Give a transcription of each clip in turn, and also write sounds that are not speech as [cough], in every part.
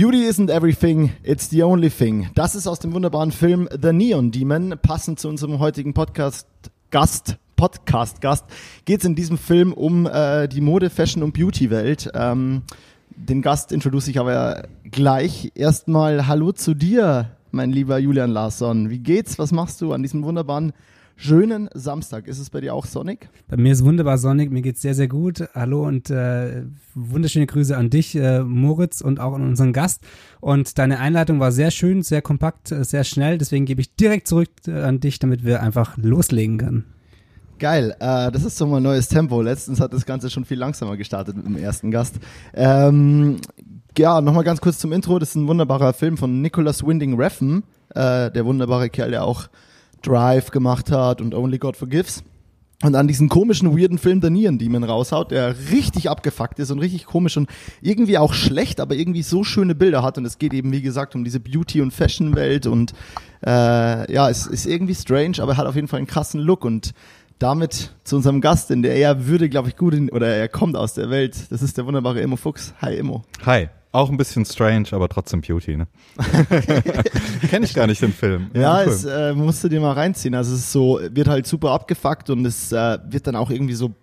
Beauty isn't everything, it's the only thing. Das ist aus dem wunderbaren Film The Neon Demon. Passend zu unserem heutigen Podcast-Gast, Podcast-Gast, geht es in diesem Film um äh, die Mode, Fashion und Beauty-Welt. Ähm, den Gast introduce ich aber gleich. Erstmal Hallo zu dir, mein lieber Julian Larsson. Wie geht's? Was machst du an diesem wunderbaren schönen Samstag. Ist es bei dir auch sonnig? Bei mir ist wunderbar sonnig, mir geht's sehr, sehr gut. Hallo und äh, wunderschöne Grüße an dich, äh, Moritz, und auch an unseren Gast. Und deine Einleitung war sehr schön, sehr kompakt, äh, sehr schnell. Deswegen gebe ich direkt zurück äh, an dich, damit wir einfach loslegen können. Geil, äh, das ist so mal neues Tempo. Letztens hat das Ganze schon viel langsamer gestartet mit dem ersten Gast. Ähm, ja, nochmal ganz kurz zum Intro. Das ist ein wunderbarer Film von Nicholas Winding Refn, äh, der wunderbare Kerl, der auch Drive gemacht hat und Only God Forgives. Und an diesen komischen, weirden Film der Nieren Demon raushaut, der richtig abgefuckt ist und richtig komisch und irgendwie auch schlecht, aber irgendwie so schöne Bilder hat. Und es geht eben, wie gesagt, um diese Beauty- und Fashion-Welt und äh, ja, es ist irgendwie strange, aber er hat auf jeden Fall einen krassen Look und damit zu unserem Gast, denn der er würde, glaube ich, gut in, oder er kommt aus der Welt. Das ist der wunderbare Immo Fuchs. Hi, Immo. Hi. Auch ein bisschen strange, aber trotzdem Beauty, ne? [laughs] Kenne ich gar nicht den Film. Ja, es äh, musst du dir mal reinziehen. Also es ist so, wird halt super abgefuckt und es äh, wird dann auch irgendwie so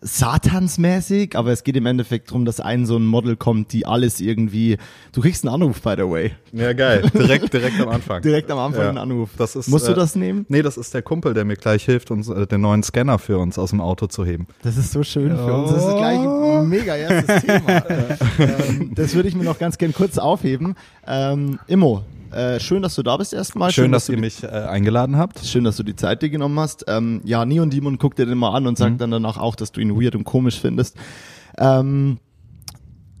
satansmäßig, aber es geht im Endeffekt darum, dass ein so ein Model kommt, die alles irgendwie. Du kriegst einen Anruf, by the way. Ja, geil. Direkt, direkt am Anfang. [laughs] direkt am Anfang ja. einen Anruf. Das ist, Musst du äh, das nehmen? Nee, das ist der Kumpel, der mir gleich hilft, uns äh, den neuen Scanner für uns aus dem Auto zu heben. Das ist so schön oh. für uns. Das ist gleich ein mega erstes [laughs] Thema. ähm, das würde ich mir noch ganz gern kurz aufheben. Ähm, Immo, äh, schön, dass du da bist erstmal. Schön, schön dass, dass, ihr mich äh, eingeladen habt. Schön, dass du die Zeit dir genommen hast. Ähm, ja, Neon Demon guckt dir den mal an und sagt mhm. dann danach auch, dass du ihn weird und komisch findest. Ähm,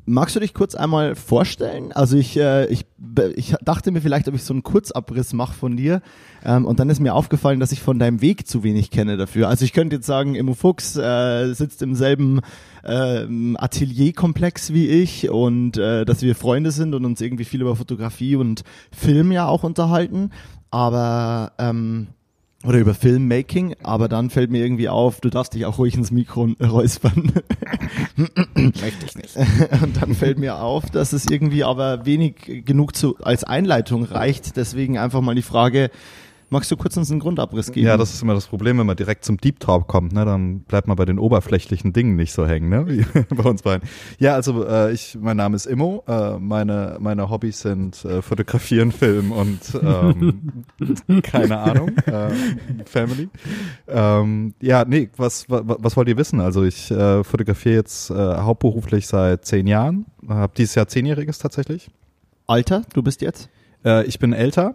Magst du dich kurz einmal vorstellen? Also ich, äh, ich, ich dachte mir vielleicht, ob ich so einen Kurzabriss mache von dir. Ähm, und dann ist mir aufgefallen, dass ich von deinem Weg zu wenig kenne dafür. Also ich könnte jetzt sagen, Immo Fuchs äh, sitzt im selben äh, Atelierkomplex wie ich und äh, dass wir Freunde sind und uns irgendwie viel über Fotografie und Film ja auch unterhalten. Aber ähm, oder über Filmmaking, aber dann fällt mir irgendwie auf, du darfst dich auch ruhig ins Mikro räuspern. [laughs] Möchte ich nicht. [laughs] Und dann fällt mir auf, dass es irgendwie aber wenig genug zu, als Einleitung reicht. Deswegen einfach mal die Frage, Magst du kurz uns einen Grundabriss geben? Ja, das ist immer das Problem, wenn man direkt zum Deep Talk kommt, ne, dann bleibt man bei den oberflächlichen Dingen nicht so hängen, ne, wie [laughs] bei uns beiden. Ja, also äh, ich, mein Name ist Immo, äh, meine meine Hobbys sind äh, Fotografieren, Film und ähm, [laughs] keine Ahnung, äh, Family. Ähm, ja, nee, was, was was wollt ihr wissen? Also ich äh, fotografiere jetzt äh, hauptberuflich seit zehn Jahren, habe dieses Jahr zehnjähriges tatsächlich. Alter, du bist jetzt? Ich bin älter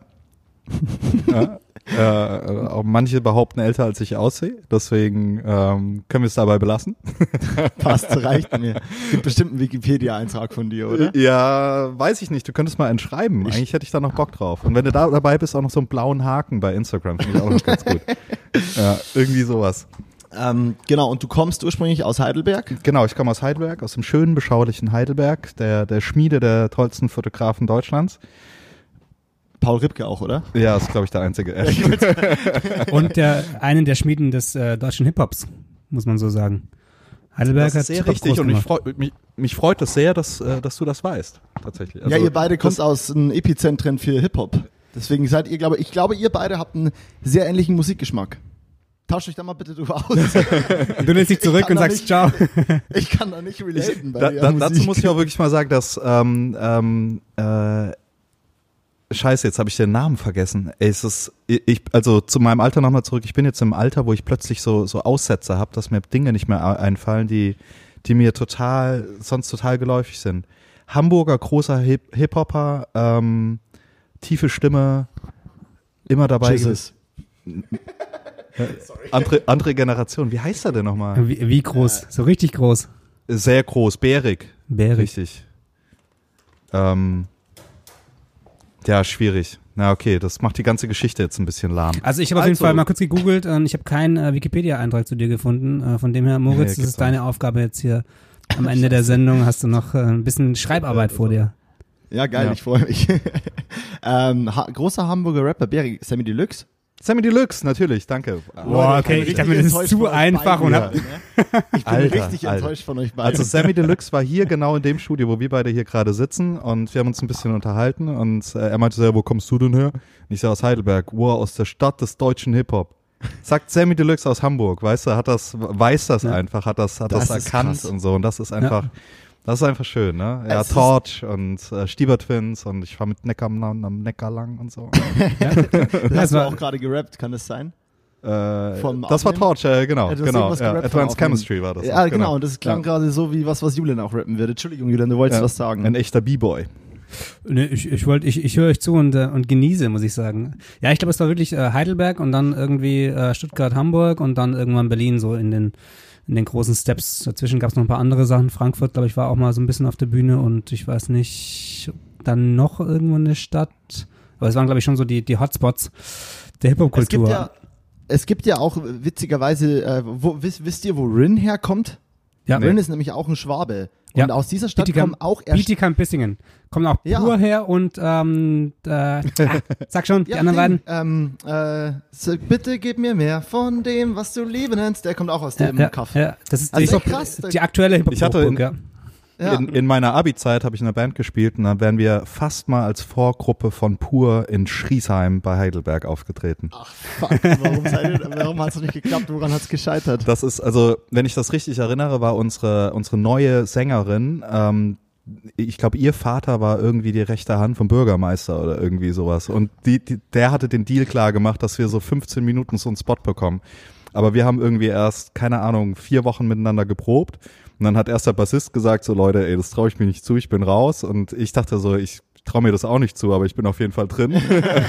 ja, äh, auch manche behaupten älter, als ich aussehe. Deswegen ähm, können wir es dabei belassen. [laughs] Passt, reicht mir. Gibt bestimmt einen Wikipedia-Eintrag von dir, oder? Ja, weiß ich nicht. Du könntest mal einen schreiben. Ich Eigentlich hätte ich da noch Bock drauf. Und wenn du da dabei bist, auch noch so einen blauen Haken bei Instagram. Finde ich auch noch ganz gut. [laughs] Ja, irgendwie sowas. Ähm, genau, und du kommst ursprünglich aus Heidelberg? Genau, ich komme aus Heidelberg, aus dem schönen, beschaulichen Heidelberg, der, der Schmiede der tollsten Fotografen Deutschlands. Paul Ripke auch, oder? Ja, ist, glaube ich, der einzige. Und der, einen der Schmieden des äh, deutschen Hip-Hops, muss man so sagen. Heidelberg das ist sehr richtig und mich, freu, mich, mich, freut es sehr, dass, äh, dass du das weißt, tatsächlich. Also, ja, ihr beide kommt aus einem Epizentren für Hip-Hop. Deswegen seid ihr, glaube ich, glaube, ihr beide habt einen sehr ähnlichen Musikgeschmack. Tauscht euch da mal bitte drüber aus. [laughs] du nimmst dich zurück und sagst nicht, Ciao. [laughs] ich kann da nicht relaten bei da, da, Dazu muss ich auch wirklich mal sagen, dass ähm, ähm, äh, Scheiße, jetzt habe ich den Namen vergessen. Ey, es ist, ich, also zu meinem Alter nochmal zurück. Ich bin jetzt im Alter, wo ich plötzlich so, so Aussätze habe, dass mir Dinge nicht mehr einfallen, die, die mir total, sonst total geläufig sind. Hamburger großer Hip-Hopper, ähm, tiefe Stimme, immer dabei. Jesus. andere, andere Generation. Wie heißt er denn nochmal? Wie, wie groß? So richtig groß? Sehr groß, bärig. Bärig. Richtig. Ähm, ja, schwierig. Na okay, das macht die ganze Geschichte jetzt ein bisschen lahm. Also ich habe auf jeden also, Fall mal kurz gegoogelt und ich habe keinen äh, Wikipedia-Eintrag zu dir gefunden. Äh, von dem her, Moritz, nee, das ist deine Aufgabe jetzt hier. [laughs] Am Ende der Sendung hast du noch äh, ein bisschen Schreibarbeit vor dir. Ja, geil, ja. ich freue mich. [laughs] ähm, ha großer Hamburger Rapper, Berry, Sammy Deluxe. Sammy Deluxe, natürlich, danke. Boah, okay, ich dachte mir, das ist zu einfach und hab, [laughs] ne? Ich bin Alter, richtig Alter. enttäuscht von euch beiden. Also Sammy Deluxe war hier genau in dem Studio, wo wir beide hier gerade sitzen und wir haben uns ein bisschen unterhalten und äh, er meinte so, ja, wo kommst du denn her? Und ich sage aus Heidelberg, wow, aus der Stadt des deutschen Hip-Hop. Sagt Sammy Deluxe aus Hamburg, weißt du, hat das, weiß das Ja. einfach, hat das, hat das, Das erkannt und so und das ist einfach, das ist einfach schön, ne? Ja, Es Torch und äh, Stieber Twins und ich fahre mit Neckar am, am Neckar lang und so. [laughs] das das hast du war- auch gerade gerappt, kann das sein? äh, Vom das war? Torch, äh, genau, Ja, genau. Ja, Advanced. Chemistry war das. Ja, noch, genau. Und das klang Ja. gerade so wie was, was Julian auch rappen würde. Entschuldigung, Julian, du wolltest Ja. was sagen. Ein echter B-Boy. Nee, ich, ich wollte, ich, ich höre euch zu und, äh, und genieße, muss ich sagen. Ja, ich glaube, es war wirklich äh, Heidelberg und dann irgendwie äh, Stuttgart, Hamburg und dann irgendwann Berlin, so in den in den großen Steps. Dazwischen gab es noch ein paar andere Sachen. Frankfurt, glaube ich, war auch mal so ein bisschen auf der Bühne und ich weiß nicht, dann noch irgendwo eine Stadt. Aber es waren, glaube ich, schon so die, die Hotspots der es gibt Hip-Hop-Kultur. ja, es gibt ja auch witzigerweise, äh, wo, wisst, wisst ihr, wo Rin herkommt? Ja. Rin ist nämlich auch ein Schwabe. Ja. Und aus dieser Stadt Bietigheim- kommen auch erst Bietigheim Bissingen. Kommen auch Ja. pur her und ähm, äh, ah, sag schon, die Ja, anderen Ding, beiden. Ähm, äh, so, bitte gib mir mehr von dem, was du Liebe nennst. Der kommt auch aus dem ja, Kaff. ja, das ist Also die, krass. die aktuelle hip Ich hatte in- ja. In, in meiner Abi-Zeit habe ich in einer Band gespielt und dann wären wir fast mal als Vorgruppe von Pur in Schriesheim bei Heidelberg aufgetreten. Ach fuck, warum, warum hat es nicht geklappt? Woran hat es gescheitert? Das ist, also, wenn ich das richtig erinnere, war unsere, unsere neue Sängerin, ähm, ich glaube, ihr Vater war irgendwie die rechte Hand vom Bürgermeister oder irgendwie sowas. Und die, die, der hatte den Deal klar gemacht, dass wir so 15 Minuten so einen Spot bekommen. Aber wir haben irgendwie erst, keine Ahnung, vier Wochen miteinander geprobt. Und dann hat erst der Bassist gesagt, so Leute, ey, das traue ich mir nicht zu, ich bin raus. Und ich dachte so, ich traue mir das auch nicht zu, aber ich bin auf jeden Fall drin.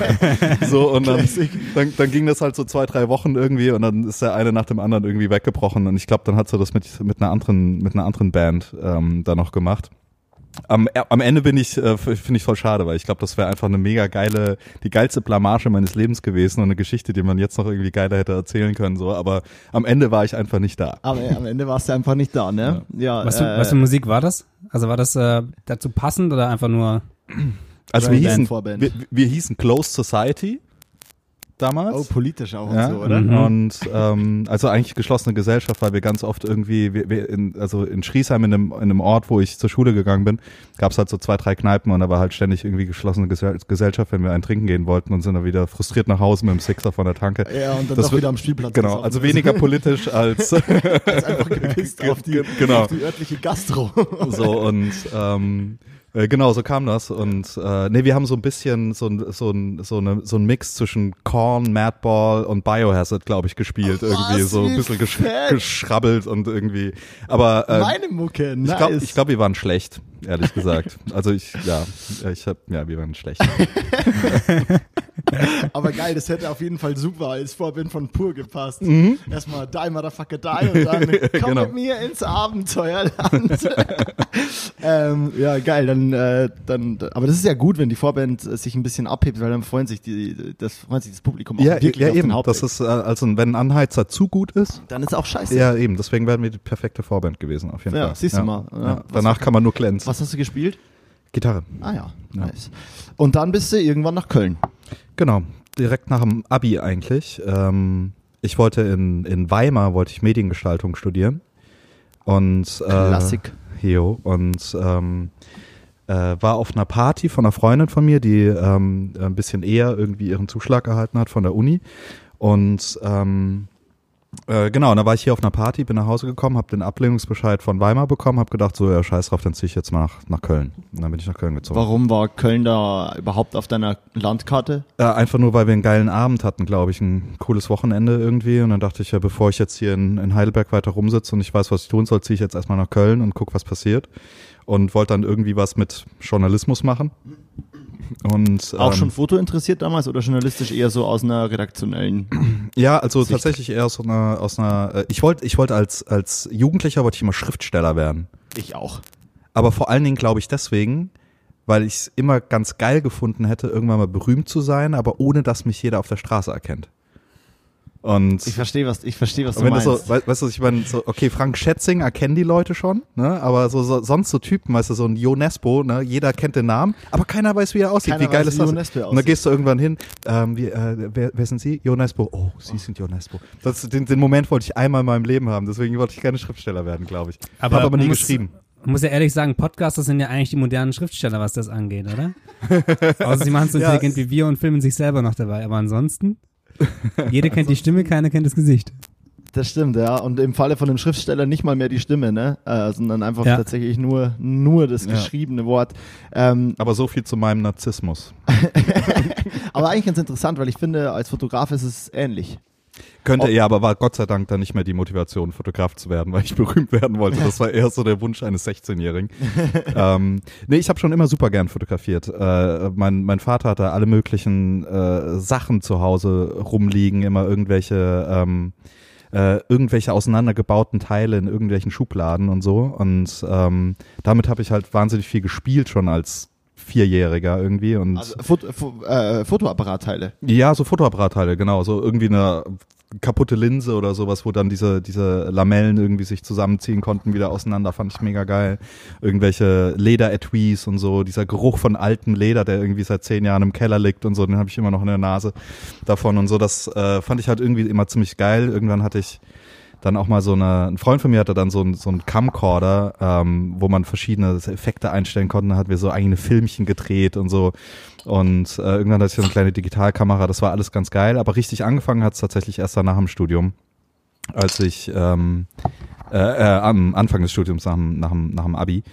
[laughs] so, und dann, dann, dann ging das halt so zwei, drei Wochen irgendwie und dann ist der eine nach dem anderen irgendwie weggebrochen. Und ich glaube, dann hat sie das mit, mit einer anderen, mit einer anderen Band ähm, da noch gemacht. Am, am Ende bin ich, äh, finde ich voll schade, weil ich glaube, das wäre einfach eine mega geile, die geilste Blamage meines Lebens gewesen und eine Geschichte, die man jetzt noch irgendwie geiler hätte erzählen können, so. Aber am Ende war ich einfach nicht da. Aber äh, am Ende warst du einfach nicht da, ne? Ja. Was, für, äh, was für Musik war das? Also war das äh, dazu passend oder einfach nur Also wir hießen, wir, wir hießen Closed Society damals. Oh, politisch auch ja, und so, oder? Mhm. Und ähm, also eigentlich geschlossene Gesellschaft, weil wir ganz oft irgendwie, wir, wir in, also in Schriesheim, in einem, in einem Ort, wo ich zur Schule gegangen bin, gab es halt so zwei, drei Kneipen und da war halt ständig irgendwie geschlossene Gesell Gesellschaft, wenn wir einen trinken gehen wollten und sind dann wieder frustriert nach Hause mit dem Sixer von der Tanke. Ja, und dann Das doch wieder am Spielplatz. Genau, also weniger politisch als [laughs] als einfach gepisst [laughs] auf die, Genau. auf die örtliche Gastro. so und ähm, äh, genau, so kam das und äh, nee, wir haben so ein bisschen so ein so ein so eine so ein Mix zwischen Korn, Madball und Biohazard, glaube ich, gespielt irgendwie was, so ein bisschen gesch fett. geschrabbelt und irgendwie, aber äh, Meine Mucke, nice. ich glaube, glaub, wir waren schlecht, ehrlich gesagt. Also ich, ja, ich hab, ja, wir waren schlecht. [laughs] Aber geil, das hätte auf jeden Fall super als Vorbild von Pur gepasst. Mhm. Erstmal die Motherfucker die und dann [laughs] komm Genau. mit mir ins Abenteuerland. [laughs] ähm, ja, geil, dann, äh, dann, aber das ist ja gut, wenn die Vorband äh, sich ein bisschen abhebt, weil dann freuen sich die, das freut sich das Publikum auch ja, wirklich ja auf eben. den. Das ist äh, also, wenn ein Anheizer zu gut ist, dann ist auch scheiße. ja eben. Deswegen wären wir die perfekte Vorband gewesen auf jeden Ja, Fall. siehst du mal, ja. Ja. Danach kann man nur glänzen. Was hast du gespielt? Gitarre. Ah ja, Ja. nice. Und dann bist du irgendwann nach Köln. Genau, direkt nach dem Abi eigentlich. Ähm, ich wollte in, in Weimar, wollte ich Mediengestaltung studieren. Und, äh, Klassik. Jo, und ähm, äh, war auf einer Party von einer Freundin von mir, die ähm, ein bisschen eher irgendwie ihren Zuschlag erhalten hat von der Uni. Und ähm, äh, genau, da war ich hier auf einer Party, bin nach Hause gekommen, habe den Ablehnungsbescheid von Weimar bekommen, habe gedacht, so ja, scheiß drauf, dann ziehe ich jetzt mal nach, nach Köln. Und dann bin ich nach Köln gezogen. Warum war Köln da überhaupt auf deiner Landkarte? Äh, einfach nur, weil wir einen geilen Abend hatten, glaube ich, ein cooles Wochenende irgendwie. Und dann dachte ich ja, bevor ich jetzt hier in, in Heidelberg weiter rumsitze und ich weiß, was ich tun soll, ziehe ich jetzt erstmal nach Köln und guck, was passiert. Und wollte dann irgendwie was mit Journalismus machen. Und, Auch ähm, schon Foto interessiert damals oder journalistisch eher so aus einer redaktionellen? Ja, also Sicht. tatsächlich eher aus einer, aus einer, äh, ich wollte, ich wollte als, als Jugendlicher wollte ich immer Schriftsteller werden. Ich auch. Aber vor allen Dingen glaube ich deswegen, weil ich es immer ganz geil gefunden hätte, irgendwann mal berühmt zu sein, aber ohne dass mich jeder auf der Straße erkennt. Und Ich verstehe, was, ich verstehe, was du wenn du meinst. so, weißt, weißt du, ich meine, so, okay, Frank Schätzing erkennen die Leute schon, ne? Aber so, so sonst so Typen, weißt du, so ein Jo Nesbo, ne? Jeder kennt den Namen, aber keiner weiß, wie er aussieht. Keiner wie geil weiß, ist wie das? Und dann gehst du irgendwann hin, ähm, wie, äh, wer, wer sind Sie? Jo Nesbo. Oh, Sie sind Jo Nesbo. Das, den, den Moment wollte ich einmal in meinem Leben haben, deswegen wollte ich gerne Schriftsteller werden, glaube ich. Aber Hab aber nie geschrieben. Man muss ja ehrlich sagen, Podcaster sind ja eigentlich die modernen Schriftsteller, was das angeht, oder? [laughs] Außer sie machen es so Ja, intelligent wie wir und filmen sich selber noch dabei. Aber ansonsten, jeder kennt die Stimme, keiner kennt das Gesicht. Das stimmt, ja. Und im Falle von dem Schriftsteller nicht mal mehr die Stimme, ne? Äh, sondern einfach Ja. tatsächlich nur, nur das Ja. geschriebene Wort. Ähm, Aber so viel zu meinem Narzissmus. [laughs] aber eigentlich ganz interessant, weil ich finde, als Fotograf ist es ähnlich. Könnte, ja, aber war Gott sei Dank dann nicht mehr die Motivation, Fotograf zu werden, weil ich [laughs] berühmt werden wollte. Das war eher so der Wunsch eines 16-Jährigen. [laughs] ähm, nee, ich habe schon immer super gern fotografiert. Äh, mein, mein Vater hatte alle möglichen äh, Sachen zu Hause rumliegen, immer irgendwelche ähm, äh, irgendwelche auseinandergebauten Teile in irgendwelchen Schubladen und so. Und ähm, damit habe ich halt wahnsinnig viel gespielt schon als Vierjähriger irgendwie. Und Also Foto, Fo äh, Fotoapparatteile. ja, so Fotoapparatteile, genau. So irgendwie eine kaputte Linse oder sowas, wo dann diese, diese Lamellen irgendwie sich zusammenziehen konnten, wieder auseinander, fand ich mega geil. Irgendwelche Lederetuis und so, dieser Geruch von altem Leder, der irgendwie seit zehn Jahren im Keller liegt und so, den habe ich immer noch in der Nase davon und so. Das äh, fand ich halt irgendwie immer ziemlich geil. Irgendwann hatte ich dann auch mal so eine, ein Freund von mir hatte dann so ein, so ein Camcorder, ähm, wo man verschiedene Effekte einstellen konnte, da hatten wir so eigene Filmchen gedreht und so. Und äh, irgendwann hatte ich so eine kleine Digitalkamera, das war alles ganz geil, aber richtig angefangen hat es tatsächlich erst danach im Studium, als ich ähm, äh, äh, am Anfang des Studiums nach nach dem, nach dem Abi,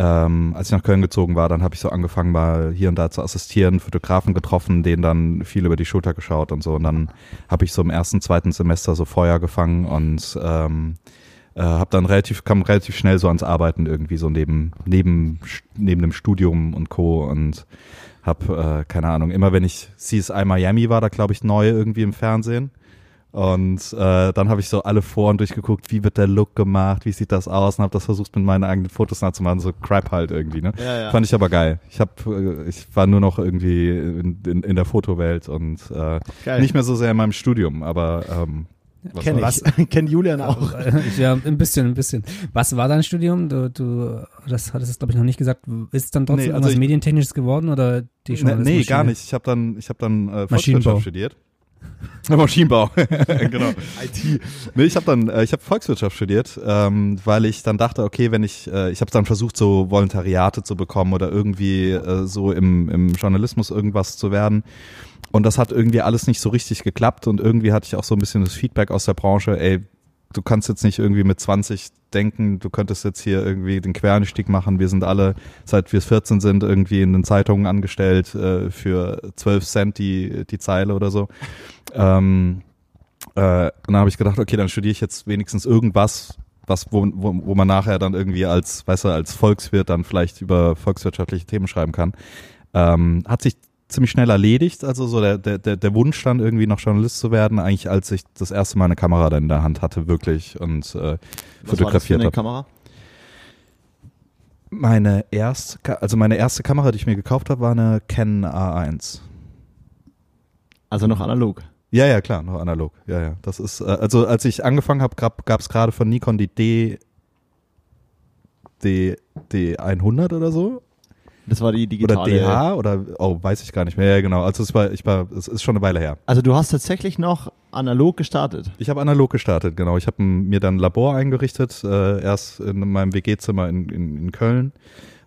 ähm, als ich nach Köln gezogen war, dann habe ich so angefangen, mal hier und da zu assistieren, Fotografen getroffen, denen dann viel über die Schulter geschaut und so. Und dann habe ich so im ersten, zweiten Semester so Feuer gefangen und ähm, äh, habe dann relativ, kam relativ schnell so ans Arbeiten irgendwie so neben, neben, neben dem Studium und Co. und habe, äh, keine Ahnung, immer wenn ich CSI Miami war, da glaube ich neu irgendwie im Fernsehen. Und äh, dann habe ich so alle Foren durchgeguckt, wie wird der Look gemacht, wie sieht das aus und habe das versucht mit meinen eigenen Fotos nachzumachen, so Crap halt irgendwie, ne? Ja, ja. Fand ich aber geil. Ich hab, äh, ich war nur noch irgendwie in, in, in der Fotowelt und äh, Geil. nicht mehr so sehr in meinem Studium, aber ähm, was Kenn soll's. ich. [laughs] Kennt Julian auch. ja, ein bisschen, ein bisschen. Was war dein Studium? Du, du das hattest du, glaube ich, noch nicht gesagt. Ist es dann trotzdem Nee, also irgendwas ich- Medientechnisches geworden oder die Nee, Journalismus? nee, gar nicht. Ich habe dann, ich habe dann äh, Maschinenbau. Volkswirtschaft studiert. [laughs] Maschinenbau, [laughs] genau. IT. Nee, ich habe dann, äh, ich habe Volkswirtschaft studiert, ähm, weil ich dann dachte, okay, wenn ich, äh, ich habe dann versucht, so Volontariate zu bekommen oder irgendwie äh, so im, im Journalismus irgendwas zu werden. Und das hat irgendwie alles nicht so richtig geklappt und irgendwie hatte ich auch so ein bisschen das Feedback aus der Branche, ey, du kannst jetzt nicht irgendwie mit 20 denken, du könntest jetzt hier irgendwie den Quereinstieg machen. Wir sind alle, seit wir 14 sind, irgendwie in den Zeitungen angestellt äh, für 12 Cent die, die Zeile oder so. Ähm, äh, dann habe ich gedacht, okay, dann studiere ich jetzt wenigstens irgendwas, was, wo, wo, wo man nachher dann irgendwie als, weißt du, als Volkswirt dann vielleicht über volkswirtschaftliche Themen schreiben kann. Ähm, hat sich ziemlich schnell erledigt, also so der, der, der Wunsch dann irgendwie noch Journalist zu werden, eigentlich als ich das erste Mal eine Kamera dann in der Hand hatte, wirklich und äh, Was fotografiert habe. Kamera? Meine erste, also meine erste Kamera, die ich mir gekauft habe, war eine Canon A1. Also noch analog. Ja, ja, klar, noch analog. Ja, ja. Das ist, äh, also als ich angefangen habe, gab es gerade von Nikon die D, D, D100 oder so. Das war die Oder digitale. DH oder, oh, weiß ich gar nicht mehr. Ja, genau. Also es war, ich war, es ist schon eine Weile her. Also du hast tatsächlich noch analog gestartet. Ich habe analog gestartet, genau. Ich habe mir dann ein Labor eingerichtet, äh, erst in meinem WG-Zimmer in, in, in Köln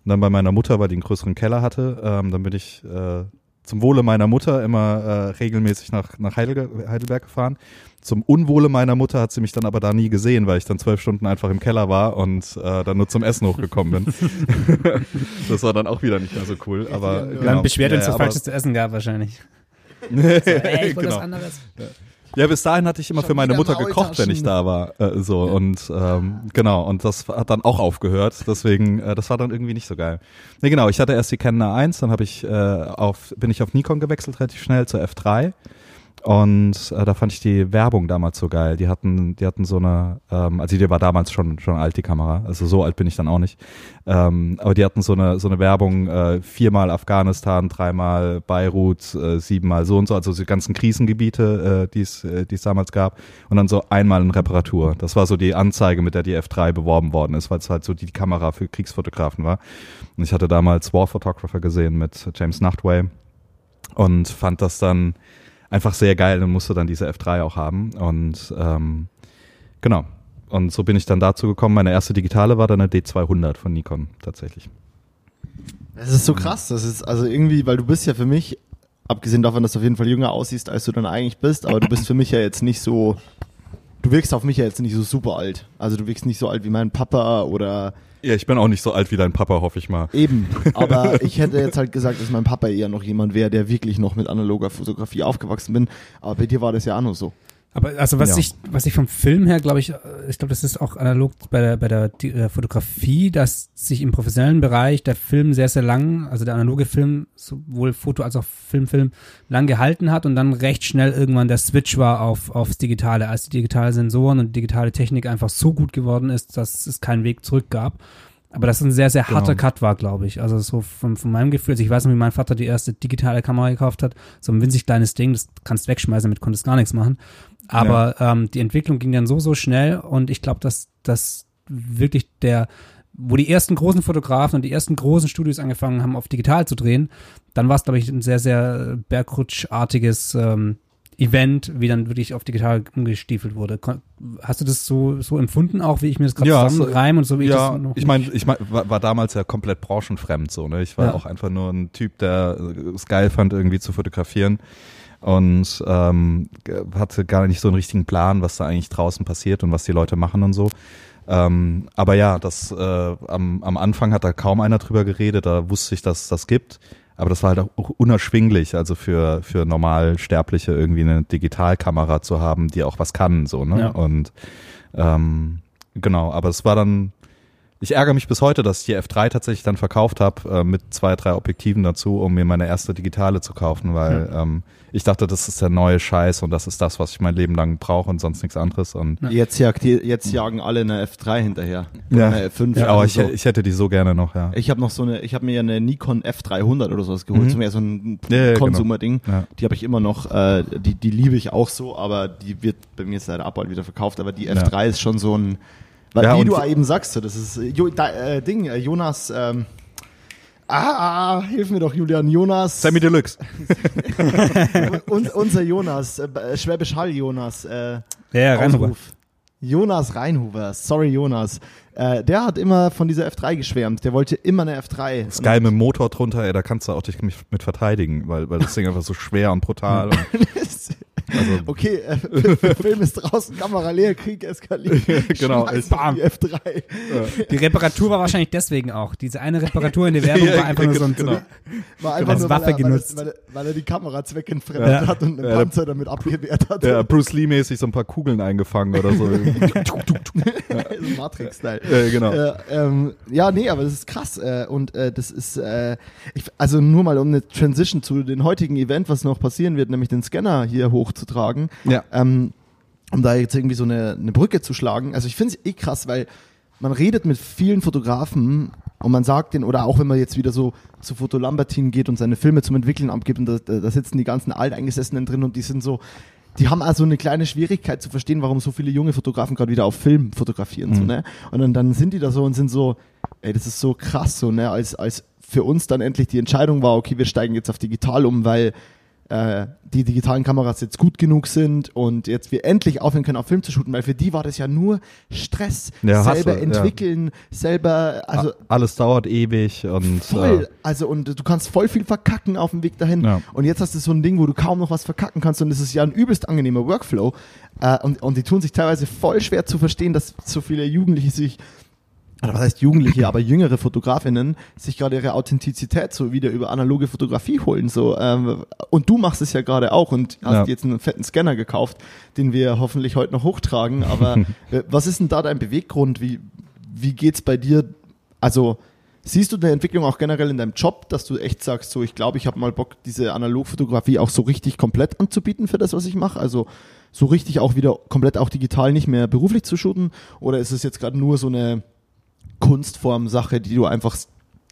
und dann bei meiner Mutter, weil die einen größeren Keller hatte. Ähm, dann bin ich äh, zum Wohle meiner Mutter immer äh, regelmäßig nach, nach Heidelge- Heidelberg gefahren. Zum Unwohle meiner Mutter hat sie mich dann aber da nie gesehen, weil ich dann zwölf Stunden einfach im Keller war und äh, dann nur zum Essen hochgekommen bin. [laughs] das war dann auch wieder nicht mehr so cool. Aber Dann genau. Dann beschwert Ja, uns, ja, was aber- Falsches zu essen gab wahrscheinlich. [laughs] Ey, ich wollte genau. was anderes. Ja, bis dahin hatte ich immer Schon für meine Mutter gekocht, wenn ich da war. Äh, so und ähm, genau, und das hat dann auch aufgehört. Deswegen, äh, das war dann irgendwie nicht so geil. Nee, genau, ich hatte erst die Canon A1, dann habe ich äh, auf, bin ich auf Nikon gewechselt relativ schnell zur F3. Und äh, da fand ich die Werbung damals so geil. Die hatten, die hatten so eine, ähm, also die war damals schon schon alt die Kamera, also so alt bin ich dann auch nicht. Ähm, aber die hatten so eine so eine Werbung äh, viermal Afghanistan, dreimal Beirut, äh, siebenmal so und so, also die ganzen Krisengebiete, äh, die es äh, es damals gab und dann so einmal in Reparatur. Das war so die Anzeige, mit der die F3 beworben worden ist, weil es halt so die Kamera für Kriegsfotografen war. Und ich hatte damals War Photographer gesehen mit James Nachtway und fand das dann einfach sehr geil und musste dann diese F3 auch haben. Und ähm, genau. Und so bin ich dann dazu gekommen. Meine erste digitale war dann eine D200 von Nikon tatsächlich. Das ist so krass. Das ist also irgendwie, weil du bist ja für mich, abgesehen davon, dass du auf jeden Fall jünger aussiehst, als du dann eigentlich bist, aber du bist für mich ja jetzt nicht so, du wirkst auf mich ja jetzt nicht so super alt. Also du wirkst nicht so alt wie mein Papa oder Ja, ich bin auch nicht so alt wie dein Papa, hoffe ich mal. Eben, [laughs] aber ich hätte jetzt halt gesagt, dass mein Papa eher noch jemand wäre, der wirklich noch mit analoger Fotografie aufgewachsen bin. Aber bei dir war das ja auch nur so. Aber also was Ja. ich was ich vom Film her glaube ich, äh, ich glaube, das ist auch analog bei der bei der die, äh, Fotografie, dass sich im professionellen Bereich der Film sehr sehr lang, also der analoge Film sowohl Foto als auch Filmfilm lang gehalten hat und dann recht schnell irgendwann der Switch war auf aufs digitale, als die digitale Sensoren und digitale Technik einfach so gut geworden ist, dass es keinen Weg zurück gab. Aber das ein sehr, sehr harter Genau. Cut war, glaube ich. Also so von, von meinem Gefühl. Also ich weiß noch, wie mein Vater die erste digitale Kamera gekauft hat. So ein winzig kleines Ding, das kannst wegschmeißen, damit konntest gar nichts machen. Aber ähm, die Entwicklung ging dann so, so schnell und ich glaube, dass das wirklich der, wo die ersten großen Fotografen und die ersten großen Studios angefangen haben, auf digital zu drehen, dann war es, glaube ich, ein sehr, sehr bergrutschartiges ähm, Event, wie dann wirklich auf digital umgestiefelt wurde. Hast du das so, so empfunden auch, wie ich mir das gerade Ja, zusammenreime und so wie ich ja, das noch ich meine, ich mein, war, war damals ja komplett branchenfremd so, ne? Ich war Ja. auch einfach nur ein Typ, der äh, es geil fand, irgendwie zu fotografieren und ähm, hatte gar nicht so einen richtigen Plan, was da eigentlich draußen passiert und was die Leute machen und so. Ähm, aber ja, das äh, am, am Anfang hat da kaum einer drüber geredet, da wusste ich, dass es das gibt. Aber das war halt auch unerschwinglich, also für, für Normalsterbliche irgendwie eine Digitalkamera zu haben, die auch was kann, so, ne? Ja. Und ähm, genau, aber es war dann, ich ärgere mich bis heute, dass ich die F3 tatsächlich dann verkauft habe, äh, mit zwei, drei Objektiven dazu, um mir meine erste digitale zu kaufen, weil ähm, ich dachte, das ist der neue Scheiß und das ist das, was ich mein Leben lang brauche und sonst nichts anderes. Und Jetzt, jagt, die- jetzt jagen alle eine F3 hinterher. Ja. Eine F5. ja, aber ich, so. ich hätte die so gerne noch, ja. Ich habe noch so eine, ich habe mir ja eine Nikon F300 oder sowas geholt, Mhm. so mehr so ein Ja, ja, genau. Konsumer-Ding. Ja. Die habe ich immer noch, äh, die, die liebe ich auch so, aber die wird bei mir seit Abbau wieder verkauft. Aber die F3 ist schon so ein, weil Ja, wie du eben sagst, das ist äh, jo, da, äh, Ding, äh, Jonas, ähm, ah, ah, hilf mir doch, Julian, Jonas. Sammy Deluxe. [laughs] und, unser Jonas, äh, Schwäbisch Hall Jonas, äh, Ja, Reinhuber. Jonas Reinhuber, sorry Jonas. Äh, der hat immer von dieser F3 geschwärmt. Der wollte immer eine F3. Das ist geil mit dem Motor drunter, ey, da kannst du auch dich mit, mit verteidigen, weil, weil das Ding einfach so schwer und brutal und, [laughs] [laughs] also, [laughs] Okay, äh, [laughs] Film ist draußen, Kamera leer, Krieg eskaliert. [laughs] Genau, Schmeiß bam. die F3. Die Reparatur war wahrscheinlich deswegen auch. Diese eine Reparatur in der Werbung Ja, war einfach nur so ein, genau. War einfach Als nur, Waffe weil, er, weil, genutzt. er, weil, er, weil er die Kamera zweckentfremdet Ja. hat und einen Ja. Panzer damit abgewehrt hat. ja, Bruce Lee-mäßig so ein paar Kugeln eingefangen oder so. so Matrix-Style. äh, genau. Äh, ähm, ja, nee, aber das ist krass. Äh, und äh, das ist, äh, ich, also nur mal um eine Transition zu dem heutigen Event, was noch passieren wird, nämlich den Scanner hier hochzutragen. Ja. Ähm, um da jetzt irgendwie so eine, eine Brücke zu schlagen. Also ich finde es eh krass, weil man redet mit vielen Fotografen und man sagt denen, oder auch wenn man jetzt wieder so zu Foto Lambertin geht und seine Filme zum Entwickeln abgibt und da, da sitzen die ganzen Alteingesessenen drin und die sind so, die haben also eine kleine Schwierigkeit zu verstehen, warum so viele junge Fotografen gerade wieder auf Film fotografieren. So, Mhm. ne? Und dann, dann sind die da so und sind so, ey, das ist so krass, so, ne, als, als für uns dann endlich die Entscheidung war, okay, wir steigen jetzt auf digital um, weil äh, die digitalen Kameras jetzt gut genug sind und jetzt wir endlich aufhören können, auf Film zu shooten, weil für die war das ja nur Stress, Ja, selber Hassel, ja. entwickeln, selber, also Alles dauert ewig und voll, äh, also und du kannst voll viel verkacken auf dem Weg dahin Ja. und jetzt hast du so ein Ding, wo du kaum noch was verkacken kannst und es ist ja ein übelst angenehmer Workflow äh, und, und die tun sich teilweise voll schwer zu verstehen, dass so viele Jugendliche sich oder was heißt Jugendliche, aber jüngere Fotografinnen sich gerade ihre Authentizität so wieder über analoge Fotografie holen. So, ähm, und du machst es ja gerade auch und hast Ja. jetzt einen fetten Scanner gekauft, den wir hoffentlich heute noch hochtragen. Aber [laughs] äh, was ist denn da dein Beweggrund? Wie, wie geht's bei dir? Also, Siehst du eine Entwicklung auch generell in deinem Job, dass du echt sagst, so ich glaube, ich habe mal Bock, diese Analogfotografie auch so richtig komplett anzubieten für das, was ich mache? Also so richtig auch wieder komplett auch digital nicht mehr beruflich zu shooten? Oder ist es jetzt gerade nur so eine Kunstform-Sache, die du einfach,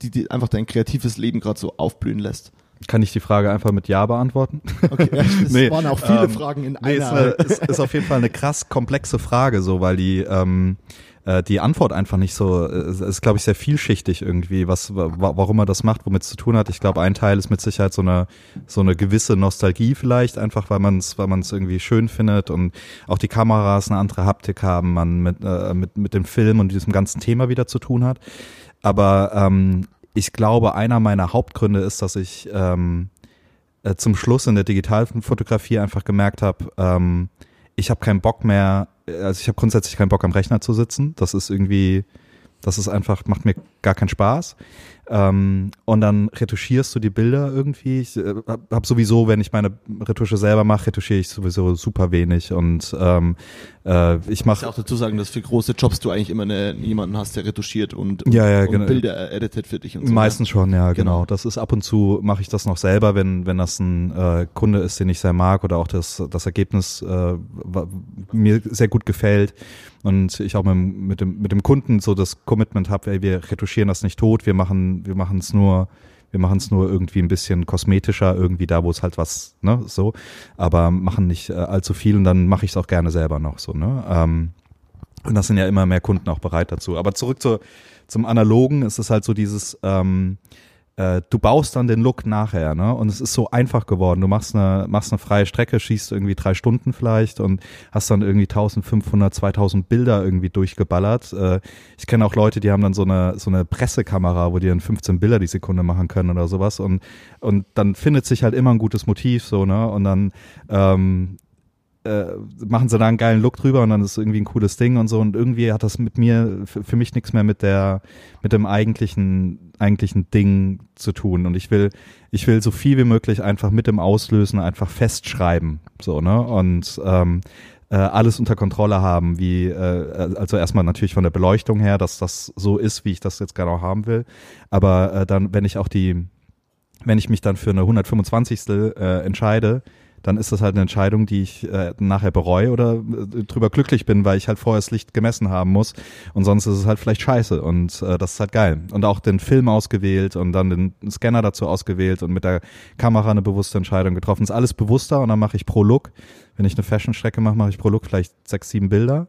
die, die einfach dein kreatives Leben gerade so aufblühen lässt? Kann ich die Frage einfach mit Ja beantworten? Okay, [laughs] es Nee, waren auch viele ähm, Fragen in Nee, ist, einer. eine, ist, ist auf jeden Fall eine krass komplexe Frage, so, weil die, ähm, äh, die Antwort einfach nicht so, äh, ist, glaube ich, sehr vielschichtig irgendwie, was, wa warum er das macht, womit es zu tun hat. Ich glaube, ein Teil ist mit Sicherheit so eine, so eine gewisse Nostalgie vielleicht, einfach weil man es weil man es irgendwie schön findet und auch die Kameras eine andere Haptik haben, man mit, äh, mit, mit dem Film und diesem ganzen Thema wieder zu tun hat. Aber ähm, ich glaube, einer meiner Hauptgründe ist, dass ich ähm, äh, zum Schluss in der Digitalfotografie einfach gemerkt habe, ähm, ich habe keinen Bock mehr, also ich habe grundsätzlich keinen Bock am Rechner zu sitzen. Das ist irgendwie, das ist einfach, macht mir gar keinen Spaß. Ähm, und dann retuschierst du die Bilder irgendwie. Ich äh, habe hab sowieso, wenn ich meine Retusche selber mache, retuschiere ich sowieso super wenig. Und ähm, äh, ich mache auch dazu sagen, dass für große Jobs du eigentlich immer eine, jemanden hast, der retuschiert und, und, Ja, ja, und genau. Bilder editet für dich und so. Meistens schon, ja, genau. Genau. Das ist ab und zu mache ich das noch selber, wenn wenn das ein äh, Kunde ist, den ich sehr mag oder auch das das Ergebnis äh, mir sehr gut gefällt und ich auch mit, dem- mit dem mit dem Kunden so das Commitment habe, ey, wir retuschieren das nicht tot, wir machen wir machen es nur wir machen es nur irgendwie ein bisschen kosmetischer, irgendwie da, wo es halt was, ne, so, aber machen nicht äh, allzu viel und dann mache ich es auch gerne selber noch so, ne. Ähm, und das sind ja immer mehr Kunden auch bereit dazu. Aber zurück zur, zum Analogen ist es halt so dieses, ähm, äh, du baust dann den Look nachher, ne? Und es ist so einfach geworden. Du machst eine, machst eine freie Strecke, schießt irgendwie drei Stunden vielleicht und hast dann irgendwie 1500, 2000 Bilder irgendwie durchgeballert. Äh, ich kenne auch Leute, die haben dann so eine, so eine Pressekamera, wo die dann 15 Bilder die Sekunde machen können oder sowas. Und, und dann findet sich halt immer ein gutes Motiv, so, ne? Und dann, ähm, äh, machen sie da einen geilen Look drüber und dann ist irgendwie ein cooles Ding und so. Und irgendwie hat das mit mir für, für mich nichts mehr mit der mit dem eigentlichen eigentlichen Ding zu tun. Und ich will ich will so viel wie möglich einfach mit dem Auslösen einfach festschreiben so ne? Und ähm, äh, alles unter Kontrolle haben, wie äh, also erstmal natürlich von der Beleuchtung her, dass das so ist, wie ich das jetzt genau haben will, aber äh, dann wenn ich auch die wenn ich mich dann für eine 125. Äh, entscheide, dann ist das halt eine Entscheidung, die ich äh, nachher bereue oder äh, drüber glücklich bin, weil ich halt vorher das Licht gemessen haben muss und sonst ist es halt vielleicht scheiße und äh, das ist halt geil. Und auch den Film ausgewählt und dann den Scanner dazu ausgewählt und mit der Kamera eine bewusste Entscheidung getroffen. Ist alles bewusster und dann mache ich pro Look, wenn ich eine Fashion-Strecke mache, mache ich pro Look vielleicht sechs, sieben Bilder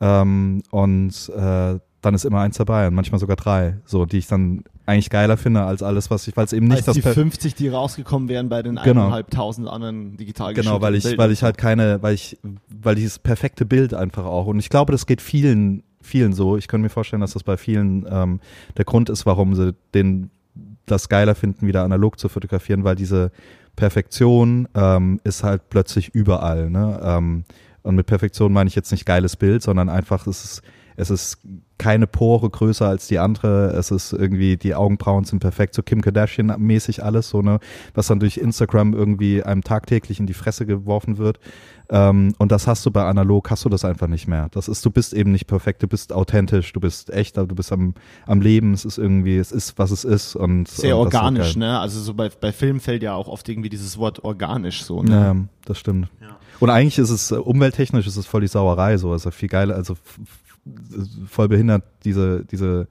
ähm, und äh, dann ist immer eins dabei und manchmal sogar drei, so die ich dann eigentlich geiler finde als alles, was ich, weil es eben nicht Als das die per- 50, die rausgekommen wären bei den Genau. eineinhalbtausend anderen digital Genau, weil ich, geschossenen weil ich halt keine, weil ich, weil dieses perfekte Bild einfach auch. Und ich glaube, das geht vielen, vielen so. Ich könnte mir vorstellen, dass das bei vielen ähm, der Grund ist, warum sie den das geiler finden, wieder analog zu fotografieren, weil diese Perfektion ähm, ist halt plötzlich überall. Ne? Ähm, und mit Perfektion meine ich jetzt nicht geiles Bild, sondern einfach es ist es ist keine Pore größer als die andere. Es ist irgendwie, die Augenbrauen sind perfekt, so Kim Kardashian-mäßig alles, so, ne, was dann durch Instagram irgendwie einem tagtäglich in die Fresse geworfen wird. Ähm, und das hast du bei analog, hast du das einfach nicht mehr. Das ist, du bist eben nicht perfekt, du bist authentisch, du bist echt, du bist am, am Leben, es ist irgendwie, es ist, was es ist und Sehr und organisch, ne? Also so bei, bei Film fällt ja auch oft irgendwie dieses Wort organisch so, ne? Ja, das stimmt. Und eigentlich ist es äh, umwelttechnisch ist es voll die Sauerei so, ist ja viel geiler, also voll behindert diese diese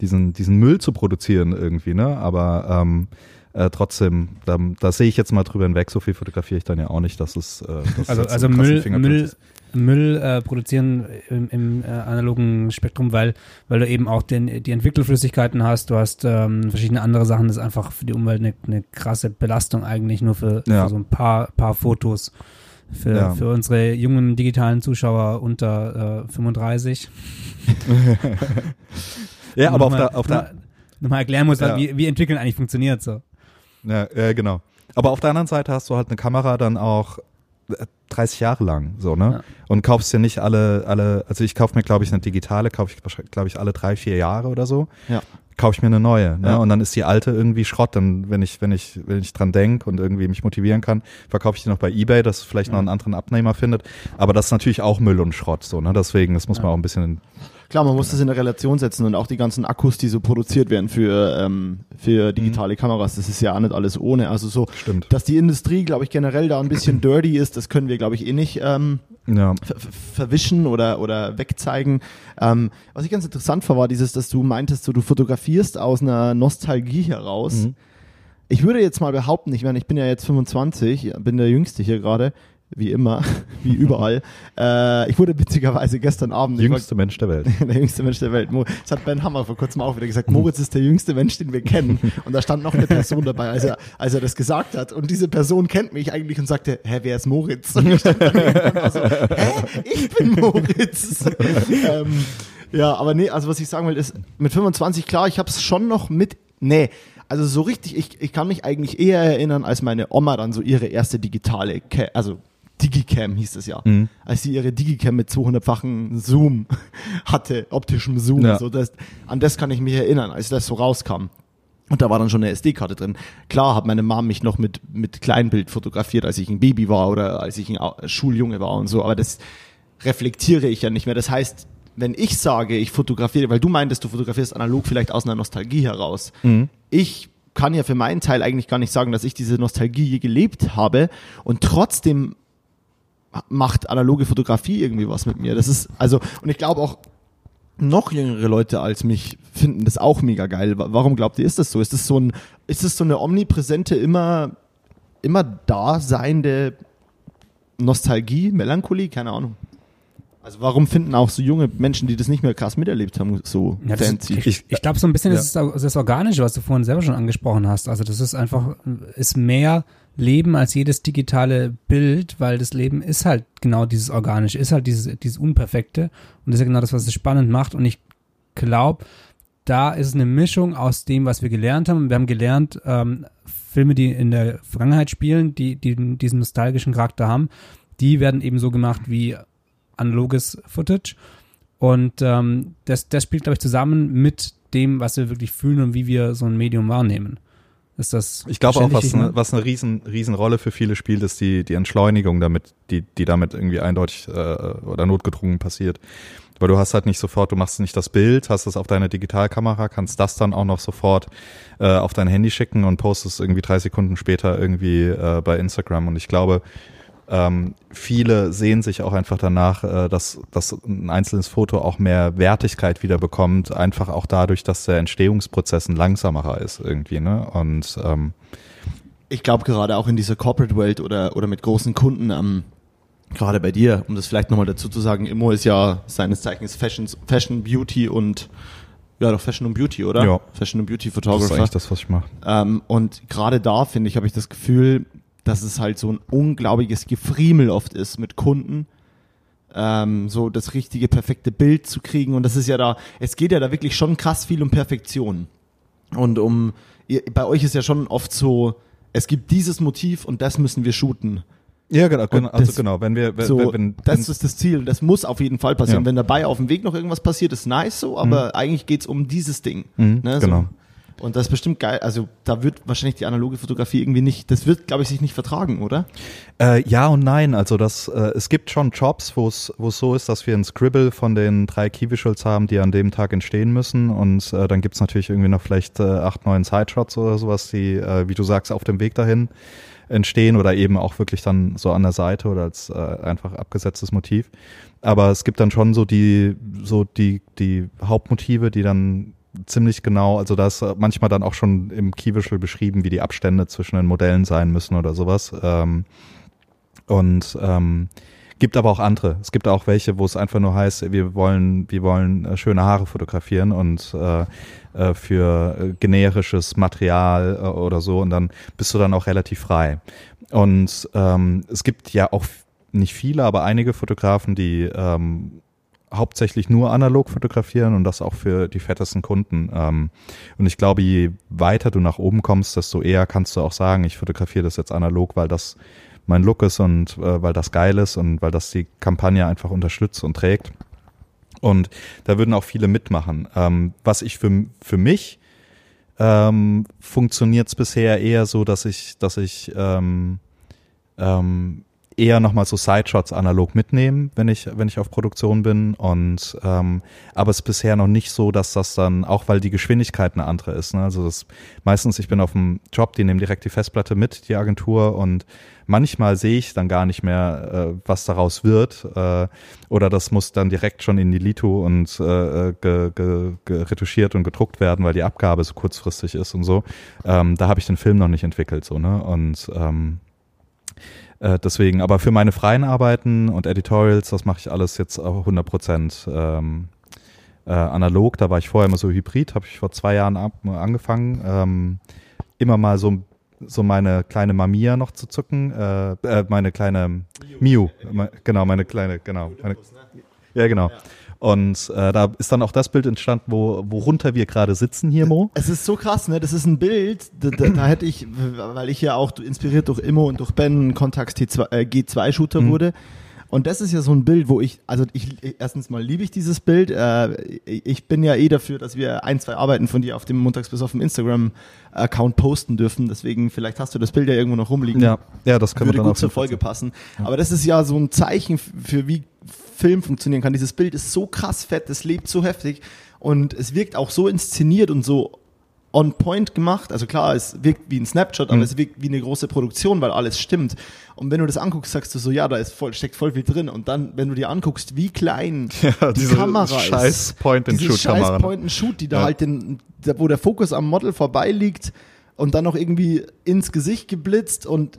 diesen diesen Müll zu produzieren irgendwie, ne? Aber ähm, äh, trotzdem, da, da sehe ich jetzt mal drüber hinweg. So viel fotografiere ich dann ja auch nicht, dass es äh, dass Also, also Müll, Müll, ist. Müll äh, produzieren im, im äh, analogen Spektrum, weil, weil du eben auch den, die Entwickelflüssigkeiten hast, du hast ähm, verschiedene andere Sachen, das ist einfach für die Umwelt eine, eine krasse Belastung eigentlich nur für, Ja. für so ein paar, paar Fotos. Für, Ja. für unsere jungen digitalen Zuschauer unter äh, 35. [laughs] Ja, aber auf der auf der nochmal- erklären muss, Ja. wie, wie entwickeln eigentlich funktioniert so. Ja, ja, genau. Aber auf der anderen Seite hast du halt eine Kamera dann auch äh, 30 Jahre lang, so, ne? Ja. Und kaufst dir nicht alle, alle, also ich kaufe mir, glaube ich, eine digitale, kaufe ich, glaube ich, alle drei, vier Jahre oder so. Ja. Kaufe ich mir eine neue, ne? Ja. Und dann ist die alte irgendwie Schrott. Dann, wenn ich, wenn ich, wenn ich dran denk und irgendwie mich motivieren kann, verkaufe ich die noch bei Ebay, dass vielleicht noch einen anderen Abnehmer findet. Aber das ist natürlich auch Müll und Schrott, so, ne? Deswegen, das muss man auch ein bisschen Klar, man muss das in eine Relation setzen und auch die ganzen Akkus, die so produziert werden für, ähm, für digitale Kameras, das ist ja auch nicht alles ohne. Also so, Stimmt. dass die Industrie, glaube ich, generell da ein bisschen [clears throat] dirty ist, das können wir, glaube ich, eh nicht ähm, Ja. ver ver- verwischen oder, oder wegzeigen. Ähm, was ich ganz interessant fand, war dieses, dass du meintest, so, du fotografierst aus einer Nostalgie heraus. Mhm. Ich würde jetzt mal behaupten, ich meine, ich bin ja jetzt 25, bin der Jüngste hier gerade, wie immer, [laughs] wie überall. [laughs] äh, ich wurde witzigerweise gestern Abend, ich Jüngste Mensch der Welt. [laughs] der jüngste Mensch der Welt. Das hat Ben Hammer vor kurzem auch wieder gesagt. Moritz ist der jüngste Mensch, den wir kennen. Und da stand noch eine Person dabei, als er, als er das gesagt hat. Und diese Person kennt mich eigentlich und sagte, hä, wer ist Moritz? Und ich stand war so, hä, ich bin Moritz. ähm, ja, aber nee, also was ich sagen will, ist, mit 25, klar, ich habe es schon noch mit, nee, also so richtig, ich, ich kann mich eigentlich eher erinnern, als meine Oma dann so ihre erste digitale, also Digicam hieß es ja, Mhm. als sie ihre Digicam mit 200-fachen Zoom [laughs] hatte, optischem Zoom, Ja. so das, an das kann ich mich erinnern, als das so rauskam. Und da war dann schon eine SD-Karte drin. Klar hat meine Mom mich noch mit, mit Kleinbild fotografiert, als ich ein Baby war oder als ich ein Schuljunge war und so, aber das reflektiere ich ja nicht mehr. Das heißt, wenn ich sage, ich fotografiere, weil du meintest, du fotografierst analog vielleicht aus einer Nostalgie heraus. Ich kann ja für meinen Teil eigentlich gar nicht sagen, dass ich diese Nostalgie je gelebt habe und trotzdem macht analoge Fotografie irgendwie was mit mir. Das ist, also, und ich glaube auch, noch jüngere Leute als mich finden das auch mega geil. Wa- Warum glaubt ihr, ist das so? Ist das so ein, ist das so eine omnipräsente, immer, immer da seiende Nostalgie, Melancholie? Keine Ahnung. Also warum finden auch so junge Menschen, die das nicht mehr krass miterlebt haben, so Ja, das, fancy? ich ich glaube, so ein bisschen Ja. ist es das Organische, was du vorhin selber schon angesprochen hast. Also das ist einfach, ist mehr Leben als jedes digitale Bild, weil das Leben ist halt genau dieses Organische, ist halt dieses, dieses Unperfekte. Und das ist ja genau das, was es spannend macht. Und ich glaube, da ist es eine Mischung aus dem, was wir gelernt haben. Wir haben gelernt, ähm, Filme, die in der Vergangenheit spielen, die, die diesen nostalgischen Charakter haben, die werden eben so gemacht wie analoges Footage. Und ähm, das, das spielt, glaube ich, zusammen mit dem, was wir wirklich fühlen und wie wir so ein Medium wahrnehmen. Ist das Ich glaube auch, was meine? was eine riesen, riesen Rolle für viele spielt, ist die, die Entschleunigung damit, die, die damit irgendwie eindeutig äh, oder notgedrungen passiert. Weil du hast halt nicht sofort, du machst nicht das Bild, hast es auf deine Digitalkamera, kannst das dann auch noch sofort äh, auf dein Handy schicken und postest irgendwie drei Sekunden später irgendwie äh, bei Instagram. Und ich glaube, ähm, viele sehen sich auch einfach danach, äh, dass, dass ein einzelnes Foto auch mehr Wertigkeit wieder bekommt, einfach auch dadurch, dass der Entstehungsprozess ein langsamerer ist irgendwie, ne? Und ähm, ich glaube gerade auch in dieser Corporate Welt oder, oder mit großen Kunden, ähm, gerade bei dir, um das vielleicht nochmal dazu zu sagen, Immo ist ja seines Zeichens Fashion, Fashion, Beauty und ja doch Fashion und Beauty, oder? Ja. Fashion und Beauty das ist Photographer. eigentlich das, was ich mache. Ähm, und gerade da, finde ich, habe ich das Gefühl, dass es halt so ein unglaubliches Gefriemel oft ist mit Kunden, ähm, so das richtige, perfekte Bild zu kriegen. Und das ist ja da, es geht ja da wirklich schon krass viel um Perfektion. Und um, ihr, bei euch ist ja schon oft so, es gibt dieses Motiv und das müssen wir shooten. Ja, genau, genau also das- genau, wenn wir, wenn, So, wenn, das ist das Ziel. Das muss auf jeden Fall passieren. Ja. Wenn dabei auf dem Weg noch irgendwas passiert, ist nice so, aber eigentlich geht's um dieses Ding. Mhm, ne, genau. So. Und das ist bestimmt geil. Also da wird wahrscheinlich die analoge Fotografie irgendwie nicht, das wird, glaube ich, sich nicht vertragen, oder? Äh, ja und nein. Also das, äh, es gibt schon Jobs, wo es es so ist, dass wir ein Scribble von den drei Key Visuals haben, die an dem Tag entstehen müssen. Und äh, dann gibt's natürlich irgendwie noch vielleicht äh, acht, neun Sideshots oder sowas, die, äh, wie du sagst, auf dem Weg dahin entstehen oder eben auch wirklich dann so an der Seite oder als äh, einfach abgesetztes Motiv. Aber es gibt dann schon so die, so die, die Hauptmotive, die dann ziemlich genau, also da ist äh, manchmal dann auch schon im Key Visual beschrieben, wie die Abstände zwischen den Modellen sein müssen oder sowas. Ähm, und ähm, gibt aber auch andere. Es gibt auch welche, wo es einfach nur heißt, wir wollen, wir wollen äh, schöne Haare fotografieren und äh, äh, für äh, generisches Material äh, oder so und dann bist du dann auch relativ frei. Und ähm, es gibt ja auch nicht viele, aber einige Fotografen, die ähm, hauptsächlich nur analog fotografieren und das auch für die fettesten Kunden. Ähm, und ich glaube, je weiter du nach oben kommst, desto eher kannst du auch sagen, ich fotografiere das jetzt analog, weil das mein Look ist und äh, weil das geil ist und weil das die Kampagne einfach unterstützt und trägt. Und da würden auch viele mitmachen. Ähm, was ich für, für mich ähm, funktioniert es bisher eher so, dass ich, dass ich ähm, ähm, eher nochmal so Sideshots analog mitnehmen, wenn ich, wenn ich auf Produktion bin. Und ähm, aber es ist bisher noch nicht so, dass das dann, auch weil die Geschwindigkeit eine andere ist. Ne? Also das meistens, ich bin auf dem Job, die nehmen direkt die Festplatte mit, die Agentur, und manchmal sehe ich dann gar nicht mehr, äh, was daraus wird. Äh, oder das muss dann direkt schon in die Lito und äh, ge, ge, ge retuschiert und gedruckt werden, weil die Abgabe so kurzfristig ist und so. Ähm, da habe ich den Film noch nicht entwickelt, so, ne? Und ähm, äh, deswegen, aber für meine freien Arbeiten und Editorials, das mache ich alles jetzt auch 100 Prozent ähm, äh, analog. Da war ich vorher immer so hybrid, habe ich vor zwei Jahren ab, angefangen, ähm, immer mal so, so meine kleine Mamiya noch zu zucken, äh, äh, meine kleine Miu, genau, meine kleine, genau. Meine, ja, genau. Und äh, da ist dann auch das Bild entstanden, wo, worunter wir gerade sitzen hier, Mo. Es ist so krass, ne? Das ist ein Bild, da, da, da hätte ich, weil ich ja auch inspiriert durch Immo und durch Ben Contax T2, äh, G2-Shooter mhm. wurde. Und das ist ja so ein Bild, wo ich, also ich, erstens mal liebe ich dieses Bild. Äh, ich bin ja eh dafür, dass wir ein, zwei Arbeiten von dir auf dem Montags bis auf dem Instagram-Account posten dürfen. Deswegen, vielleicht hast du das Bild ja irgendwo noch rumliegen. Ja, ja das könnte Würde gut zur Folge passen. Ja. Aber das ist ja so ein Zeichen für wie Film funktionieren kann. Dieses Bild ist so krass fett, es lebt so heftig und es wirkt auch so inszeniert und so on point gemacht. Also klar, es wirkt wie ein Snapshot, aber mhm. es wirkt wie eine große Produktion, weil alles stimmt. Und wenn du das anguckst, sagst du so, ja, da ist voll, steckt voll viel drin. Und dann, wenn du dir anguckst, wie klein [laughs] ja, die Kamera scheiß ist, Point and Shoot Kamera. Scheiß Point and Shoot, die da ja. halt den, wo der Fokus am Model vorbei liegt und dann noch irgendwie ins Gesicht geblitzt und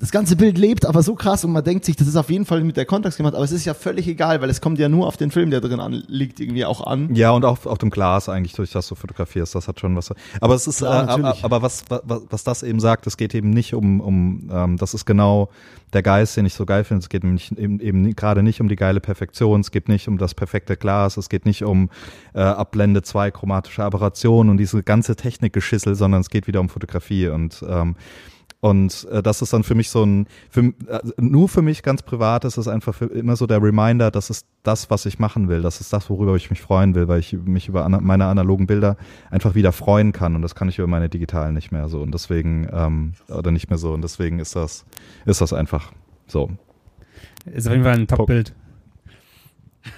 das ganze Bild lebt aber so krass und man denkt sich, das ist auf jeden Fall mit der Kontext gemacht, aber es ist ja völlig egal, weil es kommt ja nur auf den Film, der drin an, liegt, irgendwie auch an. Ja, und auch auf dem Glas eigentlich, durch das du fotografierst, das hat schon was. Aber es ist, Klar, äh, aber, aber was, was, was das eben sagt, es geht eben nicht um, um ähm, das ist genau der Geist, den ich so geil finde. Es geht nämlich eben, eben gerade nicht um die geile Perfektion, es geht nicht um das perfekte Glas, es geht nicht um äh, Abblende zwei chromatische Aberrationen und diese ganze Technikgeschissel, sondern es geht wieder um Fotografie und ähm, und äh, das ist dann für mich so ein, für, äh, nur für mich ganz privat ist es einfach für, immer so der Reminder, das ist das, was ich machen will. Das ist das, worüber ich mich freuen will, weil ich mich über ana meine analogen Bilder einfach wieder freuen kann. Und das kann ich über meine digitalen nicht mehr so. Und deswegen, ähm, oder nicht mehr so. Und deswegen ist das, ist das einfach so. Ist auf jeden Fall ein Top-Bild.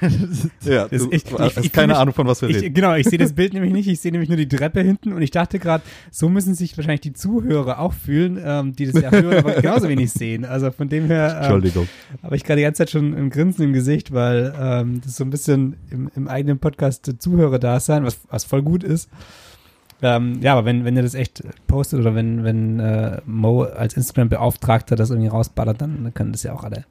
[laughs] ja, du ich, ich, ich, keine Ahnung, von was wir reden. Genau, ich sehe das Bild nämlich nicht. Ich sehe nämlich nur die Treppe hinten und ich dachte gerade, so müssen sich wahrscheinlich die Zuhörer auch fühlen, ähm, die das ja hören, aber [laughs] genauso wenig sehen. Also von dem her ähm, Entschuldigung. habe ich gerade die ganze Zeit schon ein Grinsen im Gesicht, weil ähm, das so ein bisschen im, im eigenen Podcast Zuhörer da sein, was, was voll gut ist. Ähm, ja, aber wenn, wenn ihr das echt postet oder wenn, wenn äh, Mo als Instagram-Beauftragter das irgendwie rausballert, dann können das ja auch alle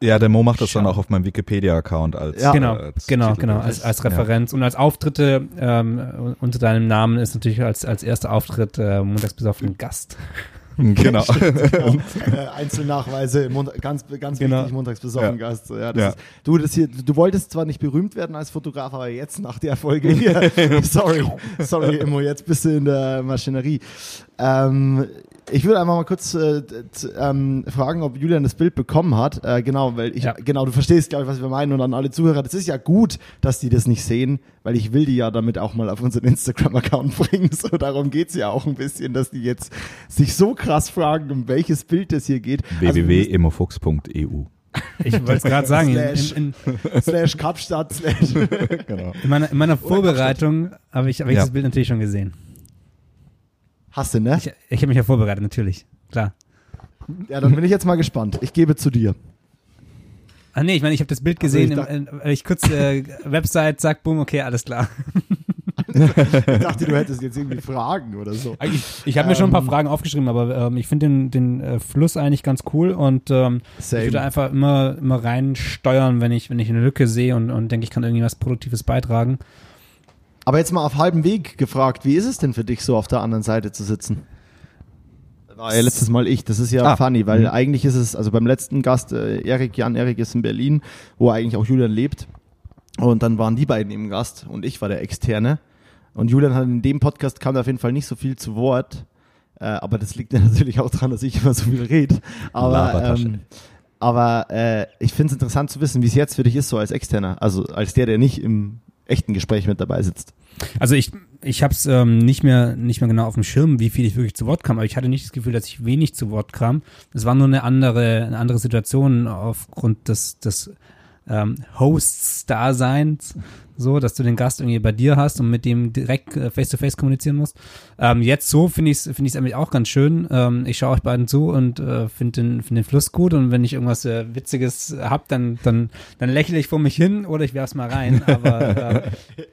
ja, der Mo macht das dann auch auf meinem Wikipedia-Account als ja. genau, als genau, Titel genau, als, als Referenz ja. und als Auftritte ähm, unter deinem Namen ist natürlich als als erster Auftritt äh, montags bis auf den Gast. [laughs] Genau. [laughs] genau. äh, [laughs] Einzelnachweise, ganz, ganz genau. wichtig, montags besoffen ja. Gast. Ja, das ja. Ist, du, das hier, du wolltest zwar nicht berühmt werden als Fotograf, aber jetzt nach der Folge hier, sorry, sorry, Immo, jetzt bist du in der Maschinerie. Ähm, ich würde einfach mal kurz äh, ähm, fragen, ob Julian das Bild bekommen hat. Äh, genau, weil ich, ja. genau, du verstehst, glaube ich, was wir meinen und an alle Zuhörer. Das ist ja gut, dass die das nicht sehen, weil ich will die ja damit auch mal auf unseren Instagram-Account [laughs] bringen. So, darum geht's ja auch ein bisschen, dass die jetzt sich so krass fragen, um welches Bild das hier geht. www.immofuchs.eu ich wollte es gerade sagen. slash, in, in, slash Kapstadt. Slash. [laughs] genau. In meiner, in meiner Vorbereitung habe ich, hab ich ja. das Bild natürlich schon gesehen. Hast du, ne? Ich, ich habe mich ja vorbereitet, natürlich. Klar. Ja, dann bin ich jetzt mal gespannt. Ich gebe zu dir. Ah nee, ich meine, ich habe das Bild also gesehen, also ich, im, äh, ich kurz äh, Website, zack, boom, okay, alles klar. [laughs] ich dachte, du hättest jetzt irgendwie Fragen oder so. Ich, ich habe mir schon ein paar ähm, Fragen aufgeschrieben, aber ähm, ich finde den, den äh, Fluss eigentlich ganz cool und ähm, ich würde einfach immer, immer reinsteuern, wenn ich, wenn ich eine Lücke sehe und, und denke, ich kann irgendwie was Produktives beitragen. Aber jetzt mal auf halbem Weg gefragt, wie ist es denn für dich so auf der anderen Seite zu sitzen? War ja letztes Mal ich. Das ist ja ah. funny, weil mhm. eigentlich ist es, also beim letzten Gast, äh, Erik, Jan Erik ist in Berlin, wo eigentlich auch Julian lebt. Und dann waren die beiden im Gast und ich war der Externe. Und Julian hat in dem Podcast kam auf jeden Fall nicht so viel zu Wort. Äh, aber das liegt ja [laughs] natürlich auch daran, dass ich immer so viel rede. Aber, ähm, aber äh, ich finde es interessant zu wissen, wie es jetzt für dich ist, so als Externer. Also als der, der nicht im echten Gespräch mit dabei sitzt. Also ich, ich habe es ähm, nicht mehr nicht mehr genau auf dem Schirm, wie viel ich wirklich zu Wort kam, aber ich hatte nicht das Gefühl, dass ich wenig zu Wort kam. Es war nur eine andere eine andere Situation aufgrund des des ähm, Hosts-Daseins, so, dass du den Gast irgendwie bei dir hast und mit dem direkt äh, face-to-face -face kommunizieren musst. Ähm, jetzt so finde ich es finde ich eigentlich auch ganz schön. Ähm, ich schaue euch beiden zu und äh, finde den, find den Fluss gut und wenn ich irgendwas äh, Witziges hab, dann, dann, dann lächle ich vor mich hin oder ich werf's mal rein. [laughs] Aber äh,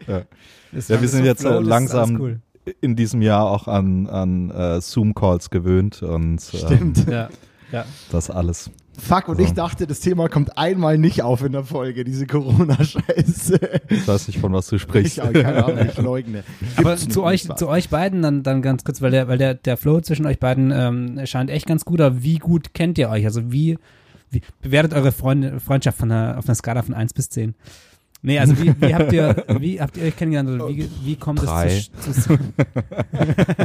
ja. ja, wir sind so jetzt Flow, langsam cool. in diesem Jahr auch an, an äh, Zoom-Calls gewöhnt und Stimmt. Ähm, ja. Ja. Das alles. Fuck, und so. ich dachte, das Thema kommt einmal nicht auf in der Folge, diese Corona-Scheiße. Ich weiß nicht, von was du sprichst. Ich, keine Ahnung, ich leugne. Aber zu euch, zu euch beiden dann, dann ganz kurz, weil der, weil der, der Flow zwischen euch beiden ähm, scheint echt ganz gut, aber wie gut kennt ihr euch? Also wie, wie bewertet eure Freund, Freundschaft von einer, auf einer Skala von 1 bis 10? Nee, also wie, wie habt ihr [laughs] wie habt ihr euch kennengelernt oder wie, wie kommt Drei. es zu, zu [laughs]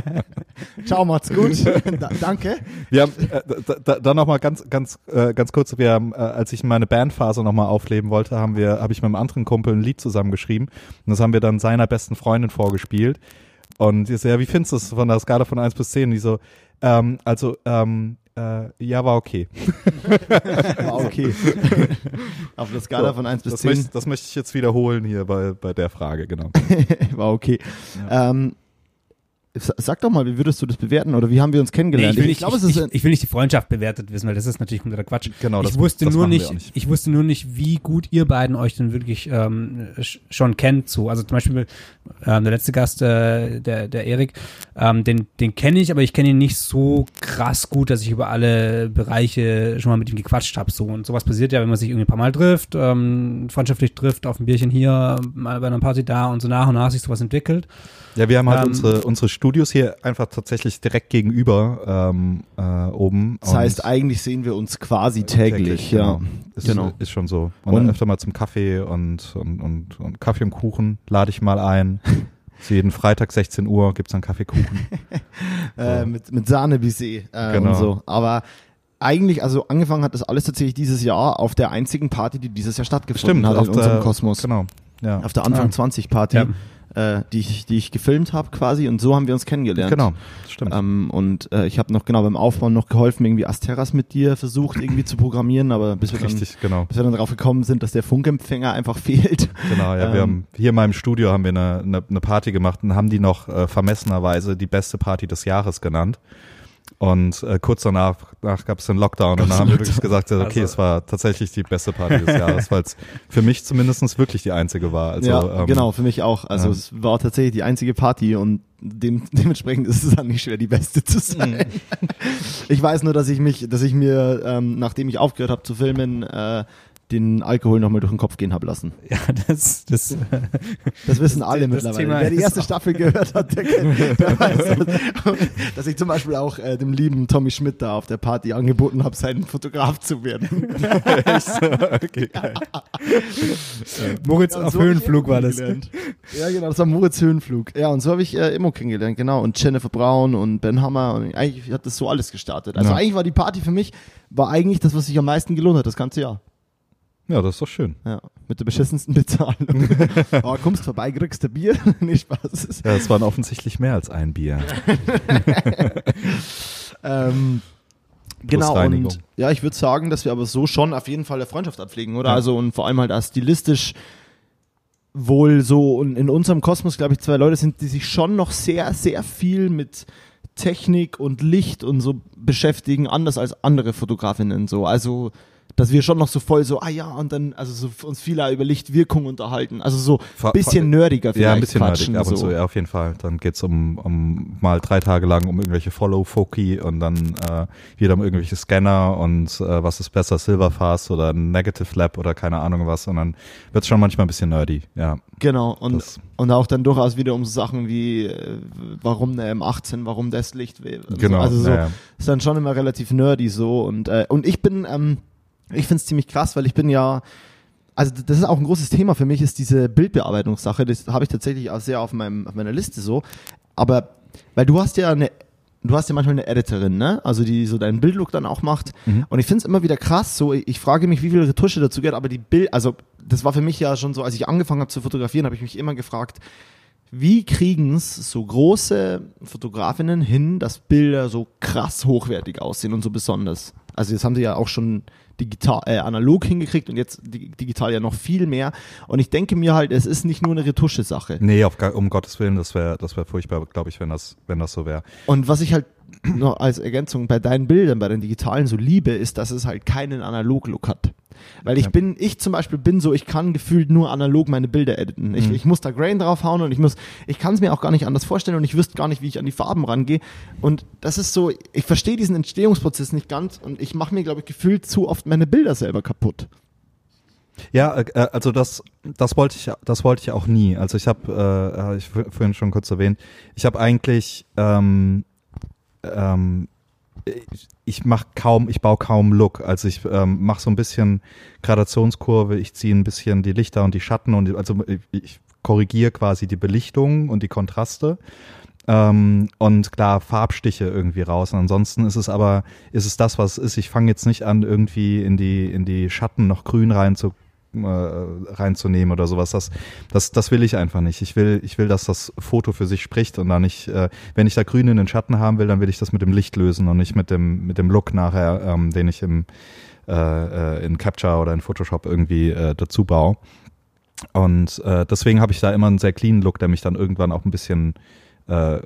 [laughs] Ciao, macht's gut. da, danke. Wir haben äh, da, da noch mal ganz ganz äh, ganz kurz, wir haben, äh, als ich meine Bandphase noch mal aufleben wollte, haben wir habe ich mit einem anderen Kumpel ein Lied zusammengeschrieben und das haben wir dann seiner besten Freundin vorgespielt. Und ich so, ja, wie findest du es von der Skala von 1 bis 10? Und die so, ähm, also ähm, äh, ja, war okay. [laughs] war okay. [laughs] Auf der Skala so, von 1 bis das 10. Möchte, das möchte ich jetzt wiederholen hier bei, bei der Frage, genau. [laughs] war okay. Ja. Ähm, Sag doch mal, wie würdest du das bewerten oder wie haben wir uns kennengelernt? Nee, ich, will nicht, ich, glaube, ich, ich, ich, will nicht die Freundschaft bewertet wissen, weil das ist natürlich kompletter Quatsch. Genau, das, ich wusste das nur nicht, nicht, ich wusste nur nicht, wie gut ihr beiden euch denn wirklich ähm, schon kennt. So, also zum Beispiel ähm, der letzte Gast, äh, der der Erik, ähm, den den kenne ich, aber ich kenne ihn nicht so krass gut, dass ich über alle Bereiche schon mal mit ihm gequatscht habe. So und sowas passiert ja, wenn man sich irgendwie ein paar Mal trifft, ähm, freundschaftlich trifft, auf ein Bierchen hier, mal bei einer Party da und so nach und nach sich sowas entwickelt. Ja, wir haben halt ähm, unsere, unsere Studios hier einfach tatsächlich direkt gegenüber ähm, äh, oben. Das heißt, eigentlich sehen wir uns quasi täglich, täglich ja. Genau. Ist, genau. ist schon so. Und, und öfter mal zum Kaffee und, und, und, und Kaffee und Kuchen lade ich mal ein. [laughs] So jeden Freitag 16 Uhr gibt's dann Kaffeekuchen. so. [laughs] äh, mit, mit Sahne-Bisee äh, genau. und so. Aber eigentlich, also angefangen hat das alles tatsächlich dieses Jahr auf der einzigen Party, die dieses Jahr stattgefunden Stimmt, hat in unserem Kosmos. Genau. Ja. Auf der Anfang ja. 20 Party. Ja äh, die, ich, die ich gefilmt habe quasi und so haben wir uns kennengelernt. Genau, stimmt. Ähm, und äh, ich habe noch genau beim Aufbau noch geholfen, irgendwie Asteras mit dir versucht irgendwie zu programmieren, aber bis wir, Richtig, dann, genau. bis wir dann darauf gekommen sind, dass der Funkempfänger einfach [laughs] fehlt. Genau, ja, ähm, wir haben hier in meinem Studio haben wir eine, eine, eine Party gemacht und haben die noch äh, vermessenerweise die beste Party des Jahres genannt. Und äh, kurz danach, danach gab es den Lockdown und dann haben wir wirklich gesagt, okay, also. es war tatsächlich die beste Party des Jahres, [laughs] weil es für mich zumindest wirklich die einzige war. Also, ja, ähm, genau, für mich auch. Also ähm, es war tatsächlich die einzige Party und dem, [laughs] dementsprechend ist es dann nicht schwer, die beste zu sein. Mhm. ich weiß nur, dass ich mich, dass ich mir, ähm, nachdem ich aufgehört habe zu filmen, äh, den Alkohol nochmal durch den Kopf gehen habe lassen. [laughs] Ja, das, das, das wissen alle das mittlerweile. Thema Wer die erste Staffel gehört hat, der, kennt, der [laughs] weiß, [laughs] dass ich zum Beispiel auch äh, dem lieben Tommy Schmidt da auf der Party angeboten habe, sein Fotograf zu werden. okay, geil. Moritz ja, auf so Höhenflug war das. Ja, genau, das war Moritz Höhenflug. Ja, und so habe ich äh, Immo kennengelernt, genau. Und Jennifer Braun und Ben Hammer. Und eigentlich hat das so alles gestartet. Also ja. eigentlich war die Party für mich, war eigentlich das, was sich am meisten gelohnt hat, das ganze Jahr. Ja, das ist doch schön. Ja, mit der beschissensten [laughs] Bezahlung. [laughs] Aber kommst vorbei, kriegst du Bier? [laughs] Nicht Spaß. Ja, es waren offensichtlich mehr als ein Bier. ähm, genau, und ja, ich würde sagen, dass wir aber so schon auf jeden Fall der Freundschaft abpflegen, oder? Ja. Also und vor allem halt auch stilistisch wohl so und in unserem Kosmos, glaube ich, zwei Leute sind, die sich schon noch sehr, sehr viel mit Technik und Licht und so beschäftigen, anders als andere Fotografinnen so. Also dass wir schon noch so voll so, ah ja, und dann, also so uns viel über Lichtwirkung unterhalten. Also so ein bisschen nerdiger vielleicht. Ja, ein bisschen nerdig, ab und so. ja, auf jeden Fall. Dann geht's um, um mal drei Tage lang um irgendwelche Follow-Foki und dann äh, wieder um irgendwelche Scanner und äh, was ist besser, Silverfast oder Negative Lab oder keine Ahnung was. Und dann wird's schon manchmal ein bisschen nerdy, ja. Genau, und, und auch dann durchaus wieder um so Sachen wie, äh, warum eine M18, warum das Licht. Genau. Also so, ja, ja. ist dann schon immer relativ nerdy so und, äh, und ich bin, ähm, ich finde es ziemlich krass, weil ich bin ja, also das ist auch ein großes Thema für mich, ist diese Bildbearbeitungssache. Das habe ich tatsächlich auch sehr auf, meinem, auf meiner Liste so. Aber, weil du hast ja eine, du hast ja manchmal eine Editorin, ne? Also die so deinen Bildlook dann auch macht. Mhm. Und ich finde es immer wieder krass, so ich frage mich, wie viel Retusche dazu geht, aber die Bild, also das war für mich ja schon so, als ich angefangen habe zu fotografieren, habe ich mich immer gefragt, wie kriegen es so große Fotografinnen hin, dass Bilder so krass hochwertig aussehen und so besonders? Also jetzt haben sie ja auch schon digital, äh, analog hingekriegt und jetzt digital ja noch viel mehr. Und ich denke mir halt, es ist nicht nur eine Retusche-Sache. Nee, auf, um Gottes Willen, das wäre das wär furchtbar, glaube ich, wenn das, wenn das so wäre. Und was ich halt noch als Ergänzung bei deinen Bildern, bei den digitalen so liebe, ist, dass es halt keinen Analog-Look hat. Weil ich ja. bin, ich zum Beispiel bin so, ich kann gefühlt nur analog meine Bilder editen. Ich, mhm. ich muss da Grain draufhauen und ich muss, ich kann es mir auch gar nicht anders vorstellen und ich wüsste gar nicht, wie ich an die Farben rangehe. Und das ist so, ich verstehe diesen Entstehungsprozess nicht ganz und ich mache mir, glaube ich, gefühlt zu oft meine Bilder selber kaputt. Ja, äh, äh also das, das wollte ich, das wollte ich auch nie. Also ich habe, äh, ich vorhin schon kurz erwähnt, ich habe eigentlich ähm, ähm, ich, ich mache kaum, ich baue kaum Look. Also ich ähm, mache so ein bisschen Gradationskurve, ich ziehe ein bisschen die Lichter und die Schatten und die, also ich, ich korrigiere quasi die Belichtung und die Kontraste. Ähm, und klar, Farbstiche irgendwie raus. Und ansonsten ist es aber, ist es das, was es ist. Ich fange jetzt nicht an, irgendwie in die, in die Schatten noch grün rein zu äh, reinzunehmen oder sowas. Das, das, das will ich einfach nicht. Ich will, ich will, dass das Foto für sich spricht und da nicht, äh, wenn ich da grün in den Schatten haben will, dann will ich das mit dem Licht lösen und nicht mit dem, mit dem Look nachher, ähm, den ich im, äh, äh in Capture oder in Photoshop irgendwie äh, dazu baue. Und äh, deswegen habe ich da immer einen sehr cleanen Look, der mich dann irgendwann auch ein bisschen äh,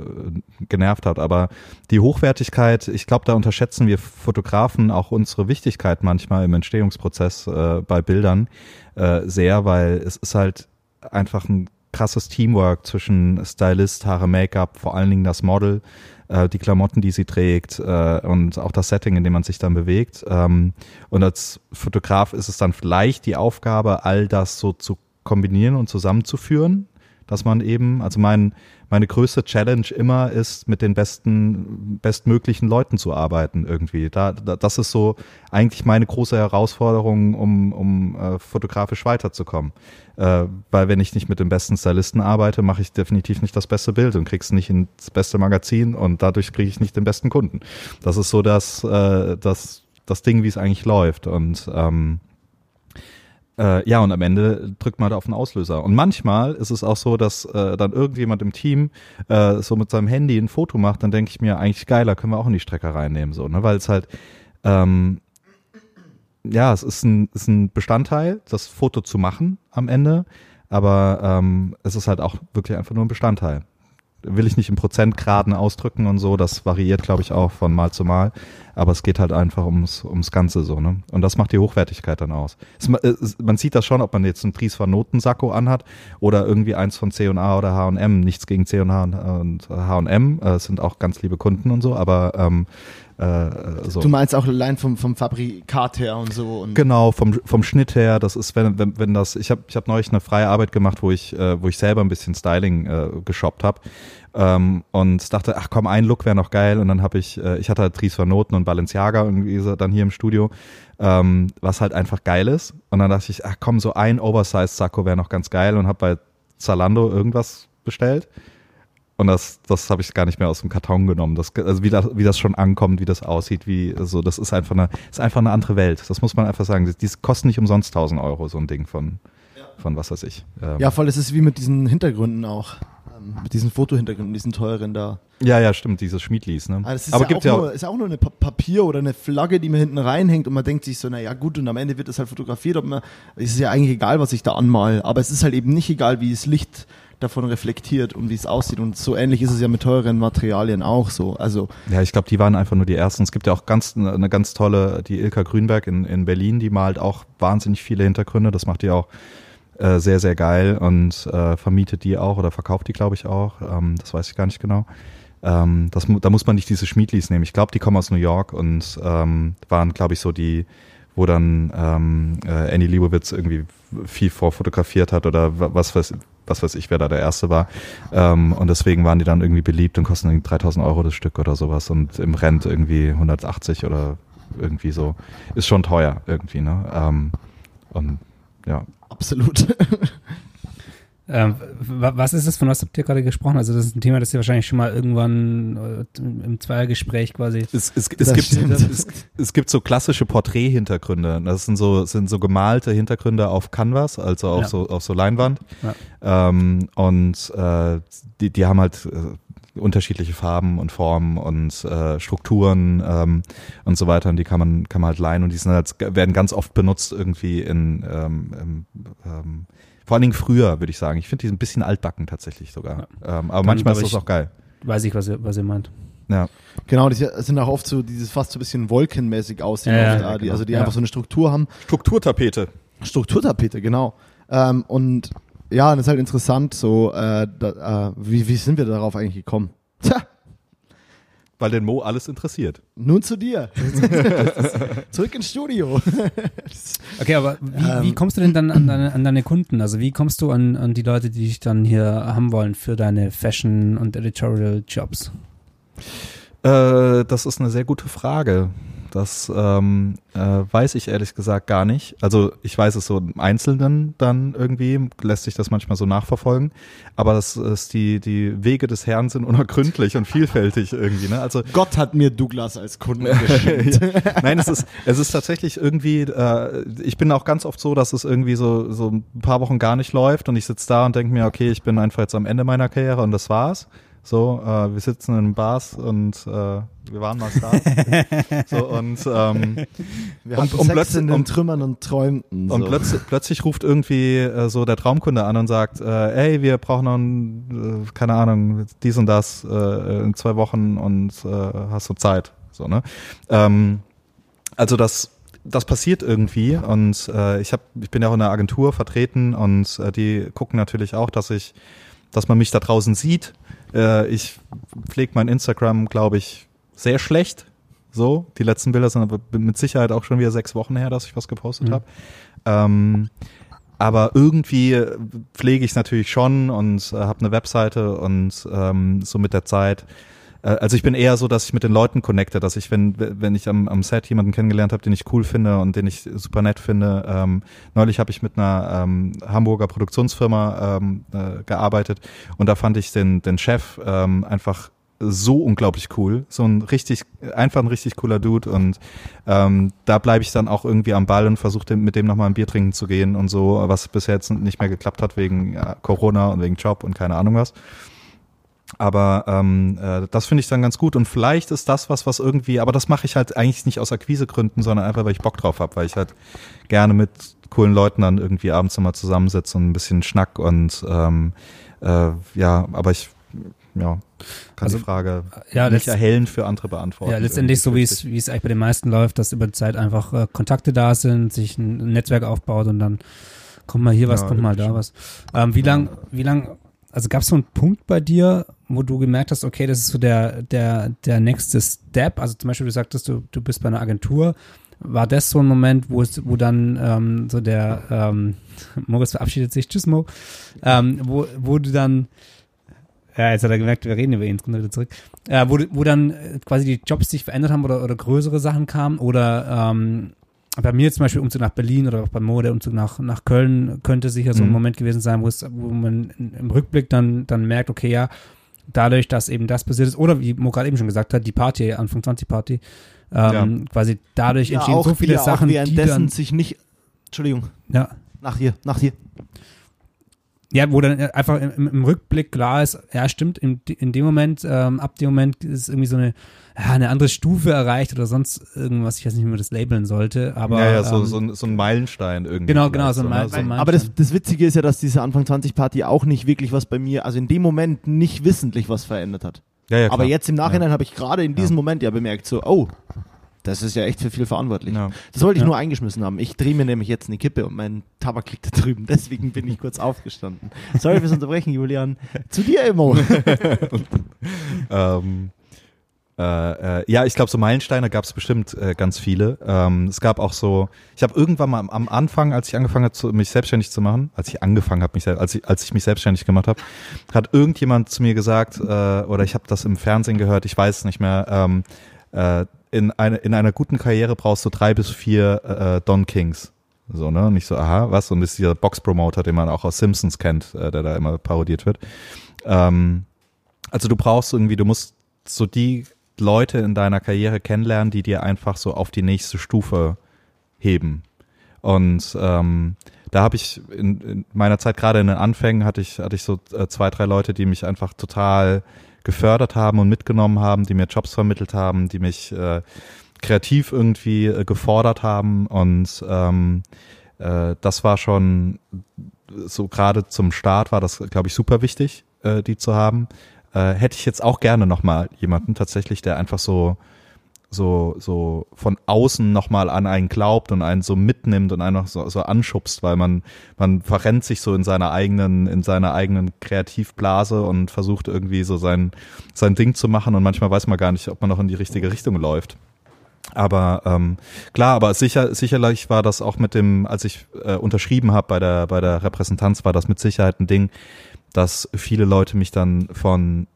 genervt hat. Aber die Hochwertigkeit, ich glaube, da unterschätzen wir Fotografen auch unsere Wichtigkeit manchmal im Entstehungsprozess äh, bei Bildern äh, sehr, weil es ist halt einfach ein krasses Teamwork zwischen Stylist, Haare, Make-up, vor allen Dingen das Model, äh, die Klamotten, die sie trägt äh, und auch das Setting, in dem man sich dann bewegt. Ähm, und als Fotograf ist es dann vielleicht die Aufgabe, all das so zu kombinieren und zusammenzuführen, dass man eben, also mein, meine größte Challenge immer ist, mit den besten, bestmöglichen Leuten zu arbeiten irgendwie. Da, da das ist so eigentlich meine große Herausforderung, um, um äh, fotografisch weiterzukommen. Äh, weil wenn ich nicht mit dem besten Stylisten arbeite, mache ich definitiv nicht das beste Bild und krieg's nicht ins beste Magazin und dadurch kriege ich nicht den besten Kunden. Das ist so das, äh, das, das Ding, wie es eigentlich läuft. Und ähm, äh, ja, und am Ende drückt man da auf den Auslöser. Und manchmal ist es auch so, dass äh, dann irgendjemand im Team äh, so mit seinem Handy ein Foto macht, dann denke ich mir, eigentlich geiler, können wir auch in die Strecke reinnehmen, so, ne? Weil es halt, ähm, ja, es ist ein, ist ein Bestandteil, das Foto zu machen am Ende, aber ähm, es ist halt auch wirklich einfach nur ein Bestandteil will ich nicht in Prozentgraden ausdrücken und so, das variiert, glaube ich, auch von Mal zu Mal. Aber es geht halt einfach ums, ums Ganze so, ne? Und das macht die Hochwertigkeit dann aus. Es, es, man sieht das schon, ob man jetzt einen Pries von Notensacko anhat oder irgendwie eins von C&A oder H&M. Nichts gegen C&A und H&M, äh, sind auch ganz liebe Kunden und so, aber ähm, äh, so. Du meinst auch allein vom, vom Fabrikat her und so. Und genau, vom, vom Schnitt her. Das ist, wenn, wenn, wenn das, ich habe ich hab neulich eine freie Arbeit gemacht, wo ich, äh, wo ich selber ein bisschen Styling äh, geshoppt habe. Ähm, und dachte, ach komm, ein Look wäre noch geil. Und dann habe ich, äh, ich hatte halt Dries von Noten und Balenciaga irgendwie so dann hier im Studio, ähm, was halt einfach geil ist. Und dann dachte ich, ach komm, so ein Oversize-Sakko wäre noch ganz geil und habe bei Zalando irgendwas bestellt. Und das, das habe ich gar nicht mehr aus dem Karton genommen. Das, also wie das, wie das schon ankommt, wie das aussieht, wie so, das ist einfach eine, ist einfach eine andere Welt. Das muss man einfach sagen. Die kosten nicht umsonst 1000 Euro, so ein Ding von, von was weiß ich. Ähm ja, voll, es ist wie mit diesen Hintergründen auch. Mit diesen Fotohintergründen, diesen teuren da. Ja, ja, stimmt, dieses Schmiedlis, ne? Aber, ist Aber ja gibt auch ja nur, ist auch nur eine Papier oder eine Flagge, die mir hinten reinhängt und man denkt sich so, naja, gut, und am Ende wird es halt fotografiert, ob man, es ist ja eigentlich egal, was ich da anmal, aber es ist halt eben nicht egal, wie das Licht davon reflektiert und wie es aussieht. Und so ähnlich ist es ja mit teuren Materialien auch so. Also ja, ich glaube, die waren einfach nur die ersten. Es gibt ja auch ganz eine ganz tolle, die Ilka Grünberg in, in Berlin, die malt auch wahnsinnig viele Hintergründe. Das macht die auch äh, sehr, sehr geil und äh, vermietet die auch oder verkauft die, glaube ich, auch. Ähm, das weiß ich gar nicht genau. Ähm, das, da muss man nicht diese Schmiedlis nehmen. Ich glaube, die kommen aus New York und ähm, waren, glaube ich, so die, wo dann ähm, äh, Annie Liebowitz irgendwie viel vorfotografiert hat oder was weiß, was weiß ich, wer da der Erste war. Ähm, und deswegen waren die dann irgendwie beliebt und kosten irgendwie 3000 Euro das Stück oder sowas und im Rent irgendwie 180 oder irgendwie so. Ist schon teuer irgendwie, ne? Ähm, und ja. Absolut. [laughs] Ähm, was ist das, von was habt ihr gerade gesprochen? Also das ist ein Thema, das ihr wahrscheinlich schon mal irgendwann äh, im Zweiergespräch quasi. Es, es, es, gibt, es, es, gibt so klassische Porträthintergründe. Das sind so, sind so gemalte Hintergründe auf Canvas, also auf, ja. so, auf so Leinwand. Ja. Ähm, und äh, die, die haben halt äh, unterschiedliche Farben und Formen und äh, Strukturen ähm, und so weiter. Und die kann man, kann man halt leihen und die sind halt, werden ganz oft benutzt irgendwie in ähm, im, ähm, vor allen Dingen früher, würde ich sagen. Ich finde die ein bisschen altbacken tatsächlich sogar. Ja. Ähm, aber Dann manchmal ist das auch geil. Weiß ich, was ihr, was ihr meint. Ja. Genau, die sind auch oft so dieses fast so ein bisschen wolkenmäßig aussehen. Ja, ja, genau. Also die ja. einfach so eine Struktur haben. Strukturtapete. Strukturtapete, genau. Ähm, und ja, das ist halt interessant, so, äh, da, äh, wie, wie sind wir darauf eigentlich gekommen? [laughs] Tja, weil den Mo alles interessiert. Nun zu dir. [laughs] Zurück ins Studio. [laughs] okay, aber wie, ähm, wie, kommst du denn dann an deine, an deine Kunden? Also wie kommst du an, an die Leute, die dich dann hier haben wollen für deine Fashion- und Editorial-Jobs? Äh, das ist eine sehr gute Frage. Das ähm, äh, weiß ich ehrlich gesagt gar nicht. Also ich weiß es so im Einzelnen dann irgendwie, lässt sich das manchmal so nachverfolgen. Aber das ist die, die Wege des Herrn sind unergründlich und vielfältig irgendwie. Ne? Also Gott hat mir Douglas als Kunden geschenkt. [laughs] ja. Nein, es ist, es ist tatsächlich irgendwie, äh, ich bin auch ganz oft so, dass es irgendwie so, so ein paar Wochen gar nicht läuft und ich sitze da und denke mir, okay, ich bin einfach jetzt am Ende meiner Karriere und das war's. So, äh, wir sitzen in Bars und äh, wir waren mal Stars. [laughs] so, und ähm, wir und, und plötzlich in den Trümmern und träumten. So. Und plötzlich, plötzlich ruft irgendwie äh, so der Traumkunde an und sagt, äh, ey, wir brauchen noch ein, äh, keine Ahnung, dies und das äh, in zwei Wochen und äh, hast du Zeit. So, ne? Ähm, also das das passiert irgendwie und äh, ich habe ich bin ja auch in einer Agentur vertreten und äh, die gucken natürlich auch, dass ich dass man mich da draußen sieht äh, ich pflege mein Instagram, glaube ich, sehr schlecht. So, die letzten Bilder sind aber mit Sicherheit auch schon wieder sechs Wochen her, dass ich was gepostet mhm. habe. Ähm, aber irgendwie pflege ich es natürlich schon und äh, habe eine Webseite und ähm, so mit der Zeit also ich bin eher so, dass ich mit den Leuten connecte, dass ich, wenn, wenn ich am, am Set jemanden kennengelernt habe, den ich cool finde und den ich super nett finde. Ähm, neulich habe ich mit einer ähm, Hamburger Produktionsfirma ähm, äh, gearbeitet und da fand ich den, den Chef ähm, einfach so unglaublich cool. So ein richtig, einfach ein richtig cooler Dude. Und ähm, da bleibe ich dann auch irgendwie am Ball und versuche mit dem nochmal ein Bier trinken zu gehen und so, was bisher jetzt nicht mehr geklappt hat wegen Corona und wegen Job und keine Ahnung was. Aber ähm, äh, das finde ich dann ganz gut und vielleicht ist das was, was irgendwie, aber das mache ich halt eigentlich nicht aus Akquisegründen, sondern einfach, weil ich Bock drauf habe, weil ich halt gerne mit coolen Leuten dann irgendwie abends nochmal zusammensitze und ein bisschen schnack und ähm, äh, ja, aber ich ja, kann also, die Frage ja, nicht erhellend für andere beantworten. Ja, letztendlich so wie es wie es eigentlich bei den meisten läuft, dass über die Zeit einfach äh, Kontakte da sind, sich ein Netzwerk aufbaut und dann kommt mal hier was, ja, kommt mal da was. Ähm, wie lang, wie lang also gab es so einen Punkt bei dir, wo du gemerkt hast, okay, das ist so der, der, der nächste Step? Also zum Beispiel, du sagtest, du, du bist bei einer Agentur. War das so ein Moment, wo es, wo dann ähm, so der ähm, Moritz verabschiedet sich, tschüss Mo, ähm, wo, wo du dann ja, jetzt hat er gemerkt, wir reden über ihn, kommt er wieder zurück. Äh, wo, wo dann quasi die Jobs sich verändert haben oder, oder größere Sachen kamen oder ähm, bei mir zum Beispiel Umzug nach Berlin oder auch bei Mo der Umzug nach, nach Köln könnte sicher so ein mhm. Moment gewesen sein, wo es, wo man im Rückblick dann, dann merkt, okay, ja, dadurch, dass eben das passiert ist, oder wie Mo gerade eben schon gesagt hat, die Party, Anfang 20 Party, ähm, ja. quasi dadurch ja, entstehen so viele die, Sachen, auch die dann sich nicht, Entschuldigung, ja. nach hier, nach hier. Ja, wo dann einfach im, im Rückblick klar ist, ja, stimmt, in, in dem Moment, ähm, ab dem Moment ist irgendwie so eine, ja, eine andere Stufe erreicht oder sonst irgendwas, ich weiß nicht, wie man das labeln sollte, aber. Ja, ja, so, ähm, so, so ein Meilenstein irgendwie. Genau, genau, so ein, Meil, so ein Meilenstein. Aber das, das Witzige ist ja, dass diese Anfang 20 Party auch nicht wirklich was bei mir, also in dem Moment nicht wissentlich was verändert hat. Ja, ja, aber jetzt im Nachhinein ja. habe ich gerade in diesem ja. Moment ja bemerkt, so, oh, das ist ja echt für viel verantwortlich. Ja. Das wollte ich ja. nur eingeschmissen haben. Ich drehe mir nämlich jetzt eine Kippe und mein Tabak liegt da drüben. Deswegen bin ich kurz aufgestanden. Sorry fürs Unterbrechen, Julian. Zu dir, Immo. [laughs] ähm, äh, äh, ja, ich glaube, so Meilensteine gab es bestimmt äh, ganz viele. Ähm, es gab auch so, ich habe irgendwann mal am, am Anfang, als ich angefangen habe, mich selbstständig zu machen, als ich angefangen habe, mich als ich, als ich mich selbstständig gemacht habe, hat irgendjemand zu mir gesagt, äh, oder ich habe das im Fernsehen gehört, ich weiß es nicht mehr, ähm, äh, in, eine, in einer guten Karriere brauchst du drei bis vier äh, Don Kings. So, ne? Und ich so, aha, was? Und ist dieser Box-Promoter, den man auch aus Simpsons kennt, äh, der da immer parodiert wird. Ähm, also du brauchst irgendwie, du musst so die Leute in deiner Karriere kennenlernen, die dir einfach so auf die nächste Stufe heben. Und ähm, da habe ich in, in meiner Zeit gerade in den Anfängen hatte ich hatte ich so äh, zwei drei Leute, die mich einfach total gefördert haben und mitgenommen haben, die mir Jobs vermittelt haben, die mich äh, kreativ irgendwie äh, gefordert haben und ähm, äh, das war schon so gerade zum Start war das glaube ich super wichtig, äh, die zu haben. Äh, hätte ich jetzt auch gerne noch mal jemanden tatsächlich, der einfach so so, so von außen nochmal an einen glaubt und einen so mitnimmt und einen noch so, so anschubst, weil man, man verrennt sich so in seiner eigenen, in seiner eigenen Kreativblase und versucht irgendwie so sein, sein Ding zu machen und manchmal weiß man gar nicht, ob man noch in die richtige Richtung läuft. Aber ähm, klar, aber sicher, sicherlich war das auch mit dem, als ich äh, unterschrieben habe bei der, bei der Repräsentanz, war das mit Sicherheit ein Ding, dass viele Leute mich dann von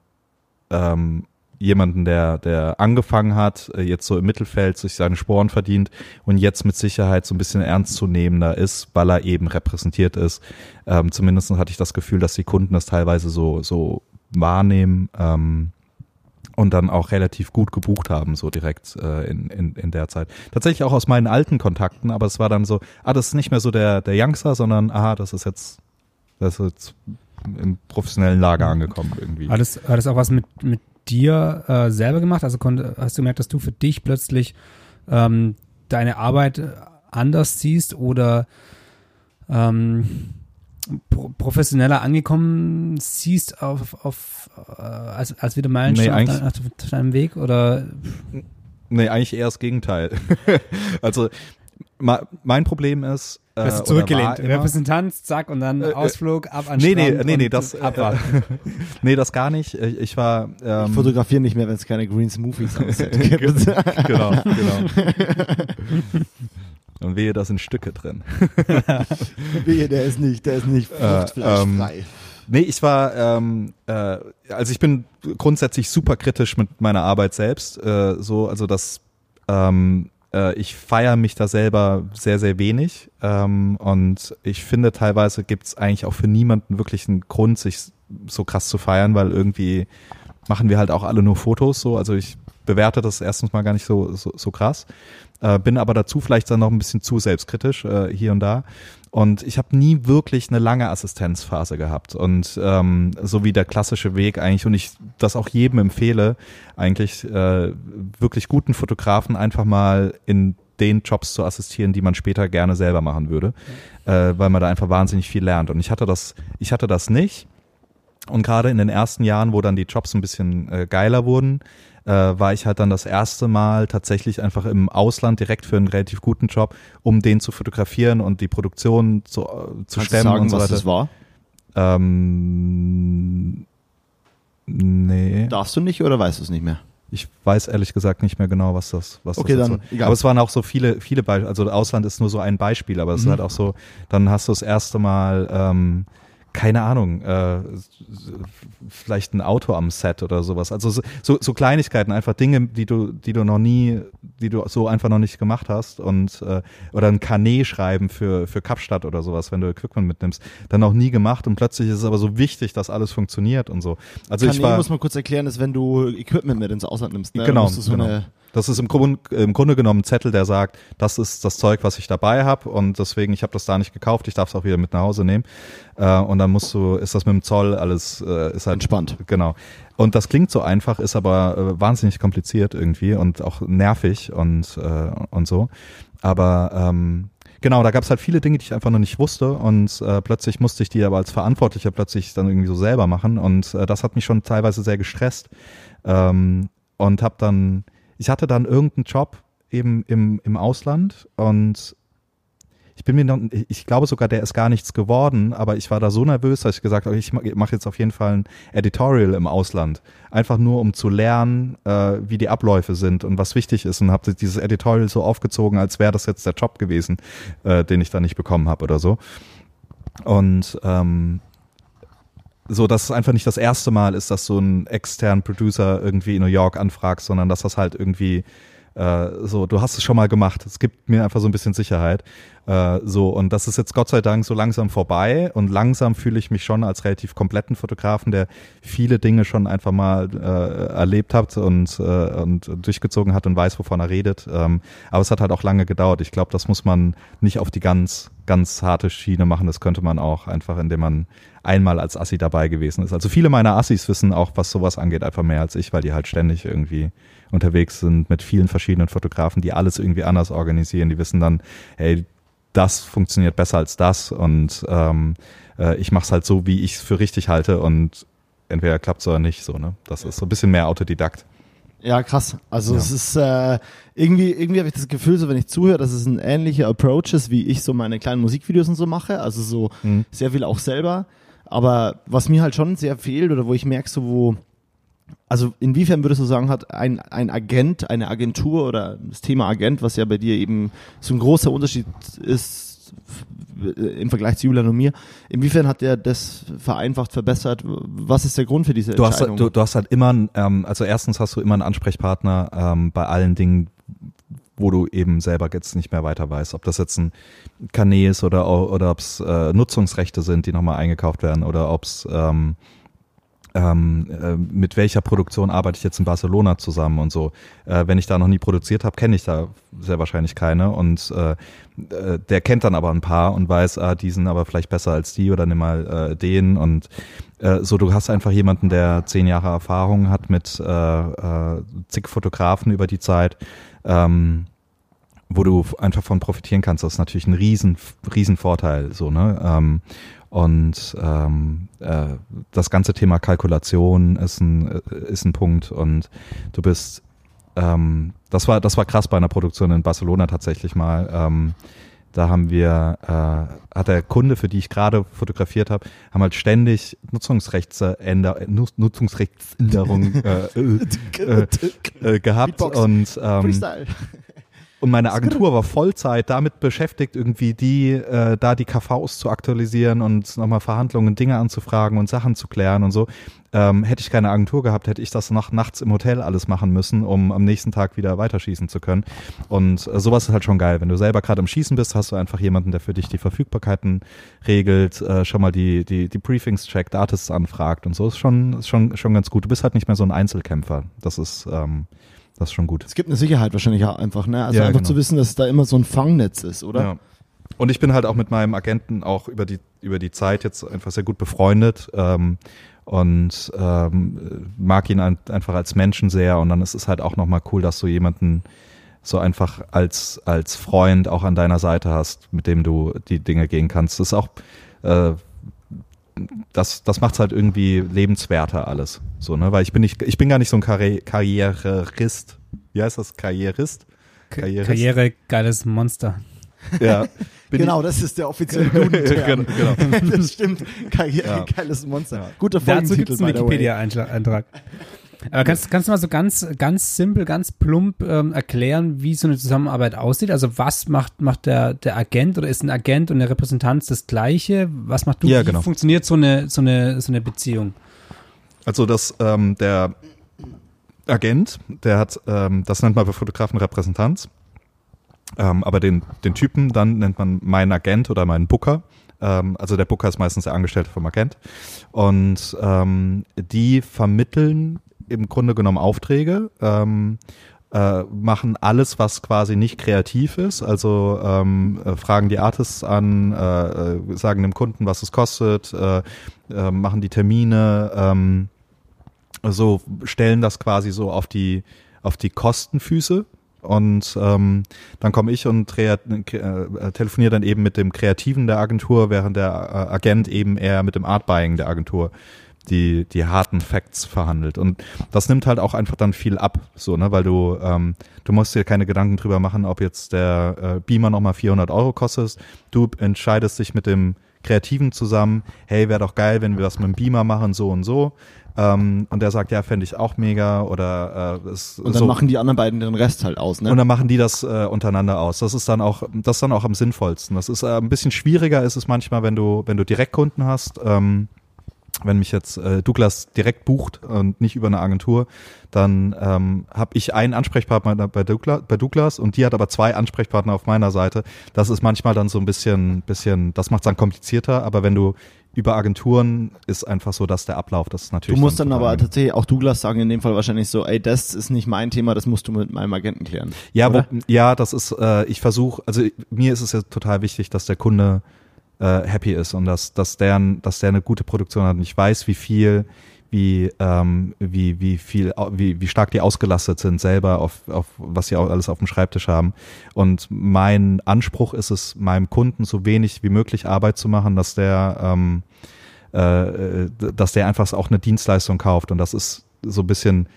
ähm, jemanden, der, der angefangen hat, äh, jetzt so im Mittelfeld sich seine Sporen verdient und jetzt mit Sicherheit so ein bisschen ernstzunehmender ist, weil er eben repräsentiert ist. Ähm, zumindest hatte ich das Gefühl, dass die Kunden das teilweise so, so wahrnehmen ähm, und dann auch relativ gut gebucht haben, so direkt äh, in, in, in der Zeit. Tatsächlich auch aus meinen alten Kontakten, aber es war dann so, ah, das ist nicht mehr so der, der Youngster, sondern aha, das ist jetzt, das ist jetzt im professionellen Lager angekommen irgendwie. Hat das, hat das auch was mit, mit dir äh, selber gemacht? Also konnt, hast du gemerkt, dass du für dich plötzlich ähm, deine Arbeit anders siehst oder ähm, pro professioneller angekommen siehst auf, auf äh, als, als wieder Meilenstein Nee, auf, dein, auf deinem Weg oder Nee, eigentlich eher das Gegenteil. [laughs] also mein Problem ist, äh, Hast du zurückgelehnt. Repräsentanz, zack, und dann Äh, äh, Ausflug, ab an Nee, nee, Strand nee, nee, und das, äh, abwarten. [laughs] nee, das gar nicht. Ich, ich war, Ich ähm, fotografiere nicht mehr, wenn es keine Green Smoothies am Set gibt. genau, genau. [laughs] [laughs] Und wehe, da sind Stücke drin. Wehe, der ist nicht, der ist nicht Äh, fruchtfleischfrei. Nee, ich war, ähm, äh, also ich bin grundsätzlich super kritisch mit meiner Arbeit selbst. Äh, so, also das, ähm, äh, ich feiere mich da selber sehr, sehr wenig. Ähm, und ich finde, teilweise gibt's eigentlich auch für niemanden wirklich einen Grund, sich so krass zu feiern, weil irgendwie machen wir halt auch alle nur Fotos so. Also ich bewerte das erstens mal gar nicht so, so, so krass. Äh, bin aber dazu vielleicht dann noch ein bisschen zu selbstkritisch äh, hier und da. Und ich habe nie wirklich eine lange Assistenzphase gehabt. Und ähm, so wie der klassische Weg eigentlich, und ich das auch jedem empfehle, eigentlich äh, wirklich guten Fotografen einfach mal in den Jobs zu assistieren, die man später gerne selber machen würde, äh, weil man da einfach wahnsinnig viel lernt. Und ich hatte das, ich hatte das nicht. Und gerade in den ersten Jahren, wo dann die Jobs ein bisschen äh, geiler wurden, äh, war ich halt dann das erste Mal tatsächlich einfach im Ausland direkt für einen relativ guten Job, um den zu fotografieren und die Produktion zu, äh, zu Kannst du stemmen sagen, und so was weiter. das war? Ähm, nee. Darfst du nicht oder weißt du es nicht mehr? Ich weiß ehrlich gesagt nicht mehr genau, was das, was Okay, das dann dazu- egal. Aber es waren auch so viele, viele Beispiele. Also Ausland ist nur so ein Beispiel, aber es ist Mhm. halt auch so, dann hast du das erste Mal, ähm, keine Ahnung, äh, vielleicht ein Auto am Set oder sowas. Also so, so, Kleinigkeiten, einfach Dinge, die du, die du noch nie, die du so einfach noch nicht gemacht hast und äh, oder ein Kanet schreiben für für Kapstadt oder sowas, wenn du Equipment mitnimmst, dann noch nie gemacht und plötzlich ist es aber so wichtig, dass alles funktioniert und so. Also ich Kanä, war muss man kurz erklären, ist, wenn du Equipment mit ins Ausland nimmst. Ne? Genau, so genau. Eine, Das ist im, Grund, im Grunde genommen ein Zettel, der sagt, das ist das Zeug, was ich dabei habe und deswegen, ich habe das da nicht gekauft, ich darf es auch wieder mit nach Hause nehmen. Äh, und dann musst du, ist das mit dem Zoll alles, äh, ist halt Entspannt. Genau. Und das klingt so einfach, ist aber äh, wahnsinnig kompliziert irgendwie und auch nervig und, äh, und so. Aber ähm, genau, da gab es halt viele Dinge, die ich einfach noch nicht wusste und äh, plötzlich musste ich die aber als Verantwortlicher plötzlich dann irgendwie so selber machen und äh, das hat mich schon teilweise sehr gestresst ähm, und habe dann, ich hatte dann irgendeinen Job eben im, im Ausland und ich bin mir noch, ich glaube sogar, der ist gar nichts geworden, aber ich war da so nervös, dass ich gesagt habe, ich mache jetzt auf jeden Fall ein Editorial im Ausland. Einfach nur, um zu lernen, äh, wie die Abläufe sind und was wichtig ist und habe dieses Editorial so aufgezogen, als wäre das jetzt der Job gewesen, äh, den ich da nicht bekommen habe oder so. Und ähm, so, dass es einfach nicht das erste Mal ist, dass so ein externen Producer irgendwie in New York anfragt, sondern dass das halt irgendwie äh, so, du hast es schon mal gemacht. Es gibt mir einfach so ein bisschen Sicherheit. Äh, so, und das ist jetzt Gott sei Dank so langsam vorbei und langsam fühle ich mich schon als relativ kompletten Fotografen, der viele Dinge schon einfach mal äh, erlebt hat und, äh, und durchgezogen hat und weiß, wovon er redet. Ähm, aber es hat halt auch lange gedauert. Ich glaube, das muss man nicht auf die ganz, ganz harte Schiene machen. Das könnte man auch einfach, indem man einmal als Assi dabei gewesen ist. Also viele meiner Assis wissen auch, was sowas angeht, einfach mehr als ich, weil die halt ständig irgendwie unterwegs sind mit vielen verschiedenen Fotografen, die alles irgendwie anders organisieren. Die wissen dann, hey, das funktioniert besser als das und ähm, äh, ich mache es halt so, wie ich es für richtig halte und entweder klappt es oder nicht. So, ne? Das ist so ein bisschen mehr Autodidakt. Ja, krass. Also ja. es ist äh, irgendwie, irgendwie habe ich das Gefühl, so wenn ich zuhöre, dass es ein ähnlicher Approach ist, wie ich so meine kleinen Musikvideos und so mache. Also so mhm. sehr viel auch selber. Aber was mir halt schon sehr fehlt oder wo ich merke, so wo also inwiefern würdest du sagen, hat ein, ein Agent, eine Agentur oder das Thema Agent, was ja bei dir eben so ein großer Unterschied ist im Vergleich zu Julian und mir, inwiefern hat der das vereinfacht, verbessert? Was ist der Grund für diese du Entscheidung? Hast, du, du hast halt immer, ähm, also erstens hast du immer einen Ansprechpartner ähm, bei allen Dingen, wo du eben selber jetzt nicht mehr weiter weißt, ob das jetzt ein Kanä ist oder, oder ob es äh, Nutzungsrechte sind, die nochmal eingekauft werden oder ob es ähm, ähm, äh, mit welcher Produktion arbeite ich jetzt in Barcelona zusammen und so. Äh, wenn ich da noch nie produziert habe, kenne ich da sehr wahrscheinlich keine und äh, äh, der kennt dann aber ein paar und weiß, ah, die sind aber vielleicht besser als die oder nimm mal äh, den und äh, so, du hast einfach jemanden, der zehn Jahre Erfahrung hat mit zig Fotografen über die Zeit. Ähm, wo du einfach von profitieren kannst, das ist natürlich ein riesen, riesen Vorteil, so, ne? Ähm, und ähm, äh, das ganze Thema Kalkulation ist ein, äh, ist ein Punkt. Und du bist, ähm, das war, das war krass bei einer Produktion in Barcelona tatsächlich mal. Ähm, da haben wir, äh, hat der Kunde, für die ich gerade fotografiert habe, haben halt ständig Nutzungsrechtsänder, Nutzungsrechtsänderungen [laughs] äh, äh, äh, gehabt Beatbox. und ähm, und meine Agentur war Vollzeit damit beschäftigt, irgendwie die, äh, da die KVs zu aktualisieren und nochmal Verhandlungen, Dinge anzufragen und Sachen zu klären und so. Ähm, hätte ich keine Agentur gehabt, hätte ich das noch nachts im Hotel alles machen müssen, um am nächsten Tag wieder weiterschießen zu können. Und äh, sowas ist halt schon geil. Wenn du selber gerade am Schießen bist, hast du einfach jemanden, der für dich die Verfügbarkeiten regelt, äh, schon mal die, die, die Briefings checkt, Artists anfragt und so. Ist schon, ist schon, schon ganz gut. Du bist halt nicht mehr so ein Einzelkämpfer. Das ist, ähm, das ist schon gut. Es gibt eine Sicherheit wahrscheinlich auch einfach, ne? Also ja, einfach genau. zu wissen, dass da immer so ein Fangnetz ist, oder? Ja. Und ich bin halt auch mit meinem Agenten auch über die, über die Zeit jetzt einfach sehr gut befreundet. Ähm, und ähm, mag ihn ein, einfach als Menschen sehr und dann ist es halt auch nochmal cool, dass du jemanden so einfach als, als Freund auch an deiner Seite hast, mit dem du die Dinge gehen kannst. Das ist auch, äh, das, das macht es halt irgendwie lebenswerter alles. So, ne? Weil ich bin nicht, ich bin gar nicht so ein Karri Karrierist. Wie heißt das? Karrierist? Karrierist? Karriere, geiles Monster. Ja. [laughs] genau, das ist der offizielle [laughs] Duden-Term. [laughs] genau. das stimmt. Karriere, ja. geiles Monster. Ja. Guter Dazu gibt es einen Wikipedia-Eintrag. Aber kannst, kannst du mal so ganz, ganz simpel, ganz plump ähm, erklären, wie so eine Zusammenarbeit aussieht? Also was macht, macht der, der Agent oder ist ein Agent und der Repräsentant das Gleiche? Was macht du? Ja, wie genau. funktioniert so eine, so eine, so eine Beziehung? Also das, ähm, der Agent, der hat, ähm, das nennt man bei Fotografen Repräsentanz. Ähm, aber den, den Typen dann nennt man meinen Agent oder meinen Booker. Ähm, also der Booker ist meistens der Angestellte vom Agent. Und ähm, die vermitteln im Grunde genommen Aufträge, ähm, äh, machen alles, was quasi nicht kreativ ist. Also ähm, äh, fragen die Artists an, äh, äh sagen dem Kunden, was es kostet, äh, äh, machen die Termine, ähm, so stellen das quasi so auf die auf die Kostenfüße und ähm, dann komme ich und äh, telefoniere dann eben mit dem Kreativen der Agentur, während der Agent eben eher mit dem Art Buying der Agentur die, die harten Facts verhandelt. Und das nimmt halt auch einfach dann viel ab, so, ne, weil du, ähm, du musst dir keine Gedanken drüber machen, ob jetzt der äh, Beamer nochmal 400 Euro kostet. Du entscheidest dich mit dem Kreativen zusammen, hey, wäre doch geil, wenn wir das mit dem Beamer machen, so und so. Ähm, und der sagt, ja, fände ich auch mega oder äh, ist Und dann so. machen die anderen beiden den Rest halt aus, ne? Und dann machen die das äh, untereinander aus. Das ist dann auch, das ist dann auch am sinnvollsten. Das ist äh, ein bisschen schwieriger ist es manchmal, wenn du, wenn du Direktkunden hast. Ähm, wenn mich jetzt äh, Douglas direkt bucht und nicht über eine Agentur, dann ähm, habe ich einen Ansprechpartner bei Douglas, bei Douglas und die hat aber zwei Ansprechpartner auf meiner Seite. Das ist manchmal dann so ein bisschen, bisschen, das macht es dann komplizierter, aber wenn du über Agenturen ist einfach so, dass der Ablauf, das ist natürlich. Du musst dann, dann aber tatsächlich auch Douglas sagen, in dem Fall wahrscheinlich so, ey, das ist nicht mein Thema, das musst du mit meinem Agenten klären. Ja, wo, ja, das ist, äh, ich versuche, also mir ist es ja total wichtig, dass der Kunde äh, happy ist und dass, dass, der, dass der eine gute Produktion hat. Und ich weiß, wie viel, wie, ähm, wie, wie viel, wie, wie stark die ausgelastet sind selber auf, auf was sie auch alles auf dem Schreibtisch haben. Und mein Anspruch ist es, meinem Kunden so wenig wie möglich Arbeit zu machen, dass der, ähm, äh, dass der einfach auch eine Dienstleistung kauft. Und das ist so ein bisschen,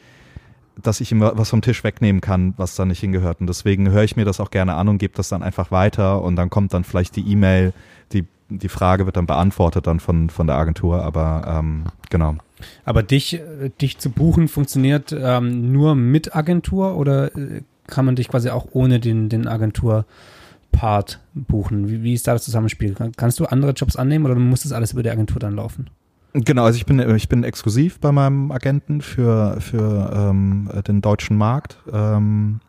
dass ich ihm was vom Tisch wegnehmen kann, was da nicht hingehört. Und deswegen höre ich mir das auch gerne an und gebe das dann einfach weiter und dann kommt dann vielleicht die E-Mail, die, die Frage wird dann beantwortet dann von, von der Agentur, aber ähm, genau. Aber dich, äh, dich zu buchen funktioniert ähm, nur mit Agentur oder äh, kann man dich quasi auch ohne den, den Agentur-Part buchen? Wie, wie ist da das Zusammenspiel? Kann- Kannst du andere Jobs annehmen oder muss das alles über die Agentur dann laufen? Genau, also ich bin ich bin exklusiv bei meinem Agenten für für ähm, den deutschen Markt ähm,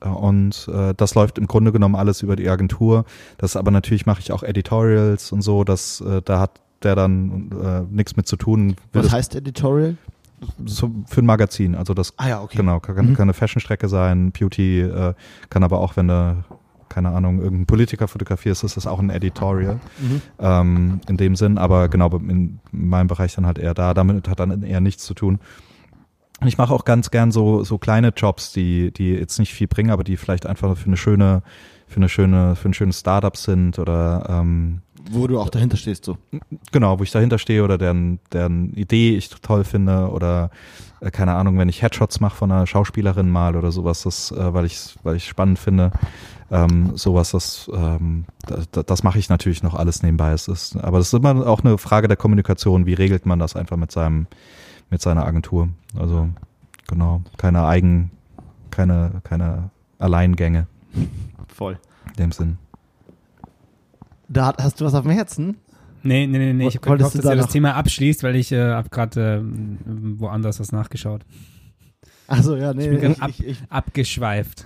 und äh, das läuft im Grunde genommen alles über die Agentur. Das aber natürlich mache ich auch Editorials und so. Das äh, da hat der dann äh, nichts mit zu tun. Was das heißt Editorial? so für ein Magazin. Also das Ah ja, okay. genau kann, Mhm. kann eine Fashionstrecke sein, Beauty äh, kann aber auch wenn du keine Ahnung, irgendein Politiker fotografierst, ist das auch ein Editorial Mhm. ähm, in dem Sinn, aber genau in meinem Bereich dann halt eher da. Damit hat dann eher nichts zu tun. Und Ich mache auch ganz gern so so kleine Jobs, die die jetzt nicht viel bringen, aber die vielleicht einfach für eine schöne für eine schöne für ein schönes Startup sind oder ähm, Wo du auch dahinter stehst, so. genau, wo ich dahinter stehe oder deren deren Idee ich toll finde oder äh, keine Ahnung, wenn ich Headshots mache von einer Schauspielerin mal oder sowas, das äh, weil ich weil ich spannend finde. Ähm, sowas, das, ähm, das, das mache ich natürlich noch alles nebenbei. Es ist, aber das ist immer auch eine Frage der Kommunikation. Wie regelt man das einfach mit seinem, mit seiner Agentur? Also genau, keine Eigen, keine, keine Alleingänge Voll. in dem Sinn. Da hast du was auf dem Herzen? Nee, nee, nee, nee. ich habe Wolltest gehofft, du dass ihr da das noch- Thema abschließt, weil ich äh, habe gerade äh, woanders was nachgeschaut. Also ja, nee, Ich bin ich, ab- ich, ich, Abgeschweift.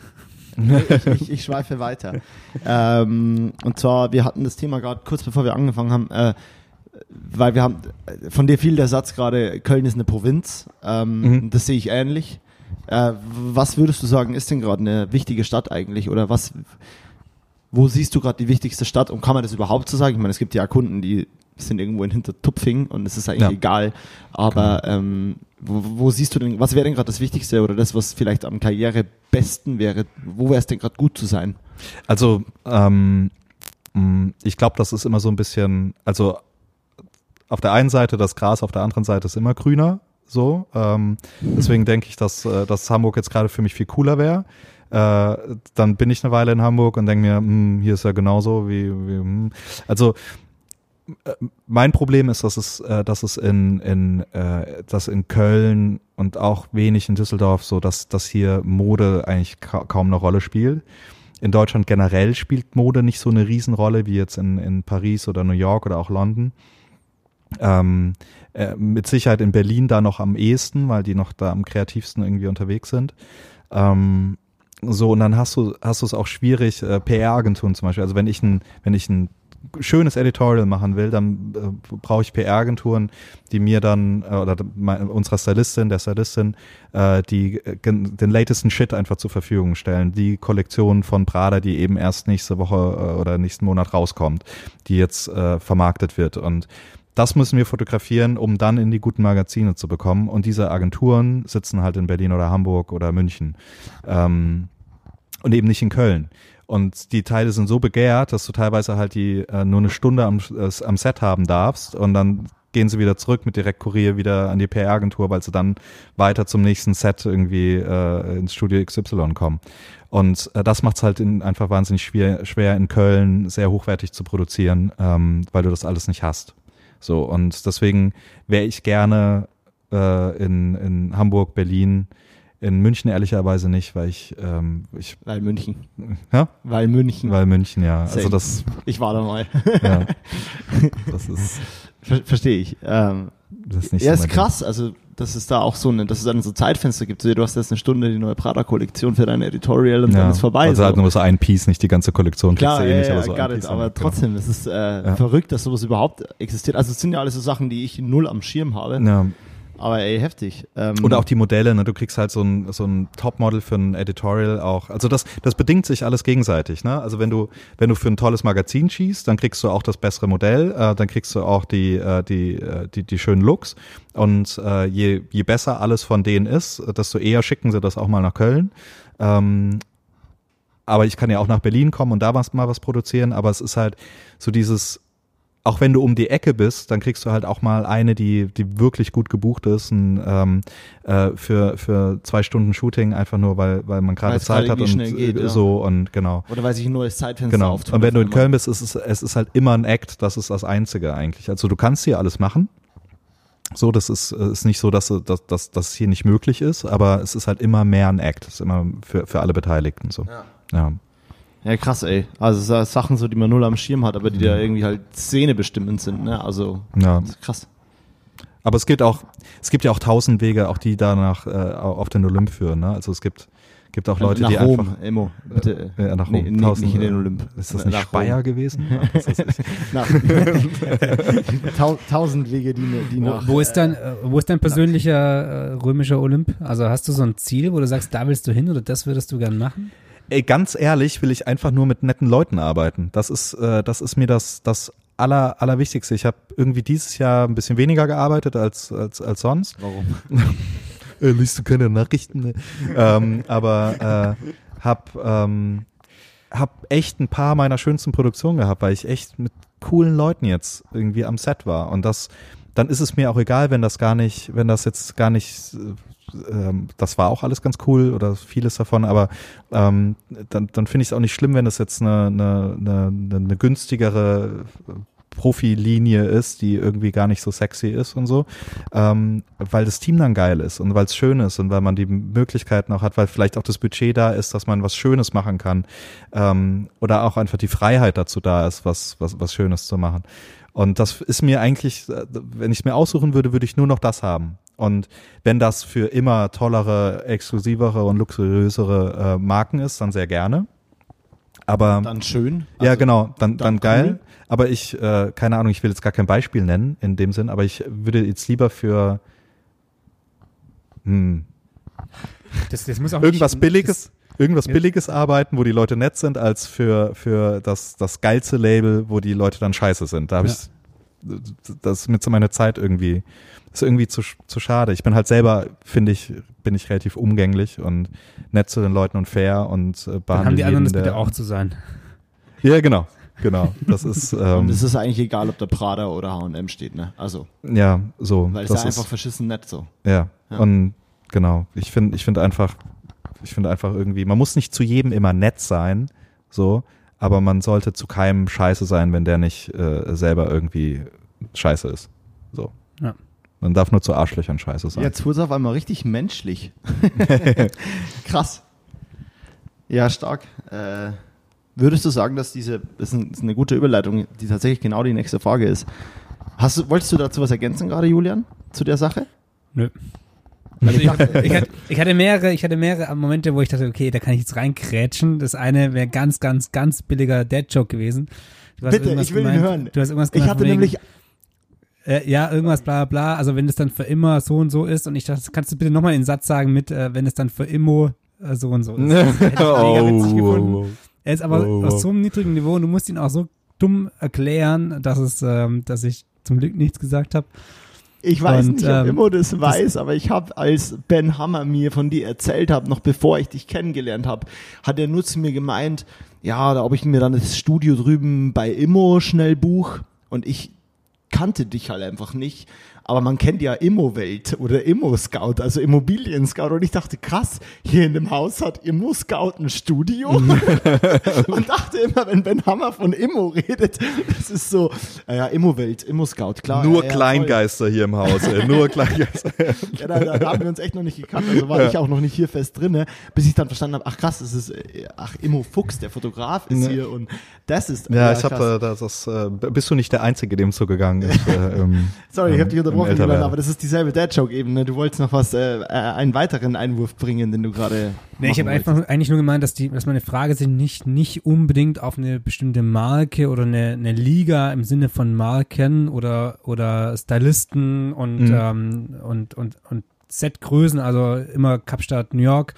ich, ich, ich schweife weiter. ähm, und zwar, wir hatten das Thema gerade kurz bevor wir angefangen haben, äh, weil wir haben, äh, von dir fiel der Satz gerade, Köln ist eine Provinz. Ähm, Mhm. Das sehe ich ähnlich. Äh, was würdest du sagen, ist denn gerade eine wichtige Stadt eigentlich? Oder was, wo siehst du gerade die wichtigste Stadt? Und kann man das überhaupt so sagen? Ich meine, es gibt ja Kunden, die sind irgendwo in Hintertupfing und es ist eigentlich Ja. egal. Aber ähm, wo, wo siehst du denn, was wäre denn gerade das Wichtigste oder das, was vielleicht am Karrierebesten wäre? Wo wäre es denn gerade gut zu sein? Also, ähm, mh, ich glaube, das ist immer so ein bisschen, also auf der einen Seite das Gras, auf der anderen Seite ist immer grüner. So, ähm, deswegen denke ich, dass, äh, dass Hamburg jetzt gerade für mich viel cooler wäre. Äh, dann bin ich eine Weile in Hamburg und denke mir, hm, hier ist ja genauso wie, wie hm. also äh, mein Problem ist, dass es, äh, dass es in, in, äh, dass in Köln und auch wenig in Düsseldorf so, dass, dass hier Mode eigentlich ka kaum eine Rolle spielt. In Deutschland generell spielt Mode nicht so eine Riesenrolle wie jetzt in, in Paris oder New York oder auch London. Ähm, äh, mit Sicherheit in Berlin da noch am ehesten, weil die noch da am kreativsten irgendwie unterwegs sind. Ähm, so, und dann hast du, hast du es auch schwierig, äh, PR-Agenturen zum Beispiel. Also wenn ich ein, wenn ich ein schönes Editorial machen will, dann äh, brauche ich PR-Agenturen, die mir dann, äh, oder mein, unserer Stylistin, der Stylistin, äh, die äh, den latesten Shit einfach zur Verfügung stellen. Die Kollektion von Prada, die eben erst nächste Woche äh, oder nächsten Monat rauskommt, die jetzt äh, vermarktet wird. Und das müssen wir fotografieren, um dann in die guten Magazine zu bekommen. Und diese Agenturen sitzen halt in Berlin oder Hamburg oder München. Ähm, und eben nicht in Köln. Und die Teile sind so begehrt, dass du teilweise halt die äh, nur eine Stunde am, äh, am Set haben darfst und dann gehen sie wieder zurück mit Direktkurier wieder an die PR-Agentur, weil sie dann weiter zum nächsten Set irgendwie äh, ins Studio XY kommen. Und äh, das macht es halt in, einfach wahnsinnig schwer, schwer in Köln sehr hochwertig zu produzieren, ähm, weil du das alles nicht hast. So, und deswegen wäre ich gerne äh, in, in Hamburg, Berlin, In München ehrlicherweise nicht, weil ich, ähm, ich Weil München. ja, Weil München. weil München, ja. Same. Also das, ich war da mal. ja, [laughs] das ist, Ver Verstehe ich. Ähm, das ist nicht ja, so ist krass. Also, dass es da auch so eine, dass es dann so Zeitfenster gibt. Du hast jetzt eine Stunde die neue Prada-Kollektion für dein Editorial und Ding. dann Ja. ist vorbei. Also so. halt nur so ein Piece, nicht die ganze Kollektion. Klar, du ja, eh nicht, ja, aber so it, aber genau. trotzdem, es ist äh, verrückt, dass sowas überhaupt existiert. Also es sind ja alles so Sachen, die ich null am Schirm habe. Aber ey, heftig. Ähm, Und auch die Modelle, ne? du kriegst halt so ein, so ein Topmodel für ein Editorial auch. Also das, das bedingt sich alles gegenseitig. Ne? Also wenn du, wenn du für ein tolles Magazin schießt, dann kriegst du auch das bessere Modell, äh, dann kriegst du auch die, äh, die, äh, die, die schönen Looks. Und äh, je, je besser alles von denen ist, desto eher schicken sie das auch mal nach Köln. Ähm, aber ich kann ja auch nach Berlin kommen und da was, mal was produzieren, aber es ist halt so dieses, auch wenn du um die Ecke bist, dann kriegst du halt auch mal eine, die, die wirklich gut gebucht ist ein, ähm, äh, für, für zwei Stunden Shooting, einfach nur, weil, weil man gerade Zeit hat und geht, ja. so und genau. Oder weil sich ein neues Zeitfenster Genau. auftut. Und wenn du in. Köln bist, ist es, es ist halt immer ein Act, das ist das Einzige eigentlich. Also du kannst hier alles machen. So, das ist, ist nicht so, dass, dass, dass das hier nicht möglich ist, aber es ist halt immer mehr ein Act. Es ist immer für, für alle Beteiligten so. Ja. Ja. Ja, krass, ey. Also es sind Sachen so, die man null am Schirm hat, aber die Mhm. da irgendwie halt szenebestimmend sind, ne? Also, ja. das ist krass. Aber es gibt auch, es gibt ja auch tausend Wege, auch die danach äh, auf den Olymp führen. Ne? Also es gibt, gibt auch Leute, nach die Rom, einfach Emo, bitte. ja, nach Nee, Rom. nee, Tausend, nicht in den äh, Olymp. Ist das nicht Nach Speyer Rom. gewesen? [laughs] Nach, [laughs] Tau tausend Wege, die, die nach. Wo, wo ist dein, äh, wo ist dein persönlicher äh, römischer Olymp? Also hast du so ein Ziel, wo du sagst, da willst du hin oder das würdest du gern machen? Ey, ganz ehrlich will ich einfach nur mit netten Leuten arbeiten. Das ist, äh, das ist mir das, das aller, allerwichtigste. Ich habe irgendwie dieses Jahr ein bisschen weniger gearbeitet als, als, als sonst. Warum? [laughs] äh, liest du keine Nachrichten? Ne? ähm, aber äh, hab, ähm, hab echt ein paar meiner schönsten Produktionen gehabt, weil ich echt mit coolen Leuten jetzt irgendwie am Set war. Und das, dann ist es mir auch egal, wenn das gar nicht, wenn das jetzt gar nicht, äh, ähm, das war auch alles ganz cool oder vieles davon, aber ähm, dann, dann finde ich es auch nicht schlimm, wenn das jetzt eine, eine, eine, eine günstigere Profilinie ist, die irgendwie gar nicht so sexy ist und so, ähm, weil das Team dann geil ist und weil es schön ist und weil man die Möglichkeiten auch hat, weil vielleicht auch das Budget da ist, dass man was Schönes machen kann ähm, oder auch einfach die Freiheit dazu da ist, was, was, was Schönes zu machen. Und das ist mir eigentlich, äh, wenn ich es mir aussuchen würde, würde ich nur noch das haben. Und wenn das für immer tollere, exklusivere und luxuriösere äh, Marken ist, dann sehr gerne. Aber Dann schön. ja, Also, genau, dann, dann, dann geil. cool. Aber ich, äh, keine Ahnung, ich will jetzt gar kein Beispiel nennen in dem Sinn, aber ich würde jetzt lieber für hm, Das, das muss auch irgendwas nicht, Billiges, irgendwas Ja. Billiges arbeiten, wo die Leute nett sind, als für, für das, das geilste Label, wo die Leute dann scheiße sind. Da habe Ja. ich, das ist mir zu meiner Zeit irgendwie, ist irgendwie zu, zu schade. Ich bin halt selber, finde ich, bin ich relativ umgänglich und nett zu den Leuten und fair und äh, behandle Dann haben die anderen das bitte auch zu sein. Ja, genau, genau. Das ist, [laughs] ähm, Und es ist eigentlich egal, ob da Prada oder H&M steht, ne? Also, ja, so. weil es das ist einfach verschissen nett so. ja. Ja. Und genau, ich finde, ich finde einfach, ich finde einfach irgendwie, man muss nicht zu jedem immer nett sein, so, aber man sollte zu keinem scheiße sein, wenn der nicht äh, selber irgendwie scheiße ist. So. Ja. Man darf nur zu Arschlöchern scheiße sein. Jetzt wurde es auf einmal richtig menschlich. [laughs] Krass. Ja, stark. Äh, würdest du sagen, dass diese, das ist, ein, das ist eine gute Überleitung, die tatsächlich genau die nächste Frage ist. Hast du, wolltest du dazu was ergänzen gerade, Julian, zu der Sache? Nö. Also ich, ich, hatte, ich hatte mehrere, ich hatte mehrere Momente, wo ich dachte, okay, da kann ich jetzt reinkrätschen. Das eine wäre ganz, ganz, ganz billiger Dead-Joke gewesen. Du hast Bitte, ich will ihn gemeint- hören. Du hast irgendwas Ich gemeint hatte wegen, nämlich, äh, ja, irgendwas bla bla. Also wenn es dann für immer so und so ist und ich dachte, kannst du bitte nochmal den Satz sagen mit, äh, wenn es dann für immer äh, so und so ist. [laughs] Das hätte ich mega witzig gefunden. Er ist aber Oh, aus oh. so einem niedrigen Niveau und du musst ihn auch so dumm erklären, dass es, ähm, dass ich zum Glück nichts gesagt habe. Ich weiß Und, nicht, ob ähm, Immo das weiß, aber ich habe, als Ben Hammer mir von dir erzählt hat, noch bevor ich dich kennengelernt habe, hat er nur zu mir gemeint, ja, da ob ich mir dann das Studio drüben bei Immo schnell buch und ich kannte dich halt einfach nicht. Aber man kennt ja Immowelt oder Immo-Scout, also Immobilien-Scout. Und ich dachte, krass, hier in dem Haus hat Immo-Scout ein Studio. [laughs] und dachte immer, wenn Ben Hammer von Immo redet, das ist so, ja, Immowelt, Immo-Scout, klar. Nur ja, ja, Kleingeister hier im Haus, ey. [laughs] Nur Kleingeister. ja, da, da, haben wir uns echt noch nicht gekannt, also war ja. ich auch noch nicht hier fest drinne, bis ich dann verstanden habe, ach krass, das ist, äh, ach, Immo Fuchs, der Fotograf ist hier und das ist. Ja, ja ich habe das, das, äh, bist du nicht der Einzige, dem so gegangen ist. Äh, [laughs] ähm, Sorry, ich habe dich unterbrochen, Julian, aber das ist dieselbe Dad-Joke eben. Ne? Du wolltest noch was, äh, äh, einen weiteren Einwurf bringen, den du gerade. Nee, ich habe einfach eigentlich nur gemeint, dass die, dass meine Frage sich nicht, nicht unbedingt auf eine bestimmte Marke oder eine, eine Liga im Sinne von Marken oder, oder Stylisten und, mhm. ähm, und, und, und Setgrößen, also immer Kapstadt, New York,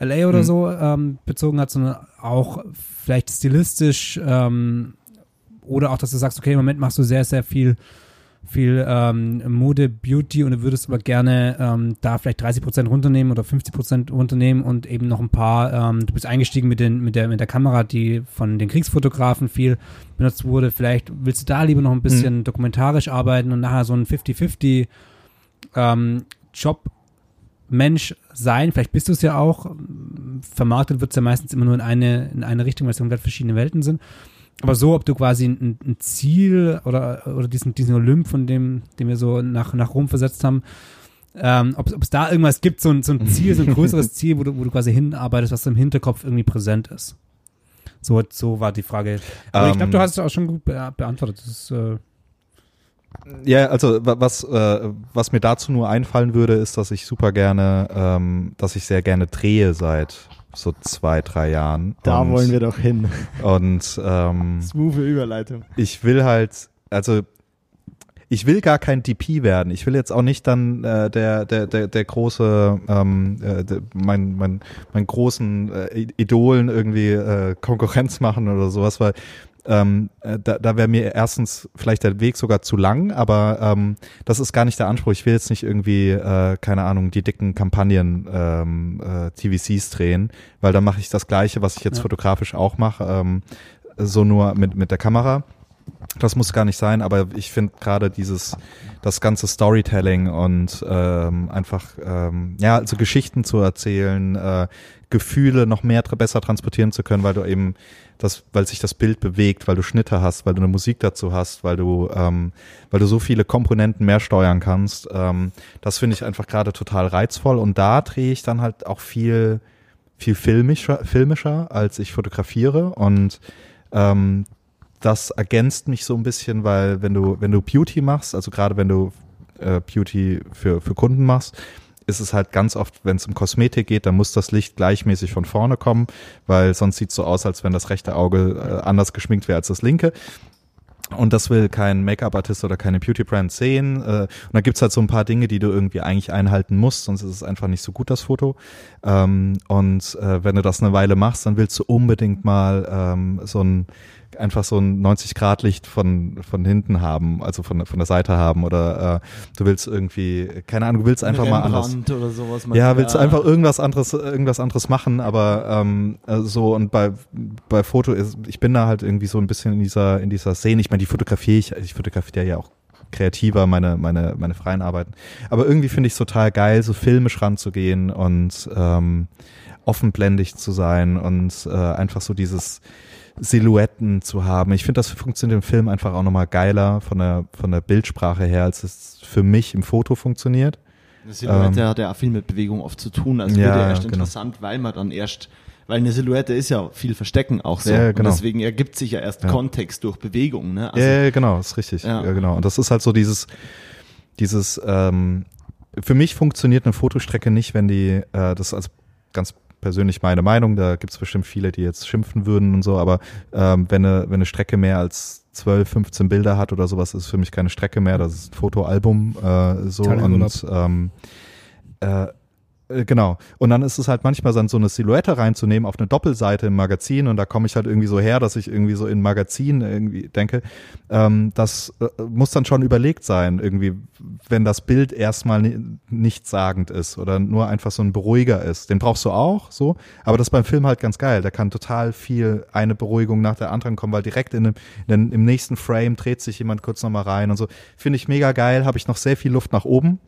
LA oder mhm. so ähm, bezogen hat, sondern auch vielleicht stilistisch ähm, oder auch, dass du sagst, okay, im Moment machst du sehr, sehr viel viel ähm, Mode, Beauty und du würdest aber gerne ähm, da vielleicht 30 Prozent runternehmen oder 50 Prozent runternehmen und eben noch ein paar, ähm, du bist eingestiegen mit, den, mit, der, mit der Kamera, die von den Kriegsfotografen viel benutzt wurde. Vielleicht willst du da lieber noch ein bisschen mhm. dokumentarisch arbeiten und nachher so ein 50-50 ähm, Job Mensch sein. Vielleicht bist du es ja auch. Vermarktet wird es ja meistens immer nur in eine, in eine Richtung, weil es komplett verschiedene Welten sind. Aber so, ob du quasi ein, ein Ziel oder, oder diesen, diesen Olymp, von dem, den wir so nach, nach Rom versetzt haben, ähm, ob es da irgendwas gibt, so ein, so ein Ziel, so ein größeres Ziel, wo du, wo du quasi hinarbeitest, was im Hinterkopf irgendwie präsent ist. So, so war die Frage. Aber um, ich glaube, du ähm. hast es auch schon gut be beantwortet. Das ist, äh ja, also was, äh, was mir dazu nur einfallen würde, ist, dass ich super gerne, ähm, dass ich sehr gerne drehe seit so zwei, drei Jahren. Da und, wollen wir doch hin. Und ähm, smooth Überleitung. Ich will halt, also ich will gar kein DP werden. Ich will jetzt auch nicht dann äh, der, der, der, der große, ähm, äh, der, mein, mein, mein großen äh, Idolen irgendwie äh, Konkurrenz machen oder sowas, weil ähm, äh, da, da wäre mir erstens vielleicht der Weg sogar zu lang, aber ähm, das ist gar nicht der Anspruch. Ich will jetzt nicht irgendwie, äh, keine Ahnung, die dicken Kampagnen ähm, äh, TVCs drehen, weil dann mache ich das Gleiche, was ich jetzt ja. fotografisch auch mache, ähm, so nur mit, mit der Kamera. Das muss gar nicht sein, aber ich finde gerade dieses, das ganze Storytelling und ähm, einfach, ähm, ja, also Geschichten zu erzählen, äh, Gefühle noch mehr besser transportieren zu können, weil du eben das, weil sich das Bild bewegt, weil du Schnitte hast, weil du eine Musik dazu hast, weil du, ähm, weil du so viele Komponenten mehr steuern kannst. Ähm, das finde ich einfach gerade total reizvoll und da drehe ich dann halt auch viel, viel filmischer, filmischer als ich fotografiere und ähm, das ergänzt mich so ein bisschen, weil wenn du, wenn du Beauty machst, also gerade wenn du äh, Beauty für, für Kunden machst, ist es halt ganz oft, wenn es um Kosmetik geht, dann muss das Licht gleichmäßig von vorne kommen, weil sonst sieht es so aus, als wenn das rechte Auge äh, anders geschminkt wäre als das linke. Und das will kein Make-up-Artist oder keine Beauty-Brand sehen. Äh, und da gibt's halt so ein paar Dinge, die du irgendwie eigentlich einhalten musst, sonst ist es einfach nicht so gut, das Foto. Ähm, und äh, wenn du das eine Weile machst, dann willst du unbedingt mal ähm, so ein einfach so ein 90-Grad-Licht von, von hinten haben, also von, von der Seite haben oder äh, du willst irgendwie, keine Ahnung, du willst einfach mal anders. Oder sowas ja, willst du einfach irgendwas anderes, irgendwas anderes machen, aber ähm, äh, so und bei, bei Foto ist, ich bin da halt irgendwie so ein bisschen in dieser, in dieser Szene. Ich meine, die fotografiere ich, ich fotografiere ja auch kreativer, meine, meine, meine freien Arbeiten. Aber irgendwie finde ich es total geil, so filmisch ranzugehen und ähm, offenblendig zu sein und äh, einfach so dieses Silhouetten zu haben. Ich finde, das funktioniert im Film einfach auch nochmal geiler von der, von der Bildsprache her, als es für mich im Foto funktioniert. Eine Silhouette ähm, hat ja viel mit Bewegung oft zu tun. Also ja, wird ja erst genau. interessant, weil man dann erst, weil eine Silhouette ist ja viel Verstecken auch so. Ja, genau. Und deswegen ergibt sich ja erst ja. Kontext durch Bewegung. Ne? Also, ja, genau, ist richtig. Ja. ja, genau. Und das ist halt so dieses, dieses, ähm, für mich funktioniert eine Fotostrecke nicht, wenn die, äh, das als ganz persönlich meine Meinung, da gibt es bestimmt viele, die jetzt schimpfen würden und so, aber ähm, wenn, eine, wenn eine Strecke mehr als 12, 15 Bilder hat oder sowas, ist für mich keine Strecke mehr, das ist ein Fotoalbum äh, so und ähm, äh, äh, genau. Und dann ist es halt manchmal dann so eine Silhouette reinzunehmen auf eine Doppelseite im Magazin und da komme ich halt irgendwie so her, dass ich irgendwie so in Magazin irgendwie denke, ähm, das äh, muss dann schon überlegt sein, irgendwie, wenn das Bild erstmal ni nichtssagend ist oder nur einfach so ein Beruhiger ist. Den brauchst du auch, so. Aber das ist beim Film halt ganz geil. Da kann total viel eine Beruhigung nach der anderen kommen, weil direkt in dem, in, im nächsten Frame dreht sich jemand kurz nochmal rein und so. Finde ich mega geil, habe ich noch sehr viel Luft nach oben.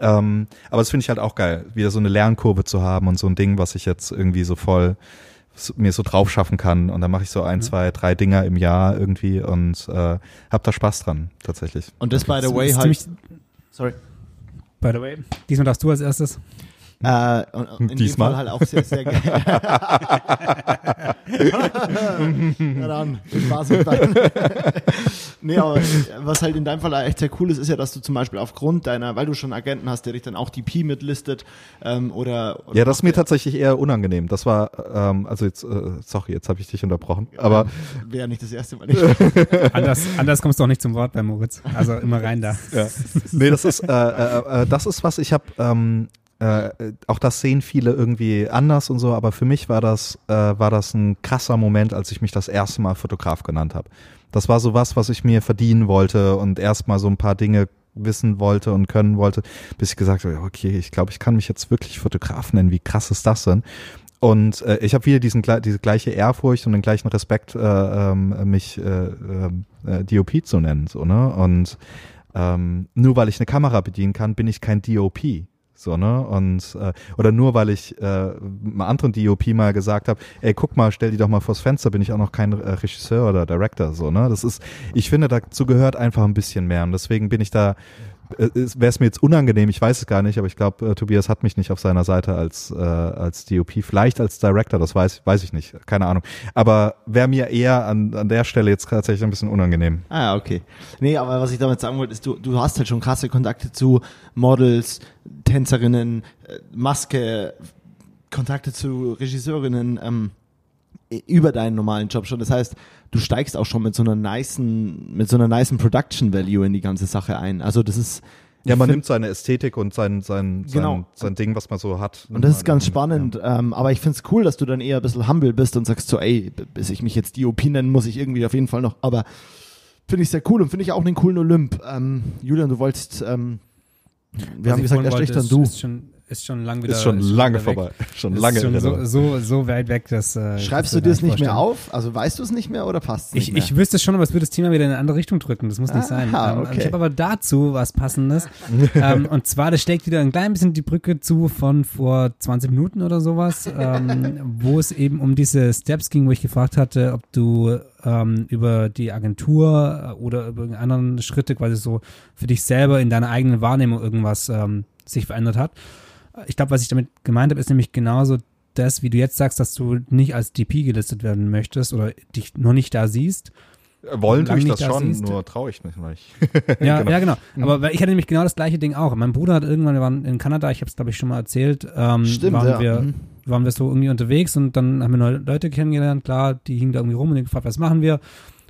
Ähm, aber das finde ich halt auch geil, wieder so eine Lernkurve zu haben und so ein Ding, was ich jetzt irgendwie so voll so, mir so drauf schaffen kann. Und dann mache ich so ein, mhm. zwei, drei Dinger im Jahr irgendwie und äh, hab da Spaß dran, tatsächlich. Und das, by the way, halt. Sorry. By the way, diesmal darfst du als erstes. Äh, und in Diesmal. Fall halt auch sehr, sehr geil. [laughs] Na dann, Spaß mit deinem. [laughs] nee, aber was halt in deinem Fall echt sehr cool ist, ist ja, dass du zum Beispiel aufgrund deiner, weil du schon Agenten hast, der dich dann auch DP mitlistet, ähm, oder, oder Ja, das ist mir tatsächlich eher unangenehm. Das war, ähm, also jetzt, äh, sorry, jetzt habe ich dich unterbrochen, aber. Wäre nicht das erste Mal nicht. [laughs] anders, anders kommst du auch nicht zum Wort bei Moritz. Also immer rein da. Ja. Nee, das ist, äh, äh, äh das ist was, ich habe, ähm, äh, auch das sehen viele irgendwie anders und so, aber für mich war das, äh, war das ein krasser Moment, als ich mich das erste Mal Fotograf genannt habe. Das war so was, was ich mir verdienen wollte und erstmal so ein paar Dinge wissen wollte und können wollte, bis ich gesagt habe, okay, ich glaube, ich kann mich jetzt wirklich Fotograf nennen. Wie krass ist das denn? Und äh, ich habe wieder diesen diese gleiche Ehrfurcht und den gleichen Respekt, äh, ähm, mich äh, äh, DOP zu nennen, so ne. Und ähm, nur weil ich eine Kamera bedienen kann, bin ich kein DOP. So, ne? Und äh, oder nur weil ich äh, einem anderen DOP mal gesagt habe, ey, guck mal, stell die doch mal vors Fenster, bin ich auch noch kein äh, Regisseur oder Director, so, ne? Das ist, ich finde, dazu gehört einfach ein bisschen mehr. Und deswegen bin ich da wäre es mir jetzt unangenehm, ich weiß es gar nicht, aber ich glaube, äh, Tobias hat mich nicht auf seiner Seite als, äh, als DOP, vielleicht als Director, das weiß, weiß ich nicht, keine Ahnung. Aber wäre mir eher an, an der Stelle jetzt tatsächlich ein bisschen unangenehm. Ah, okay. Nee, aber was ich damit sagen wollte, ist, du, du hast halt schon krasse Kontakte zu Models, Tänzerinnen, äh, Maske, Kontakte zu Regisseurinnen, ähm, über deinen normalen Job schon. Das heißt, du steigst auch schon mit so einer niceen, mit so einer niceen Production Value in die ganze Sache ein. Also das ist ja, man nimmt seine Ästhetik und sein, sein, genau. sein, sein Ding, was man so hat. Und das ist ganz spannend. Ja. Ähm, aber ich finde es cool, dass du dann eher ein bisschen humble bist und sagst so, ey, bis ich mich jetzt DOP nennen, muss ich irgendwie auf jeden Fall noch. Aber finde ich sehr cool und finde ich auch einen coolen Olymp. Ähm, Julian, du wolltest, ähm, wir was haben gesagt, erst recht dann du. Ist schon ist schon lang wieder. Ist schon lange vorbei. [laughs] Schon ist lange schon so, so, so weit weg, dass. Äh, Schreibst du dir es nicht mehr auf? Also weißt du es nicht mehr oder passt es nicht ich, mehr? Ich wüsste schon, aber es würde das Thema wieder in eine andere Richtung drücken. Das muss nicht sein. Ähm, okay. Ich habe aber dazu was Passendes. [laughs] ähm, und zwar, das schlägt wieder ein klein bisschen die Brücke zu von vor 20 Minuten oder sowas, ähm, [laughs] wo es eben um diese Steps ging, wo ich gefragt hatte, ob du ähm, über die Agentur oder über irgendeine anderen Schritte quasi so für dich selber in deiner eigenen Wahrnehmung irgendwas ähm, sich verändert hat ich glaube, was ich damit gemeint habe, ist nämlich genauso das, wie du jetzt sagst, dass du nicht als DP gelistet werden möchtest oder dich noch nicht da siehst. Wollen tue ich das da schon, siehst. nur traue ich mich nicht. [laughs] ja, [laughs] genau. ja, genau. Mhm. Aber ich hatte nämlich genau das gleiche Ding auch. Mein Bruder hat irgendwann, wir waren in Kanada, ich habe es glaube ich schon mal erzählt, ähm, Stimmt, waren, ja. wir, mhm. waren wir so irgendwie unterwegs und dann haben wir neue Leute kennengelernt, klar, die hingen da irgendwie rum und die gefragt, was machen wir?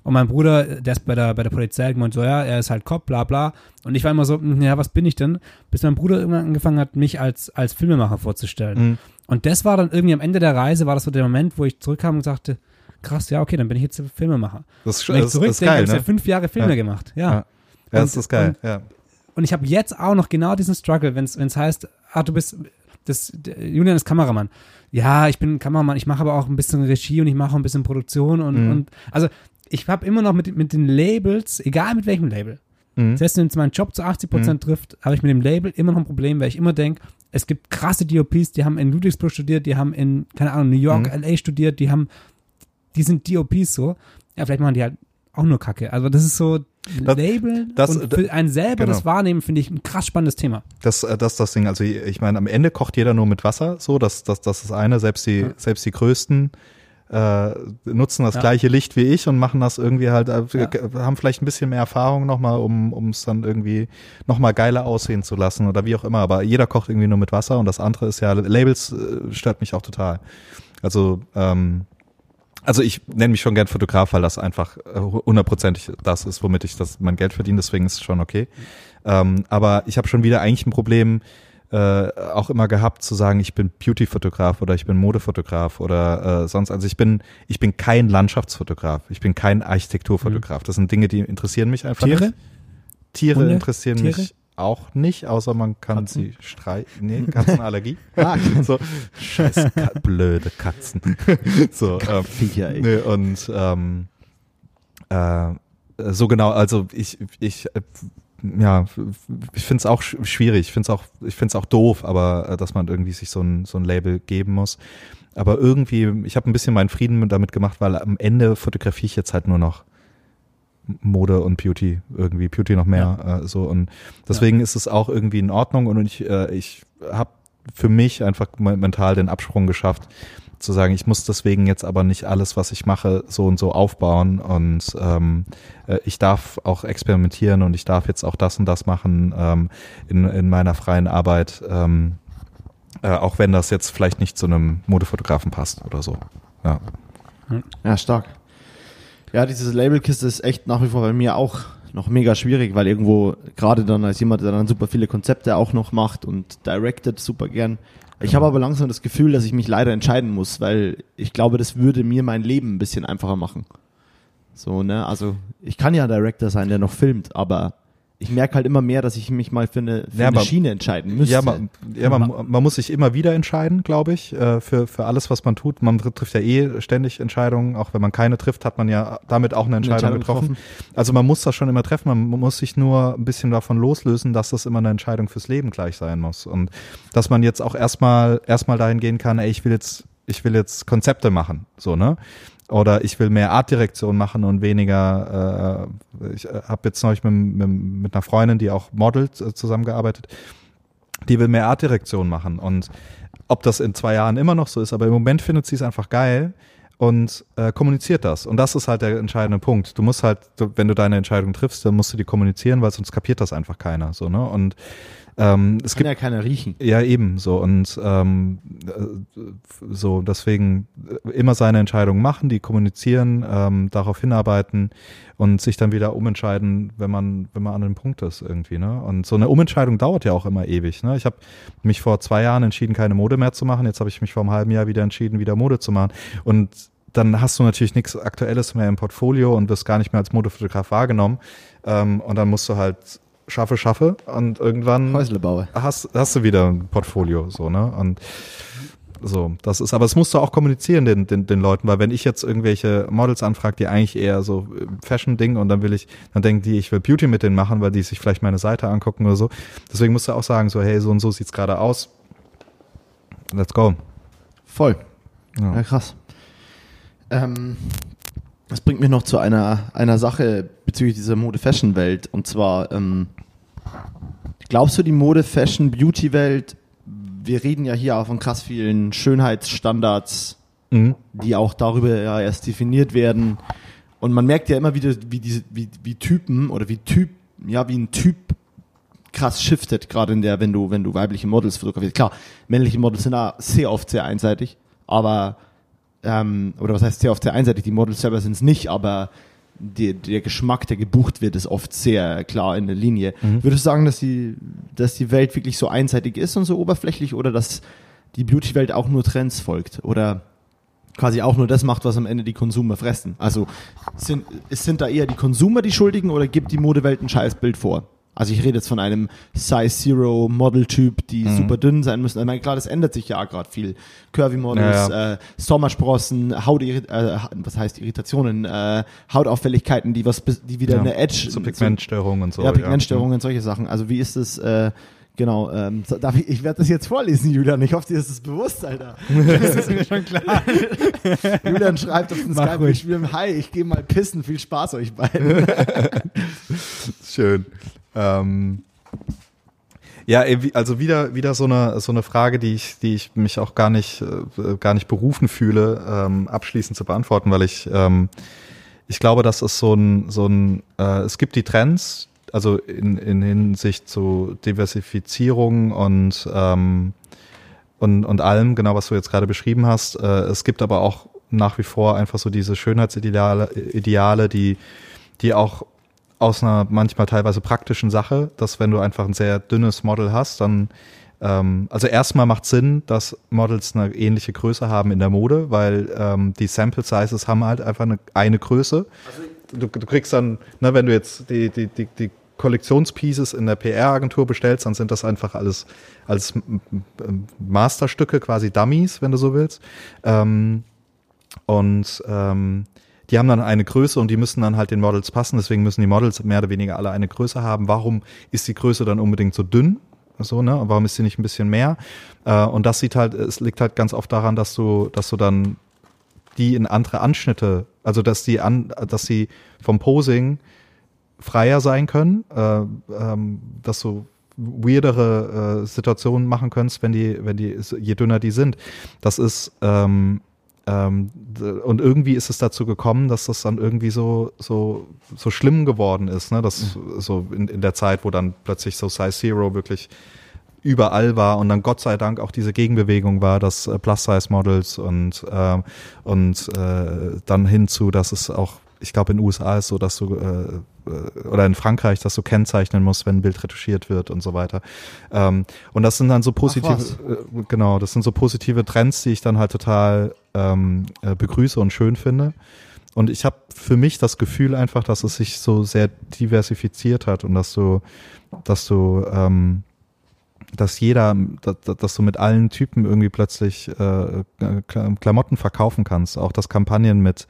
Und mein Bruder, der ist bei der, bei der Polizei gemeint, so, ja, er ist halt Cop, bla, bla. Und ich war immer so, hm, ja, was bin ich denn? Bis mein Bruder irgendwann angefangen hat, mich als, als Filmemacher vorzustellen. Mhm. Und das war dann irgendwie am Ende der Reise, war das so der Moment, wo ich zurückkam und sagte, krass, ja, okay, dann bin ich jetzt Filmemacher. Das ist, Wenn ich zurückdenke, habe ich ne? ja fünf Jahre Filme ja. gemacht. Ja. Ja, ja das ist geil, und, ja. Und ich habe jetzt auch noch genau diesen Struggle, wenn es heißt, ah, du bist, das, Julian ist Kameramann. Ja, ich bin Kameramann, ich mache aber auch ein bisschen Regie und ich mache auch ein bisschen Produktion und, mhm. und also ich habe immer noch mit, mit den Labels, egal mit welchem Label, mhm. selbst wenn es meinen Job zu 80 Prozent mhm. trifft, habe ich mit dem Label immer noch ein Problem, weil ich immer denke, es gibt krasse DOPs, die haben in Ludwigsburg studiert, die haben in, keine Ahnung, New York, mhm. LA studiert, die haben, die sind DOPs so. Ja, vielleicht machen die halt auch nur Kacke. Also das ist so das, Label das, und für einen selber genau. das Wahrnehmen finde ich ein krass spannendes Thema. Das, äh, das, das Ding. Also ich meine, am Ende kocht jeder nur mit Wasser. So, das, das, das ist eine. Selbst die, ja. selbst die größten äh, nutzen das ja. gleiche Licht wie ich und machen das irgendwie halt, äh, ja. haben vielleicht ein bisschen mehr Erfahrung nochmal, um es dann irgendwie nochmal geiler aussehen zu lassen oder wie auch immer. Aber jeder kocht irgendwie nur mit Wasser und das andere ist ja, Labels äh, stört mich auch total. Also, ähm, also ich nenne mich schon gern Fotograf, weil das einfach äh, hundertprozentig das ist, womit ich das mein Geld verdiene, deswegen ist es schon okay. Ähm, aber ich habe schon wieder eigentlich ein Problem, äh, auch immer gehabt zu sagen, ich bin Beauty-Fotograf oder ich bin Modefotograf oder äh, sonst. Also ich bin, ich bin kein Landschaftsfotograf, ich bin kein Architekturfotograf. Das sind Dinge, die interessieren mich einfach Tiere? nicht. Tiere Hunde? interessieren Tiere? mich auch nicht, außer man kann Katzen? sie streichen. Nee, Katzenallergie. [laughs] Ah, so, scheiß Ka blöde Katzen. [laughs] so, ähm, Viecher, ey. Nee, und ähm, äh, so genau, also ich, ich äh, ja, ich finde es auch sch- schwierig, ich finde es auch, ich finde es auch doof, aber äh, dass man irgendwie sich so ein, so ein Label geben muss. Aber irgendwie, ich habe ein bisschen meinen Frieden mit- damit gemacht, weil am Ende fotografiere ich jetzt halt nur noch Mode und Beauty, irgendwie Beauty noch mehr äh, so. Und deswegen ist es auch irgendwie in Ordnung. Und ich, äh, ich habe für mich einfach me- mental den Absprung geschafft, zu sagen, ich muss deswegen jetzt aber nicht alles, was ich mache, so und so aufbauen und ähm, äh, ich darf auch experimentieren und ich darf jetzt auch das und das machen ähm, in, in meiner freien Arbeit, ähm, äh, auch wenn das jetzt vielleicht nicht zu einem Modefotografen passt oder so. Ja. Ja, stark. Ja, diese Labelkiste ist echt nach wie vor bei mir auch noch mega schwierig, weil irgendwo, gerade dann als jemand, der dann super viele Konzepte auch noch macht und directed super gern. Ich habe aber langsam das Gefühl, dass ich mich leider entscheiden muss, weil ich glaube, das würde mir mein Leben ein bisschen einfacher machen. So, ne, also ich kann ja Director sein, der noch filmt, aber ich merke halt immer mehr, dass ich mich mal für eine, für Ja, eine aber- Schiene entscheiden müsste. Ja, man, ja man, man muss sich immer wieder entscheiden, glaube ich, äh, für, für alles, was man tut. Man tr- trifft ja eh ständig Entscheidungen. Auch wenn man keine trifft, hat man ja damit auch eine Entscheidung, Entscheidung getroffen. getroffen. Also man muss das schon immer treffen. Man muss sich nur ein bisschen davon loslösen, dass das immer eine Entscheidung fürs Leben gleich sein muss. Und dass man jetzt auch erstmal erstmal dahin gehen kann, ey, ich will jetzt, ich will jetzt Konzepte machen. So, ne? Oder ich will mehr Artdirektion machen und weniger, äh, ich habe jetzt neulich mit, mit, mit einer Freundin, die auch modelt, äh, zusammengearbeitet die will mehr Artdirektion machen. Und ob das in zwei Jahren immer noch so ist, aber im Moment findet sie es einfach geil und äh, kommuniziert das. Und das ist halt der entscheidende Punkt. Du musst halt, wenn du deine Entscheidung triffst, dann musst du die kommunizieren, weil sonst kapiert das einfach keiner. So, ne? Und ähm, es Kann gibt ja keiner riechen. ja, eben so. Und ähm, äh, so, deswegen äh, immer seine Entscheidungen machen, die kommunizieren, ähm, darauf hinarbeiten und sich dann wieder umentscheiden, wenn man, wenn man an einem Punkt ist irgendwie. Ne? Und so eine Umentscheidung dauert ja auch immer ewig. Ne? Ich habe mich vor zwei Jahren entschieden, keine Mode mehr zu machen. Jetzt habe ich mich vor einem halben Jahr wieder entschieden, wieder Mode zu machen. Und dann hast du natürlich nichts Aktuelles mehr im Portfolio und wirst gar nicht mehr als Modefotograf wahrgenommen. Ähm, und dann musst du halt schaffe, schaffe und irgendwann Häuslebauer. hast, hast du wieder ein Portfolio, so, ne? Und so, das ist, aber das musst du auch kommunizieren den, den, den Leuten, weil wenn ich jetzt irgendwelche Models anfrage, die eigentlich eher so äh, Fashion-Ding und dann will ich, dann denken die, ich will Beauty mit denen machen, weil die sich vielleicht meine Seite angucken oder so. Deswegen musst du auch sagen, so, hey, so und so sieht's gerade aus. Let's go. Voll. Ja. Ja, krass. Ähm, das bringt mich noch zu einer, einer Sache bezüglich dieser Mode-Fashion-Welt. Und zwar, ähm, glaubst du, die Mode-Fashion-Beauty-Welt, wir reden ja hier auch von krass vielen Schönheitsstandards, Mhm. die auch darüber ja erst definiert werden. Und man merkt ja immer wieder, wie diese, wie, wie Typen oder wie Typ, ja, wie ein Typ krass shiftet, gerade in der, wenn du, wenn du weibliche Models fotografierst. Klar, männliche Models sind da sehr oft sehr einseitig, aber, ähm, oder was heißt sehr oft sehr einseitig? Die Models selber sind es nicht, aber die, der Geschmack, der gebucht wird, ist oft sehr klar in der Linie. Würdest du sagen, dass die, dass die Welt wirklich so einseitig ist und so oberflächlich oder dass die Beauty-Welt auch nur Trends folgt? Oder quasi auch nur das macht, was am Ende die Konsumer fressen. Also sind, es sind da eher die Konsumer die Schuldigen oder gibt die Modewelt ein Scheißbild vor? Also ich rede jetzt von einem Size Zero Model-Typ, die Mhm. super dünn sein müssen. Ich meine, klar, das ändert sich ja gerade viel. Curvy Models, Ja, Äh, Sommersprossen, Haut, äh, was heißt Irritationen, äh, Hautauffälligkeiten, die was, die wieder Ja, eine Edge, So Pigmentstörungen und so. ja, Pigmentstörungen, solche Sachen. Also wie ist es, äh, genau, ähm, so- darf ich, ich werde das jetzt vorlesen, Julian. Ich hoffe, dir ist es bewusst, Alter. [laughs] Das ist mir schon klar. [laughs] Julian schreibt auf den Skype, ich will, hi, ich gehe mal pissen, viel Spaß euch beiden. [laughs] Schön. Ähm, ja, also wieder wieder so eine so eine Frage, die ich die ich mich auch gar nicht äh, gar nicht berufen fühle, ähm, abschließend zu beantworten, weil ich ähm, ich glaube, das ist so ein so ein äh, es gibt die Trends, also in in Hinsicht zu Diversifizierung und ähm, und und allem, genau was du jetzt gerade beschrieben hast. Äh, es gibt aber auch nach wie vor einfach so diese Schönheitsideale, Ideale, die die auch aus einer manchmal teilweise praktischen Sache, dass wenn du einfach ein sehr dünnes Model hast, dann ähm, also erstmal macht Sinn, dass Models eine ähnliche Größe haben in der Mode, weil ähm, die Sample Sizes haben halt einfach eine, eine Größe. du, du kriegst dann, ne, wenn du jetzt die, die, die, die Kollektionspieces in der PR-Agentur bestellst, dann sind das einfach alles als Masterstücke, quasi Dummies, wenn du so willst. Ähm, und ähm, die haben dann eine Größe und die müssen dann halt den Models passen. Deswegen müssen die Models mehr oder weniger alle eine Größe haben. Warum ist die Größe dann unbedingt so dünn? So, ne? Warum ist sie nicht ein bisschen mehr? Äh, und das sieht halt, es liegt halt ganz oft daran, dass du, dass du dann die in andere Anschnitte, also dass die an, dass sie vom Posing freier sein können, äh, ähm, dass du weirdere äh, Situationen machen kannst, wenn die, wenn die, je dünner die sind. Das ist ähm, ähm, und irgendwie ist es dazu gekommen, dass das dann irgendwie so so so schlimm geworden ist, ne? Das mhm. so in, in der Zeit, wo dann plötzlich so Size Zero wirklich überall war und dann Gott sei Dank auch diese Gegenbewegung war, dass äh, Plus-Size-Models und, äh, und äh, dann hinzu, dass es auch, ich glaube in den USA ist so, dass du äh, äh, oder in Frankreich, dass du kennzeichnen musst, wenn ein Bild retuschiert wird und so weiter. Ähm, und das sind dann so positive, äh, genau, das sind so positive Trends, die ich dann halt total ähm, äh, begrüße und schön finde. Und ich habe für mich das Gefühl einfach, dass es sich so sehr diversifiziert hat und dass du, dass du, ähm, dass jeder, dass, dass du mit allen Typen irgendwie plötzlich äh, Klamotten verkaufen kannst. Auch das Kampagnen mit,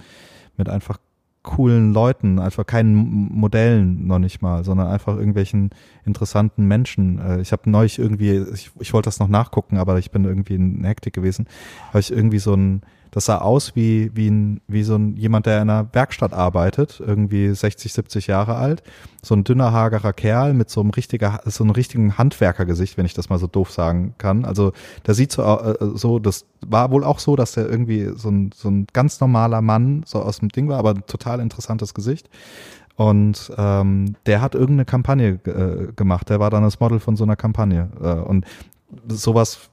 mit einfach coolen Leuten, einfach keinen Modellen noch nicht mal, sondern einfach irgendwelchen interessanten Menschen. Äh, ich habe neulich irgendwie, ich, ich wollte das noch nachgucken, aber ich bin irgendwie in Hektik gewesen, habe ich irgendwie so ein das sah aus wie, wie, ein, wie so ein, jemand, der in einer Werkstatt arbeitet, irgendwie 60, 70 Jahre alt. So ein dünner, hagerer Kerl mit so einem richtiger, so einem richtigen Handwerkergesicht, wenn ich das mal so doof sagen kann. Also, der sieht so, äh, so, das war wohl auch so, dass der irgendwie so ein, so ein ganz normaler Mann so aus dem Ding war, aber ein total interessantes Gesicht. Und ähm, der hat irgendeine Kampagne äh, gemacht. Der war dann das Model von so einer Kampagne. Äh, und sowas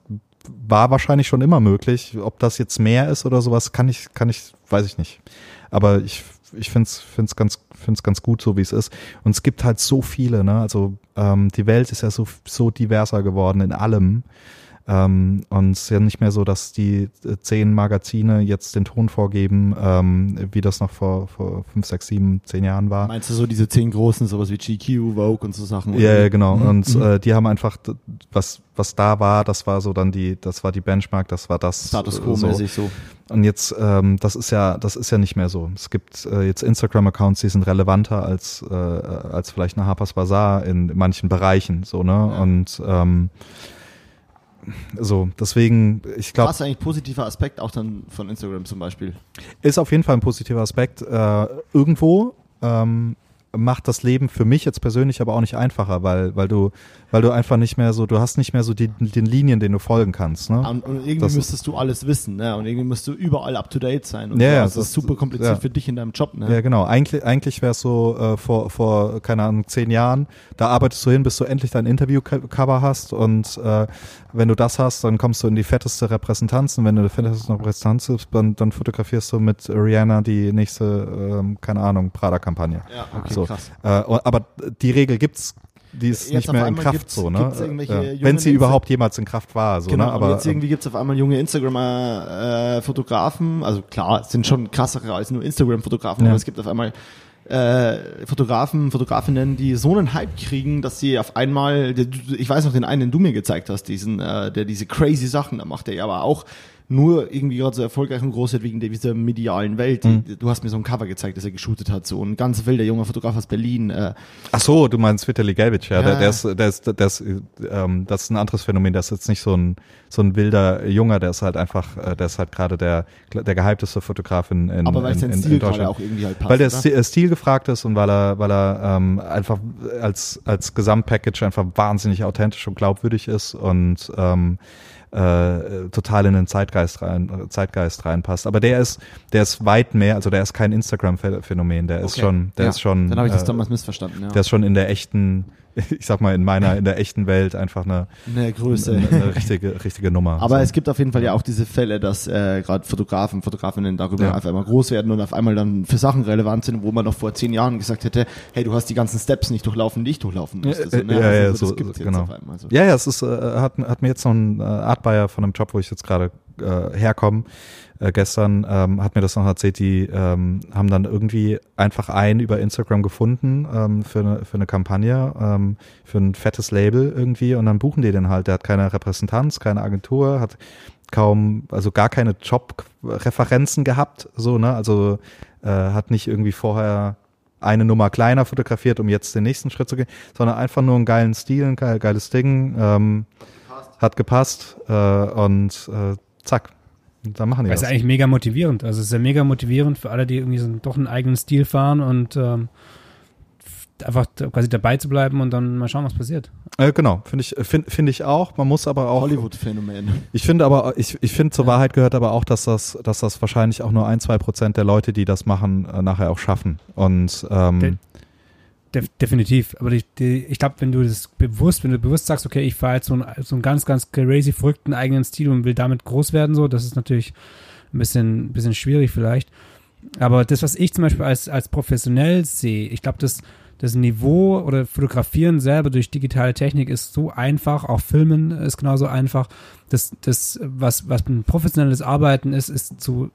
war wahrscheinlich schon immer möglich. Ob das jetzt mehr ist oder sowas, kann ich, kann ich, weiß ich nicht. Aber ich, ich finde es find's ganz, find's ganz gut, so wie es ist. Und es gibt halt so viele, ne? Also ähm, die Welt ist ja so, so diverser geworden in allem. Ähm, und es ist ja nicht mehr so, dass die äh, zehn Magazine jetzt den Ton vorgeben, ähm, wie das noch vor, vor fünf, sechs, sieben, zehn Jahren war. Meinst du so diese zehn großen, sowas wie GQ, Vogue und so Sachen? Ja, yeah, genau. Mhm. Und mhm. äh, die haben einfach, was, was da war, das war so dann die, das war die Benchmark, das war das. Status Quo-mäßig so. so. Und jetzt, ähm, das ist ja, das ist ja nicht mehr so. Es gibt äh, jetzt Instagram-Accounts, die sind relevanter als, äh, als vielleicht eine Harper's Bazaar in manchen Bereichen, so, ne? Ja. Und ähm, so, deswegen, ich glaube. Was eigentlich positiver Aspekt auch dann von Instagram zum Beispiel? Ist auf jeden Fall ein positiver Aspekt. Äh, irgendwo ähm, macht das Leben für mich jetzt persönlich aber auch nicht einfacher, weil, weil du, weil du einfach nicht mehr so, du hast nicht mehr so die, den Linien, denen du folgen kannst. Ne? Und, und irgendwie das müsstest du alles wissen, ne? Und irgendwie musst du überall up to date sein. Und ja, so. das, das ist super kompliziert ja. für dich in deinem Job, ne? Ja, genau. Eigentlich, eigentlich wäre es so äh, vor, vor, keine Ahnung, zehn Jahren, da arbeitest du hin, bis du endlich dein Interview-Cover hast und äh, wenn du das hast, dann kommst du in die fetteste Repräsentanz und wenn du die fetteste Repräsentanz bist, dann, dann fotografierst du mit Rihanna die nächste, ähm, keine Ahnung, Prada-Kampagne. Ja, okay, so. krass. Äh, aber die Regel gibt's die ist jetzt nicht mehr in Kraft so, ne? Ja. Wenn sie überhaupt jemals in Kraft war, so, genau, ne? Aber jetzt irgendwie gibt's auf einmal junge Instagramer äh, Fotografen, also klar, sind schon krassere als nur Instagram-Fotografen, ja. aber es gibt auf einmal äh, Fotografen, Fotografinnen, die so einen Hype kriegen, dass sie auf einmal, ich weiß noch den einen, den du mir gezeigt hast, diesen, äh, der diese crazy Sachen da macht, der ja aber auch nur irgendwie gerade so erfolgreich und groß wird wegen dieser medialen Welt. Mhm. Du hast mir so ein Cover gezeigt, das er geshootet hat, so ein ganz wilder junger Fotograf aus Berlin. Äh. Ach so, du meinst Vitali Gelbitsch, ja, ja. Der, der, ist, der ist, der ist, ähm, das ist ein anderes Phänomen, der ist jetzt nicht so ein, so ein wilder Junger, der ist halt einfach, äh, der ist halt gerade der, der gehypteste Fotograf in, in, Aber weil in, in, Stil Deutschland. auch irgendwie halt passt, Weil der oder? Äh, Stil gefragt ist und weil er, weil er ähm, einfach als, als Gesamtpackage einfach wahnsinnig authentisch und glaubwürdig ist und ähm, äh, total in den Zeitgeist rein, Zeitgeist reinpasst. Aber der ist, der ist weit mehr, also der ist kein Instagram-Phänomen, der ist okay. schon, der ja, ist schon. Dann habe ich das äh, damals missverstanden. Ja. Der ist schon in der echten [laughs] ich sag mal, in meiner, in der echten Welt einfach eine, Eine Größe. eine, eine richtige, richtige Nummer. Aber so. es gibt auf jeden Fall ja auch diese Fälle, dass äh, gerade Fotografen, Fotografinnen darüber Ja. einfach immer groß werden und auf einmal dann für Sachen relevant sind, wo man noch vor zehn Jahren gesagt hätte, hey, du hast die ganzen Steps nicht durchlaufen, die ich durchlaufen musste. Ja, ne? ja, ja, das so- gibt's jetzt genau. auf einmal so. Ja, ja, es ist, äh, hat, hat mir jetzt noch ein äh, Art Buyer von einem Job, wo ich jetzt gerade äh, herkomme, äh, gestern ähm, hat mir das noch erzählt, die ähm, haben dann irgendwie einfach einen über Instagram gefunden ähm, für, eine, für eine Kampagne, ähm, für ein fettes Label irgendwie und dann buchen die den halt. Der hat keine Repräsentanz, keine Agentur, hat kaum, also gar keine Jobreferenzen gehabt, so, ne, also äh, hat nicht irgendwie vorher eine Nummer kleiner fotografiert, um jetzt den nächsten Schritt zu gehen, sondern einfach nur einen geilen Stil, ein geil, geiles Ding, ähm, hat gepasst äh, und äh, zack, da machen die Das ist was. eigentlich mega motivierend. Also es ist ja mega motivierend für alle, die irgendwie so doch einen eigenen Stil fahren und ähm, einfach quasi dabei zu bleiben und dann mal schauen, was passiert. Äh, genau, finde ich, finde find ich auch. Man muss aber auch. Hollywood-Phänomen. Ich finde aber, ich, ich finde zur Wahrheit gehört aber auch, dass das, dass das wahrscheinlich auch nur ein, zwei Prozent der Leute, die das machen, äh, nachher auch schaffen. Und ähm, Def definitiv. Aber die, die, ich glaube, wenn du das bewusst, wenn du bewusst sagst, okay, ich fahre jetzt so, ein, so einen ganz, ganz crazy verrückten eigenen Stil und will damit groß werden, so, das ist natürlich ein bisschen, ein bisschen schwierig vielleicht. Aber das, was ich zum Beispiel als, als professionell sehe, ich glaube, das, das Niveau oder Fotografieren selber durch digitale Technik ist so einfach, auch Filmen ist genauso einfach. Das, das was, was ein professionelles Arbeiten ist, ist zu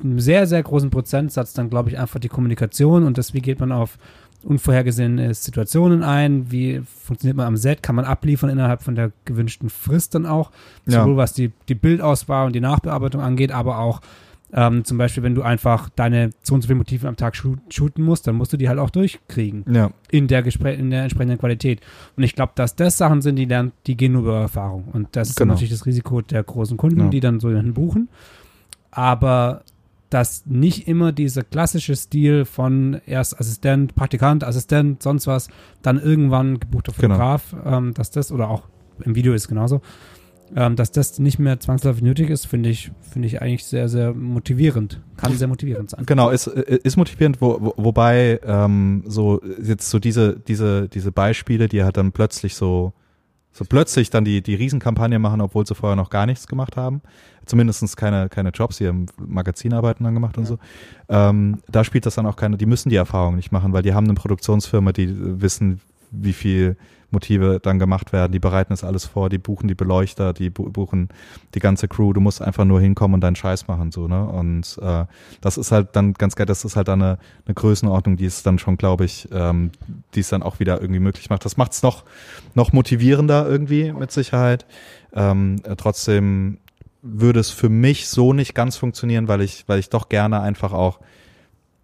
einem sehr, sehr großen Prozentsatz dann, glaube ich, einfach die Kommunikation und das, wie geht man auf unvorhergesehene Situationen ein, wie funktioniert man am Set, kann man abliefern innerhalb von der gewünschten Frist dann auch, Ja. sowohl was die, die Bildauswahl und die Nachbearbeitung angeht, aber auch ähm, zum Beispiel, wenn du einfach deine so und so viele Motive am Tag shoot, shooten musst, dann musst du die halt auch durchkriegen ja, in der, Gespräch, in der entsprechenden Qualität. Und ich glaube, dass das Sachen sind, die lernen, die gehen nur über Erfahrung. Und das ist Genau. natürlich das Risiko der großen Kunden, Ja. die dann so jemanden buchen. Aber dass nicht immer dieser klassische Stil von erst Assistent, Praktikant, Assistent, sonst was, dann irgendwann gebuchter Genau. Fotograf, ähm, dass das, oder auch im Video ist genauso, ähm, dass das nicht mehr zwangsläufig nötig ist, finde ich, finde ich eigentlich sehr, sehr motivierend. Kann sehr motivierend sein. Genau, ist, äh, ist motivierend, wo, wo, wobei ähm, so jetzt so diese, diese, diese Beispiele, die halt dann plötzlich so, so plötzlich dann die, die Riesenkampagne machen, obwohl sie vorher noch gar nichts gemacht haben. Zumindest keine, keine Jobs hier im Magazinarbeiten dann gemacht und so. Ähm, da spielt das dann auch keine, die müssen die Erfahrung nicht machen, weil die haben eine Produktionsfirma, die äh, wissen, wie viel Motive dann gemacht werden. Die bereiten das alles vor, die buchen die Beleuchter, die bu buchen die ganze Crew. Du musst einfach nur hinkommen und deinen Scheiß machen, so, ne? Und äh, das ist halt dann ganz geil, das ist halt dann eine, eine Größenordnung, die es dann schon, glaube ich, ähm, die es dann auch wieder irgendwie möglich macht. Das macht es noch, noch motivierender irgendwie, mit Sicherheit. Ähm, äh, trotzdem würde es für mich so nicht ganz funktionieren, weil ich, weil ich doch gerne einfach auch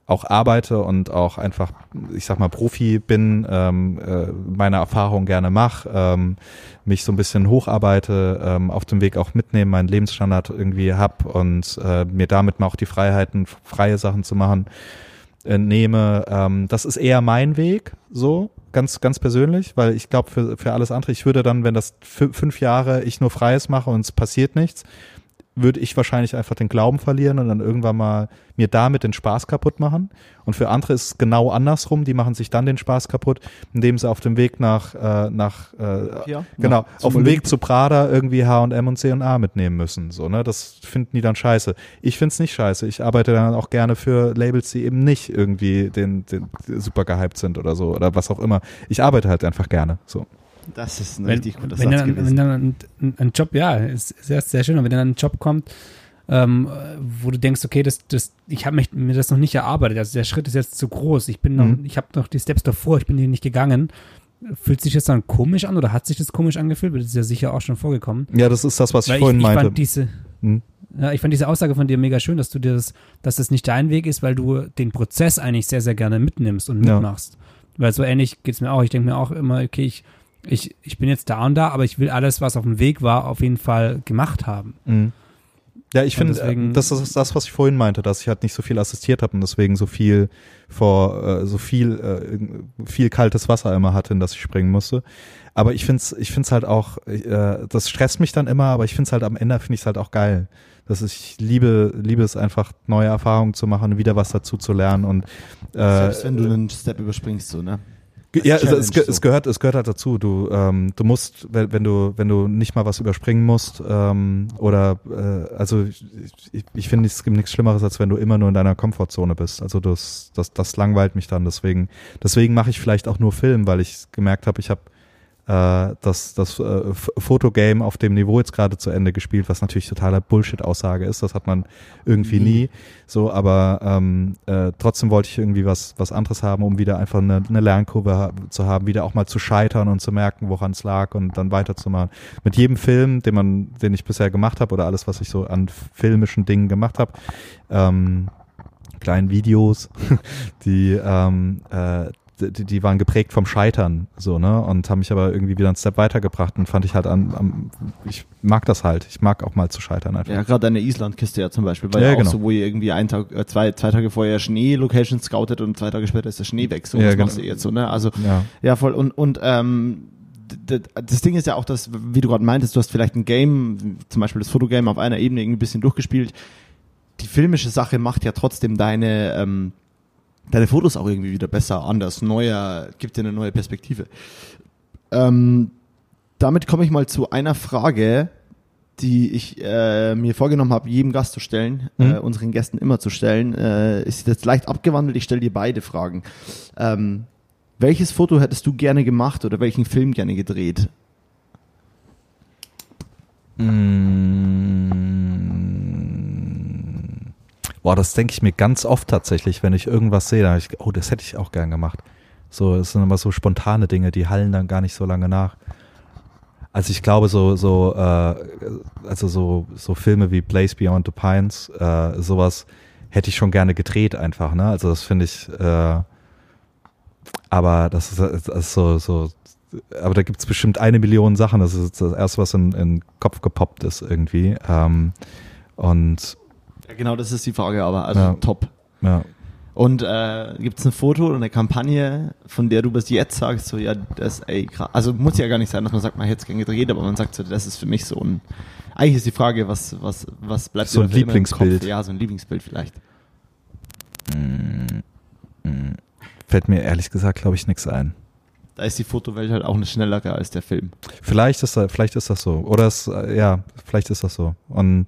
auch arbeite und auch einfach, ich sag mal, Profi bin, ähm, äh, meine Erfahrung gerne mache, ähm, mich so ein bisschen hocharbeite, ähm, auf dem Weg auch mitnehmen, meinen Lebensstandard irgendwie hab und äh, mir damit mal auch die Freiheiten, freie Sachen zu machen, äh, nehme. Ähm, das ist eher mein Weg, so ganz, ganz persönlich, weil ich glaube, für, für alles andere, ich würde dann, wenn das fü- fünf Jahre ich nur Freies mache und es passiert nichts, würde ich wahrscheinlich einfach den Glauben verlieren und dann irgendwann mal mir damit den Spaß kaputt machen. Und für andere ist es genau andersrum. Die machen sich dann den Spaß kaputt, indem sie auf dem Weg nach, äh, nach äh, Ja, genau, zum auf dem Olymp. Weg zu Prada irgendwie H&M und C&A mitnehmen müssen. So, ne? Das finden die dann scheiße. Ich find's nicht scheiße. Ich arbeite dann auch gerne für Labels, die eben nicht irgendwie den, den super gehypt sind oder so oder was auch immer. Ich arbeite halt einfach gerne. So. Das ist ein wenn, richtig guter wenn Satz dann, gewesen. wenn dann ein, ein, Job, ja, ist sehr, sehr schön, und wenn dann ein Job kommt, ähm, wo du denkst, okay, das, das, ich habe mir das noch nicht erarbeitet, also der Schritt ist jetzt zu groß, ich bin noch, Mhm. ich habe noch die Steps davor, ich bin die nicht gegangen. Fühlt sich das dann komisch an oder hat sich das komisch angefühlt? Das ist ja sicher auch schon vorgekommen. Ja, das ist das, was ich Weil vorhin ich, ich meinte. fand diese, Hm. ja, ich fand diese Aussage von dir mega schön, dass du dir das, dass das nicht dein Weg ist, weil du den Prozess eigentlich sehr, sehr gerne mitnimmst und Ja. mitmachst. Weil so ähnlich geht's mir auch. Ich denke mir auch immer, okay, ich, ich, ich bin jetzt da und da, aber ich will alles, was auf dem Weg war, auf jeden Fall gemacht haben. Mhm. Ja, ich finde, äh, das ist das, was ich vorhin meinte, dass ich halt nicht so viel assistiert habe und deswegen so viel vor, äh, so viel, äh, viel kaltes Wasser immer hatte, in das ich springen musste. Aber ich find's, ich find's halt auch, äh, das stresst mich dann immer, aber ich find's halt am Ende finde ich's halt auch geil. Das ist, ich liebe, liebe es einfach, neue Erfahrungen zu machen, wieder was dazu zu lernen und äh, Selbst wenn du einen Step überspringst, so, ne? Ja, es, es, es, gehört, es gehört halt dazu. Du, ähm, du musst, wenn, wenn du, wenn du nicht mal was überspringen musst, ähm, oder äh, also ich, ich finde, es gibt nichts Schlimmeres, als wenn du immer nur in deiner Komfortzone bist. Also das, das, das langweilt mich dann. Deswegen, deswegen mache ich vielleicht auch nur Film, weil ich gemerkt habe, ich habe äh, das, das äh, Fotogame auf dem Niveau jetzt gerade zu Ende gespielt, was natürlich totaler Bullshit-Aussage ist. Das hat man irgendwie nie. nie. So, aber ähm, äh, trotzdem wollte ich irgendwie was, was anderes haben, um wieder einfach eine, eine Lernkurve zu haben, wieder auch mal zu scheitern und zu merken, woran es lag und dann weiterzumachen. Mit jedem Film, den man, den ich bisher gemacht habe oder alles, was ich so an filmischen Dingen gemacht habe, ähm, kleinen Videos, [laughs] die ähm, äh, die, die waren geprägt vom Scheitern, so, ne? Und haben mich aber irgendwie wieder einen Step weitergebracht und fand ich halt an, an ich mag das halt. Ich mag auch mal zu scheitern einfach. Ja, gerade eine Islandkiste ja zum Beispiel, weil ja, ja genau. so, wo ihr irgendwie ein Tag, äh, zwei, zwei Tage vorher Schnee-Location scoutet und zwei Tage später ist der Schnee weg. So, ja, was genau. machst du jetzt so, ne? Also, ja, ja voll. Und, und, ähm, das Ding ist ja auch, dass, wie du gerade meintest, du hast vielleicht ein Game, zum Beispiel das Fotogame auf einer Ebene irgendwie ein bisschen durchgespielt. Die filmische Sache macht ja trotzdem deine, ähm, deine Fotos auch irgendwie wieder besser, anders, neuer, gibt dir eine neue Perspektive. Ähm, damit komme ich mal zu einer Frage, die ich äh, mir vorgenommen habe, jedem Gast zu stellen, mhm. äh, unseren Gästen immer zu stellen. Äh, ist jetzt leicht abgewandelt, ich stelle dir beide Fragen. Ähm, welches Foto hättest du gerne gemacht oder welchen Film gerne gedreht? Mmh. Boah, das denke ich mir ganz oft tatsächlich, wenn ich irgendwas sehe, da ich, oh, das hätte ich auch gern gemacht. So, es sind immer so spontane Dinge, die hallen dann gar nicht so lange nach. Also ich glaube, so, so, äh, also so, so Filme wie Place Beyond the Pines, äh, sowas hätte ich schon gerne gedreht einfach, ne? Also das finde ich, äh, aber das ist, das ist so, so, aber da gibt es bestimmt eine Million Sachen. Das ist das erste, was in, in den Kopf gepoppt ist irgendwie. Ähm, und ja, genau, das ist die Frage, aber also ja. top. Ja. Und äh, gibt es ein Foto oder eine Kampagne, von der du bis jetzt sagst, so ja, das, ey, krass. Also muss ja gar nicht sein, dass man sagt, man hätte es gerne gedreht, aber man sagt so, das ist für mich so ein. Eigentlich ist die Frage, was, was, was bleibt so ein Lieblingsbild. Ja, so ein Lieblingsbild vielleicht. Mm, mm. Fällt mir ehrlich gesagt, glaube ich, nichts ein. Da ist die Fotowelt halt auch eine schnellere als der Film. Vielleicht ist, vielleicht ist das so. Oder es, ja, vielleicht ist das so. Und,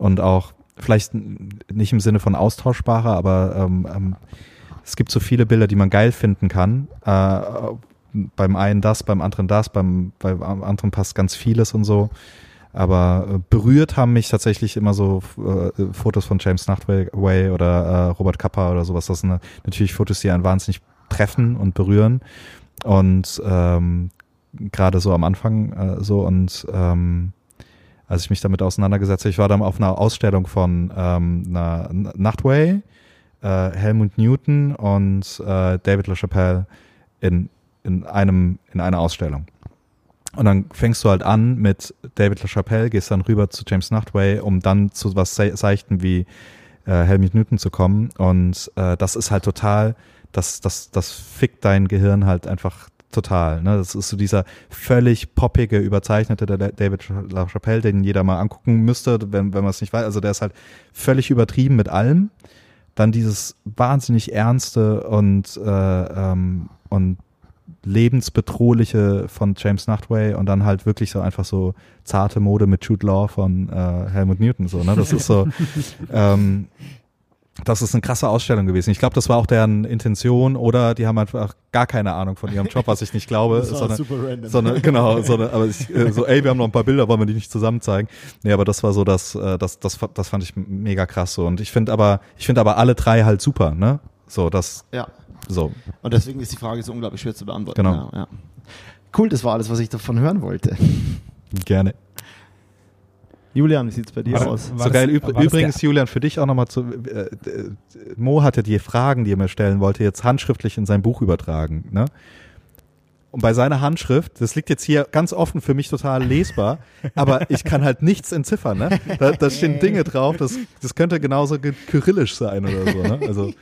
und auch, vielleicht nicht im Sinne von austauschbarer, aber ähm, ähm, es gibt so viele Bilder, die man geil finden kann. Äh, beim einen das, beim anderen das, beim, beim anderen passt ganz vieles und so. Aber äh, berührt haben mich tatsächlich immer so äh, Fotos von James Nachtway oder äh, Robert Kappa oder sowas. Das sind natürlich Fotos, die einen wahnsinnig treffen und berühren. Und ähm, gerade so am Anfang äh, so und ähm, als ich mich damit auseinandergesetzt habe. Ich war dann auf einer Ausstellung von ähm, einer Nachtway, äh, Helmut Newton und äh, David LaChapelle in, in, einem, in einer Ausstellung. Und dann fängst du halt an mit David LaChapelle, gehst dann rüber zu James Nachtway, um dann zu was Seichten wie äh, Helmut Newton zu kommen. Und äh, das ist halt total, das, das, das fickt dein Gehirn halt einfach total. Ne? Das ist so dieser völlig poppige, überzeichnete David LaChapelle, den jeder mal angucken müsste, wenn, wenn man es nicht weiß. Also der ist halt völlig übertrieben mit allem. Dann dieses wahnsinnig ernste und, äh, ähm, und lebensbedrohliche von James Nachtway und dann halt wirklich so einfach so zarte Mode mit Jude Law von äh, Helmut Newton. So, ne? Das ist so. [laughs] ähm, das ist eine krasse Ausstellung gewesen. Ich glaube, das war auch deren Intention oder die haben einfach gar keine Ahnung von ihrem Job, was ich nicht glaube. [laughs] das war sondern, super random. Sondern, genau, sondern, aber ich, äh, so, ey, wir haben noch ein paar Bilder, wollen wir die nicht zusammen zeigen? Nee, aber das war so, das, äh, das, das, das fand ich mega krass so. Und ich finde aber, ich finde aber alle drei halt super, ne? So, das. Ja. So. Und deswegen ist die Frage so unglaublich schwer zu beantworten. Genau. Ja, ja. Cool, das war alles, was ich davon hören wollte. Gerne. Julian, wie sieht's bei dir war, aus? War so geil. Üb übrigens, Julian, für dich auch nochmal zu. Äh, Mo hatte die Fragen, die er mir stellen wollte, jetzt handschriftlich in sein Buch übertragen. Ne? Und bei seiner Handschrift, das liegt jetzt hier ganz offen für mich total lesbar, aber ich kann halt nichts entziffern. Ne? Da, da stehen Dinge drauf, das, das könnte genauso kyrillisch sein oder so. Ne? Also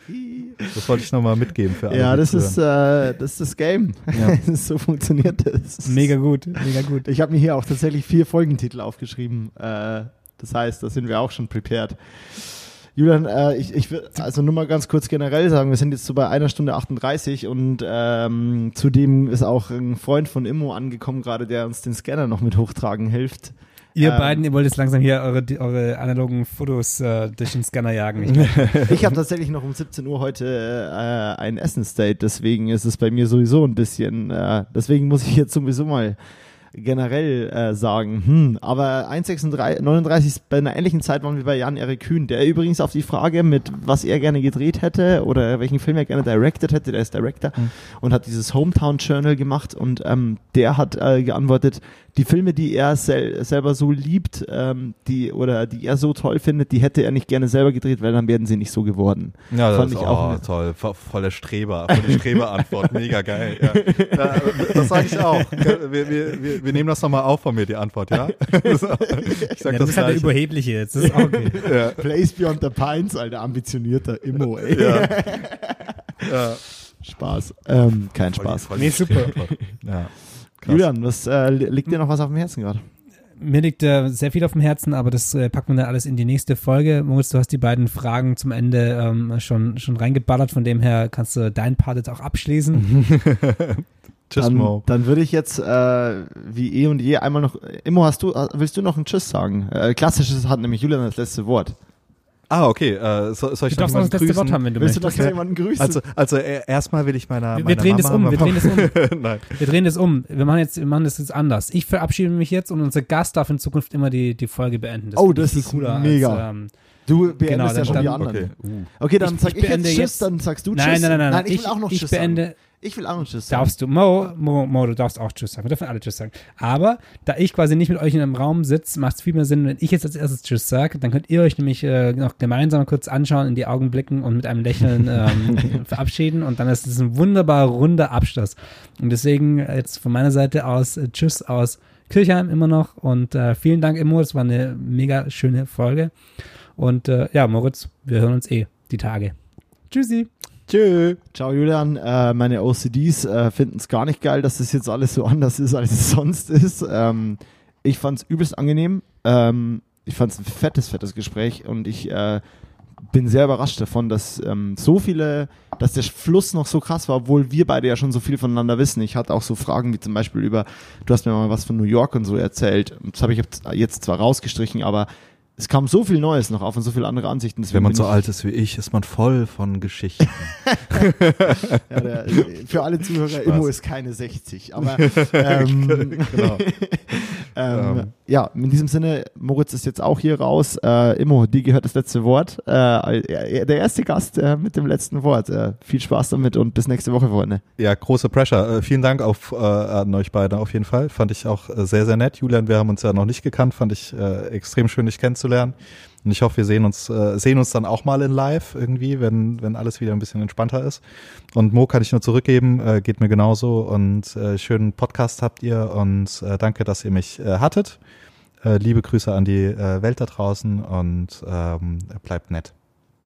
das wollte ich nochmal mitgeben für alle. Ja, das ist, äh, das ist das Game. Ja. [laughs] so funktioniert das. Mega gut, mega gut. Ich habe mir hier auch tatsächlich vier Folgentitel aufgeschrieben. Äh, das heißt, da sind wir auch schon prepared. Julian, äh, ich, ich will also nur mal ganz kurz generell sagen, wir sind jetzt so bei einer Stunde 38 und ähm, zudem ist auch ein Freund von Immo angekommen gerade, der uns den Scanner noch mit hochtragen hilft. Ihr ähm, beiden, ihr wollt jetzt langsam hier eure, eure analogen Fotos äh, durch den Scanner jagen. Ich, [laughs] ich habe tatsächlich noch um 17 Uhr heute äh, ein Essen-State, deswegen ist es bei mir sowieso ein bisschen, äh, deswegen muss ich jetzt sowieso mal generell äh, sagen, hm, aber 1,39 ist bei einer ähnlichen Zeit waren wir bei Jan-Erik Kühn, der übrigens auf die Frage mit, was er gerne gedreht hätte oder welchen Film er gerne directed hätte, der ist Director mhm. und hat dieses Hometown Journal gemacht und ähm, der hat äh, geantwortet, die Filme, die er sel selber so liebt, ähm, die oder die er so toll findet, die hätte er nicht gerne selber gedreht, weil dann werden sie nicht so geworden. Ja, das Fand ist ich auch oh, toll, volle Streber, volle Streber-Antwort, mega geil. Ja. [laughs] das sage ich auch. Wir, wir, wir, wir nehmen das nochmal auf von mir, die Antwort, ja? [laughs] ich sag ja, das ist halt der Überhebliche jetzt. Das ist auch okay. [laughs] ja. Place Beyond the Pines, alter, ambitionierter Immo, [laughs] ey. Ja. ja. Spaß. Ähm, kein voll Spaß. Die, nee, super. Ja. Julian, was, äh, liegt dir noch was auf dem Herzen gerade? Mir liegt äh, sehr viel auf dem Herzen, aber das äh, packen wir dann alles in die nächste Folge. Moritz, du hast die beiden Fragen zum Ende ähm, schon, schon reingeballert, von dem her kannst du deinen Part jetzt auch abschließen. Tschüss, dann, Mo. Dann würde ich jetzt äh, wie eh und je einmal noch. Immo, hast du, willst du noch ein Tschüss sagen? Äh, klassisches hat nämlich Julian das letzte Wort. Ah, okay. Äh, soll, soll ich du darfst noch das letzte Wort haben, wenn du Willst möchtest. du doch jemanden grüßen? Also, also äh, erstmal will ich meiner, wir, meiner drehen Mama, das um, wir drehen das um. [laughs] Nein. Wir drehen das um. Wir machen jetzt, wir machen das jetzt anders. Ich verabschiede mich jetzt und unser Gast darf in Zukunft immer die, die Folge beenden. Das oh, das ist mega. Als, ähm, Du beendest genau, ja schon die anderen. Okay, uh. okay dann ich, sag ich, ich jetzt Tschüss, jetzt, dann sagst du Tschüss. Nein, nein, nein, nein. nein ich, ich will auch noch Tschüss beende, sagen. Ich will auch noch Tschüss sagen. Darfst du. Mo, Mo, Mo, du darfst auch Tschüss sagen. Wir dürfen alle Tschüss sagen. Aber da ich quasi nicht mit euch in einem Raum sitze, macht es viel mehr Sinn, wenn ich jetzt als erstes Tschüss sage. Dann könnt ihr euch nämlich äh, noch gemeinsam kurz anschauen, in die Augen blicken und mit einem Lächeln [laughs] ähm, verabschieden. Und dann ist es ein wunderbar runder Abschluss. Und deswegen jetzt von meiner Seite aus äh, Tschüss aus Kirchheim immer noch. Und äh, vielen Dank, Immo. Es war eine mega schöne Folge. Und äh, ja, Moritz, wir hören uns eh die Tage. Tschüssi. Tschö. Ciao Julian. Äh, meine OCDs äh, finden es gar nicht geil, dass das jetzt alles so [laughs] anders ist, als es sonst ist. Ähm, ich fand es übelst angenehm. Ähm, ich fand es ein fettes, fettes Gespräch und ich äh, bin sehr überrascht davon, dass ähm, so viele, dass der Fluss noch so krass war, obwohl wir beide ja schon so viel voneinander wissen. Ich hatte auch so Fragen wie zum Beispiel über, du hast mir mal was von New York und so erzählt. Das habe ich jetzt zwar rausgestrichen, aber es kam so viel Neues noch auf und so viele andere Ansichten. Wenn man so alt ist wie ich, ist man voll von Geschichten. [laughs] ja, der, für alle Zuhörer, Spaß. Immo ist keine 60. Aber [laughs] ähm, genau. [laughs] ähm, ähm. ja, in diesem Sinne, Moritz ist jetzt auch hier raus. Äh, Immo, dir gehört das letzte Wort. Äh, der erste Gast äh, mit dem letzten Wort. Äh, viel Spaß damit und bis nächste Woche, Freunde. Ja, große Pressure. Äh, vielen Dank auf, äh, an euch beide auf jeden Fall. Fand ich auch sehr, sehr nett. Julian, wir haben uns ja noch nicht gekannt. Fand ich extrem schön, dich kennenzulernen kennenzulernen. Und ich hoffe, wir sehen uns, äh, sehen uns dann auch mal in live irgendwie, wenn, wenn alles wieder ein bisschen entspannter ist. Und Mo kann ich nur zurückgeben, äh, geht mir genauso. Und äh, schönen Podcast habt ihr und äh, danke, dass ihr mich äh, hattet. Äh, liebe Grüße an die äh, Welt da draußen und ähm, bleibt nett.